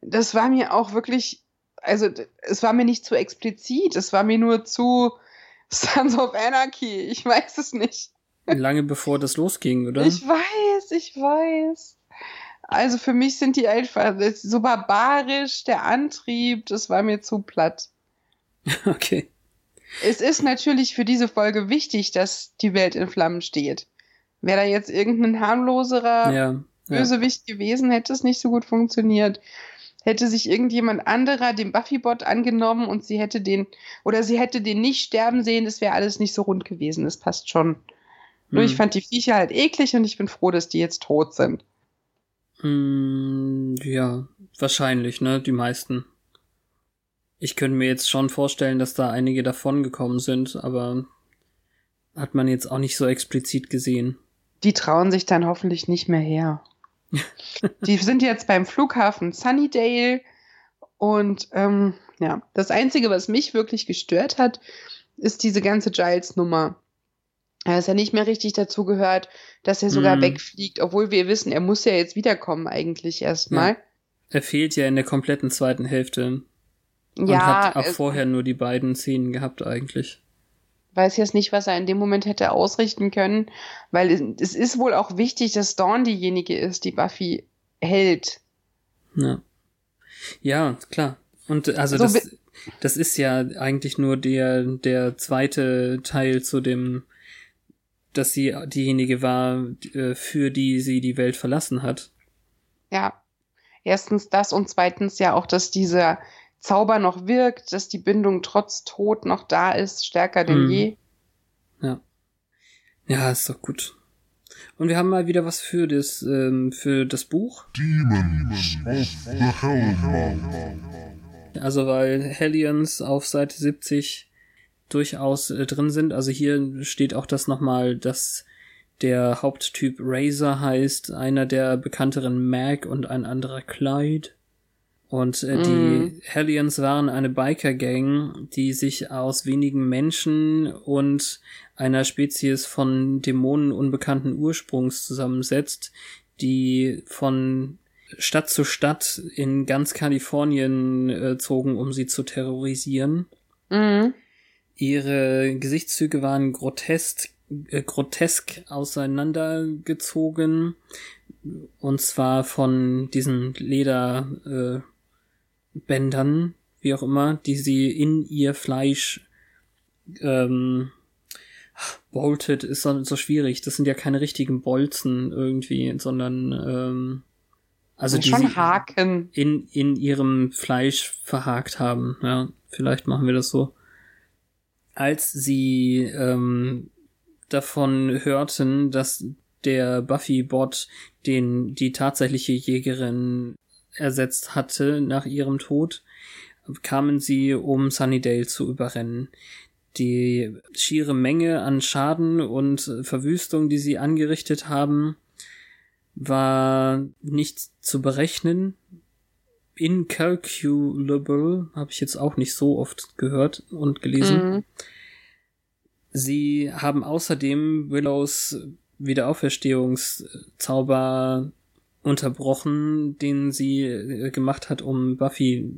[SPEAKER 1] das war mir auch wirklich, also es war mir nicht zu explizit, es war mir nur zu Sons of Anarchy, ich weiß es nicht.
[SPEAKER 2] Lange bevor das losging, oder?
[SPEAKER 1] Ich weiß, ich weiß. Also für mich sind die einfach so barbarisch, der Antrieb, das war mir zu platt.
[SPEAKER 2] Okay.
[SPEAKER 1] Es ist natürlich für diese Folge wichtig, dass die Welt in Flammen steht. Wäre da jetzt irgendein harmloserer
[SPEAKER 2] Ja. Ja.
[SPEAKER 1] Bösewicht gewesen, hätte es nicht so gut funktioniert. Hätte sich irgendjemand anderer dem Buffy-Bot angenommen und sie hätte den, oder sie hätte den nicht sterben sehen, das wäre alles nicht so rund gewesen. Das passt schon. Nur
[SPEAKER 2] Hm.
[SPEAKER 1] ich fand die Viecher halt eklig und ich bin froh, dass die jetzt tot sind.
[SPEAKER 2] Mm, ja, wahrscheinlich, ne? Die meisten. Ich könnte mir jetzt schon vorstellen, dass da einige davon gekommen sind, aber hat man jetzt auch nicht so explizit gesehen.
[SPEAKER 1] Die trauen sich dann hoffentlich nicht mehr her. Die sind jetzt beim Flughafen Sunnydale und ähm, ja, das Einzige, was mich wirklich gestört hat, ist diese ganze Giles-Nummer. Er ist ja nicht mehr richtig dazu gehört, dass er sogar
[SPEAKER 2] Mhm.
[SPEAKER 1] wegfliegt, obwohl wir wissen, er muss ja jetzt wiederkommen eigentlich erstmal.
[SPEAKER 2] Er fehlt ja in der kompletten zweiten Hälfte und
[SPEAKER 1] Ja,
[SPEAKER 2] hat auch vorher nur die beiden Szenen gehabt eigentlich.
[SPEAKER 1] Weiß jetzt nicht, was er in dem Moment hätte ausrichten können, weil es, ist wohl auch wichtig, dass Dawn diejenige ist, die Buffy hält.
[SPEAKER 2] Ja. Ja, klar. Und also
[SPEAKER 1] So
[SPEAKER 2] das, das ist ja eigentlich nur der, der zweite Teil zu dem, dass sie diejenige war, äh, für die sie die Welt verlassen hat.
[SPEAKER 1] Ja, erstens das und zweitens ja auch, dass dieser Zauber noch wirkt, dass die Bindung trotz Tod noch da ist, stärker denn
[SPEAKER 2] Mhm.
[SPEAKER 1] je.
[SPEAKER 2] Ja, ist doch gut. Und wir haben mal wieder was für das, ähm, für das Buch.
[SPEAKER 5] Demons of the Hellmouth.
[SPEAKER 2] Also weil Hellions auf Seite 70 durchaus äh, drin sind. Also hier steht auch das nochmal, dass der Haupttyp Razor heißt, einer der bekannteren Mac und ein anderer Clyde. Und äh,
[SPEAKER 1] Mhm.
[SPEAKER 2] die Hellions waren eine Biker-Gang, die sich aus wenigen Menschen und einer Spezies von Dämonen unbekannten Ursprungs zusammensetzt, die von Stadt zu Stadt in ganz Kalifornien äh, zogen, um sie zu terrorisieren.
[SPEAKER 1] Mhm.
[SPEAKER 2] Ihre Gesichtszüge waren grotesk, äh, grotesk auseinandergezogen. Und zwar von diesen Lederbändern, äh, Bändern, wie auch immer, die sie in ihr Fleisch ähm, bolted ist so, so schwierig. Das sind ja keine richtigen Bolzen irgendwie, sondern ähm, also die
[SPEAKER 1] schon Haken.
[SPEAKER 2] in, in ihrem Fleisch verhakt haben. Ja, vielleicht machen wir das so. Als sie ähm, davon hörten, dass der Buffy-Bot den die tatsächliche Jägerin ersetzt hatte nach ihrem Tod, kamen sie, um Sunnydale zu überrennen. Die schiere Menge an Schaden und Verwüstung, die sie angerichtet haben, war nicht zu berechnen. Incalculable habe ich jetzt auch nicht so oft gehört und gelesen.
[SPEAKER 1] Mhm.
[SPEAKER 2] Sie haben außerdem Willows Wiederauferstehungszauber unterbrochen, den sie äh, gemacht hat, um Buffy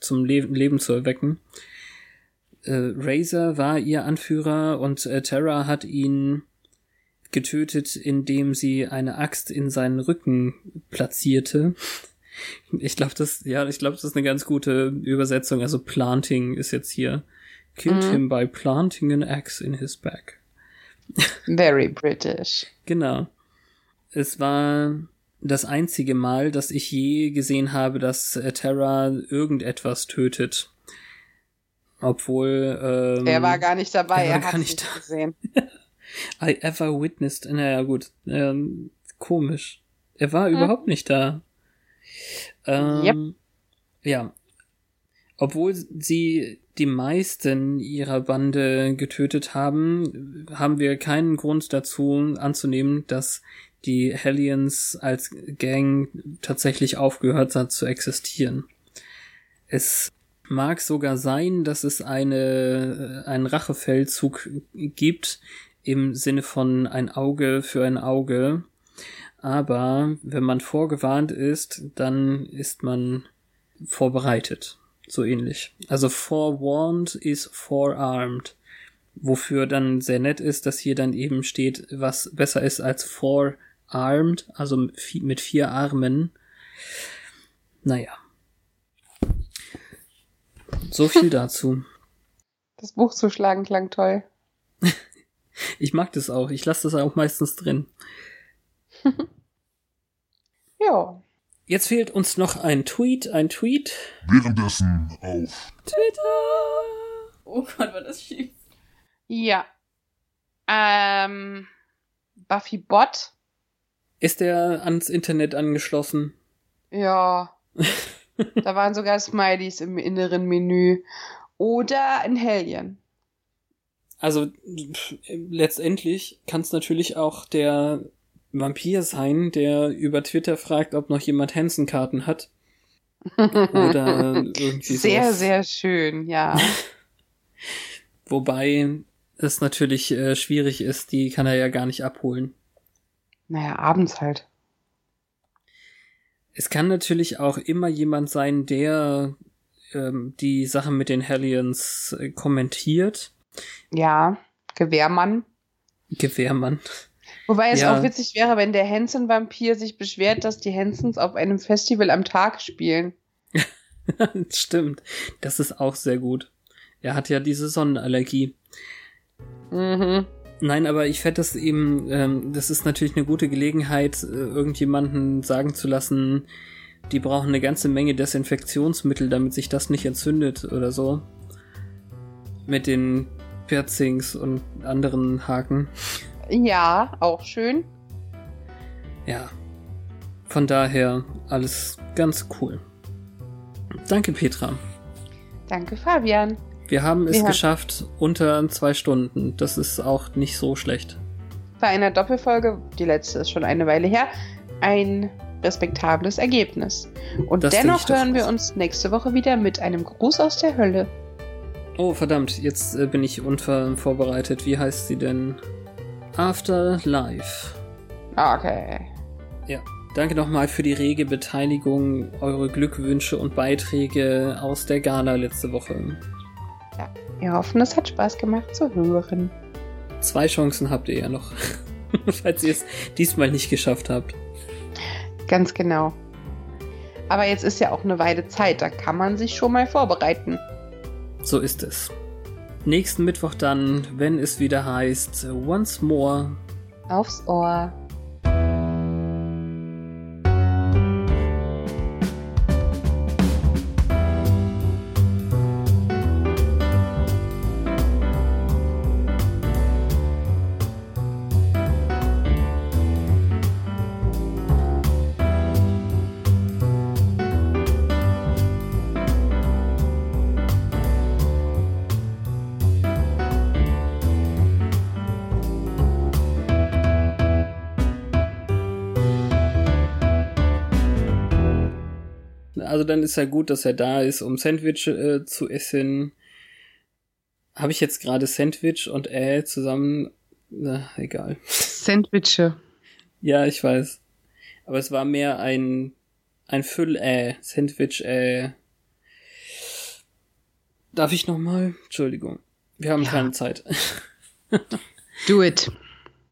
[SPEAKER 2] zum Le Leben zu erwecken. Äh, Razor war ihr Anführer und äh, Terra hat ihn getötet, indem sie eine Axt in seinen Rücken platzierte. Ich glaube, das, ja, ich glaube, das ist eine ganz gute Übersetzung. Also Planting ist jetzt hier. Killed
[SPEAKER 1] Mhm.
[SPEAKER 2] him by planting an axe in his back.
[SPEAKER 1] Very British.
[SPEAKER 2] Genau. Es war das einzige Mal, dass ich je gesehen habe, dass äh, Terra irgendetwas tötet. Obwohl, ähm,
[SPEAKER 1] er war gar nicht dabei,
[SPEAKER 2] er war
[SPEAKER 1] er,
[SPEAKER 2] gar
[SPEAKER 1] hat
[SPEAKER 2] nicht da.
[SPEAKER 1] gesehen.
[SPEAKER 2] I ever witnessed. Naja, gut. Ähm, komisch. Er war überhaupt nicht da. Ähm,
[SPEAKER 1] Yep.
[SPEAKER 2] Ja. Obwohl sie die meisten ihrer Bande getötet haben, haben wir keinen Grund dazu anzunehmen, dass die Hellions als Gang tatsächlich aufgehört hat zu existieren. Es mag sogar sein, dass es eine, einen Rachefeldzug gibt, im Sinne von ein Auge für ein Auge. Aber wenn man vorgewarnt ist, dann ist man vorbereitet. So ähnlich. Also forewarned is forearmed. Wofür dann sehr nett ist, dass hier dann eben steht, was besser ist als forearmed, also mit vi- mit vier Armen. Naja. So viel dazu.
[SPEAKER 1] Das Buch zu schlagen klang toll.
[SPEAKER 2] Ich mag das auch. Ich lasse das auch meistens drin. Jetzt fehlt uns noch ein Tweet, ein Tweet.
[SPEAKER 5] Währenddessen auf
[SPEAKER 2] Twitter.
[SPEAKER 6] Oh Gott, war das schief.
[SPEAKER 1] Ja. Ähm, Buffy Bot.
[SPEAKER 2] Ist der ans Internet angeschlossen?
[SPEAKER 1] Ja. da waren sogar Smileys im inneren Menü. Oder ein Hellion.
[SPEAKER 2] Also letztendlich kann es natürlich auch der Vampir sein, der über Twitter fragt, ob noch jemand Hansen-Karten hat. Oder irgendwie
[SPEAKER 1] Sehr,
[SPEAKER 2] sowas.
[SPEAKER 1] sehr schön, ja.
[SPEAKER 2] Wobei es natürlich äh, schwierig ist, die kann er ja gar nicht abholen.
[SPEAKER 1] Naja, abends halt.
[SPEAKER 2] Es kann natürlich auch immer jemand sein, der ähm, die Sachen mit den Hellions äh, kommentiert.
[SPEAKER 1] Ja, Gewehrmann.
[SPEAKER 2] Gewehrmann.
[SPEAKER 1] Wobei es
[SPEAKER 2] Ja.
[SPEAKER 1] auch witzig wäre, wenn der Hansen-Vampir sich beschwert, dass die Hansons auf einem Festival am Tag spielen.
[SPEAKER 2] Stimmt. Das ist auch sehr gut. Er hat ja diese Sonnenallergie.
[SPEAKER 1] Mhm.
[SPEAKER 2] Nein, aber ich fände das eben, ähm, das ist natürlich eine gute Gelegenheit, äh, irgendjemanden sagen zu lassen, die brauchen eine ganze Menge Desinfektionsmittel, damit sich das nicht entzündet oder so. Mit den Piercings und anderen Haken.
[SPEAKER 1] Ja, auch schön.
[SPEAKER 2] Ja. Von daher alles ganz cool. Danke, Petra.
[SPEAKER 1] Danke, Fabian.
[SPEAKER 2] Wir haben es
[SPEAKER 1] Ja.
[SPEAKER 2] geschafft unter zwei Stunden. Das ist auch nicht so schlecht.
[SPEAKER 1] Bei einer Doppelfolge, die letzte ist schon eine Weile her, ein respektables Ergebnis. Und
[SPEAKER 2] Das
[SPEAKER 1] dennoch hören wir uns nächste Woche wieder mit einem Gruß aus der Hölle.
[SPEAKER 2] Oh, verdammt, jetzt äh, bin ich unvorbereitet. Wie heißt sie denn? Afterlife.
[SPEAKER 1] Okay.
[SPEAKER 2] Ja. Danke nochmal für die rege Beteiligung, eure Glückwünsche und Beiträge aus der Gala letzte Woche.
[SPEAKER 1] Wir hoffen, es hat Spaß gemacht zu hören.
[SPEAKER 2] Zwei Chancen habt ihr ja noch, falls ihr es diesmal nicht geschafft habt.
[SPEAKER 1] Ganz genau. Aber jetzt ist ja auch eine Weile Zeit, da kann man sich schon mal vorbereiten.
[SPEAKER 2] So ist es. Nächsten Mittwoch dann, wenn es wieder heißt Once More.
[SPEAKER 1] Aufs Ohr.
[SPEAKER 2] Also dann ist ja gut, dass er da ist, um Sandwich äh, zu essen. Habe ich jetzt gerade Sandwich und äh zusammen? Na, egal.
[SPEAKER 1] Sandwiche.
[SPEAKER 2] Ja, ich weiß. Aber es war mehr ein ein Füll-äh, Sandwich-äh. Darf ich noch mal? Entschuldigung. Wir haben
[SPEAKER 1] Ja.
[SPEAKER 2] keine Zeit.
[SPEAKER 1] Do it.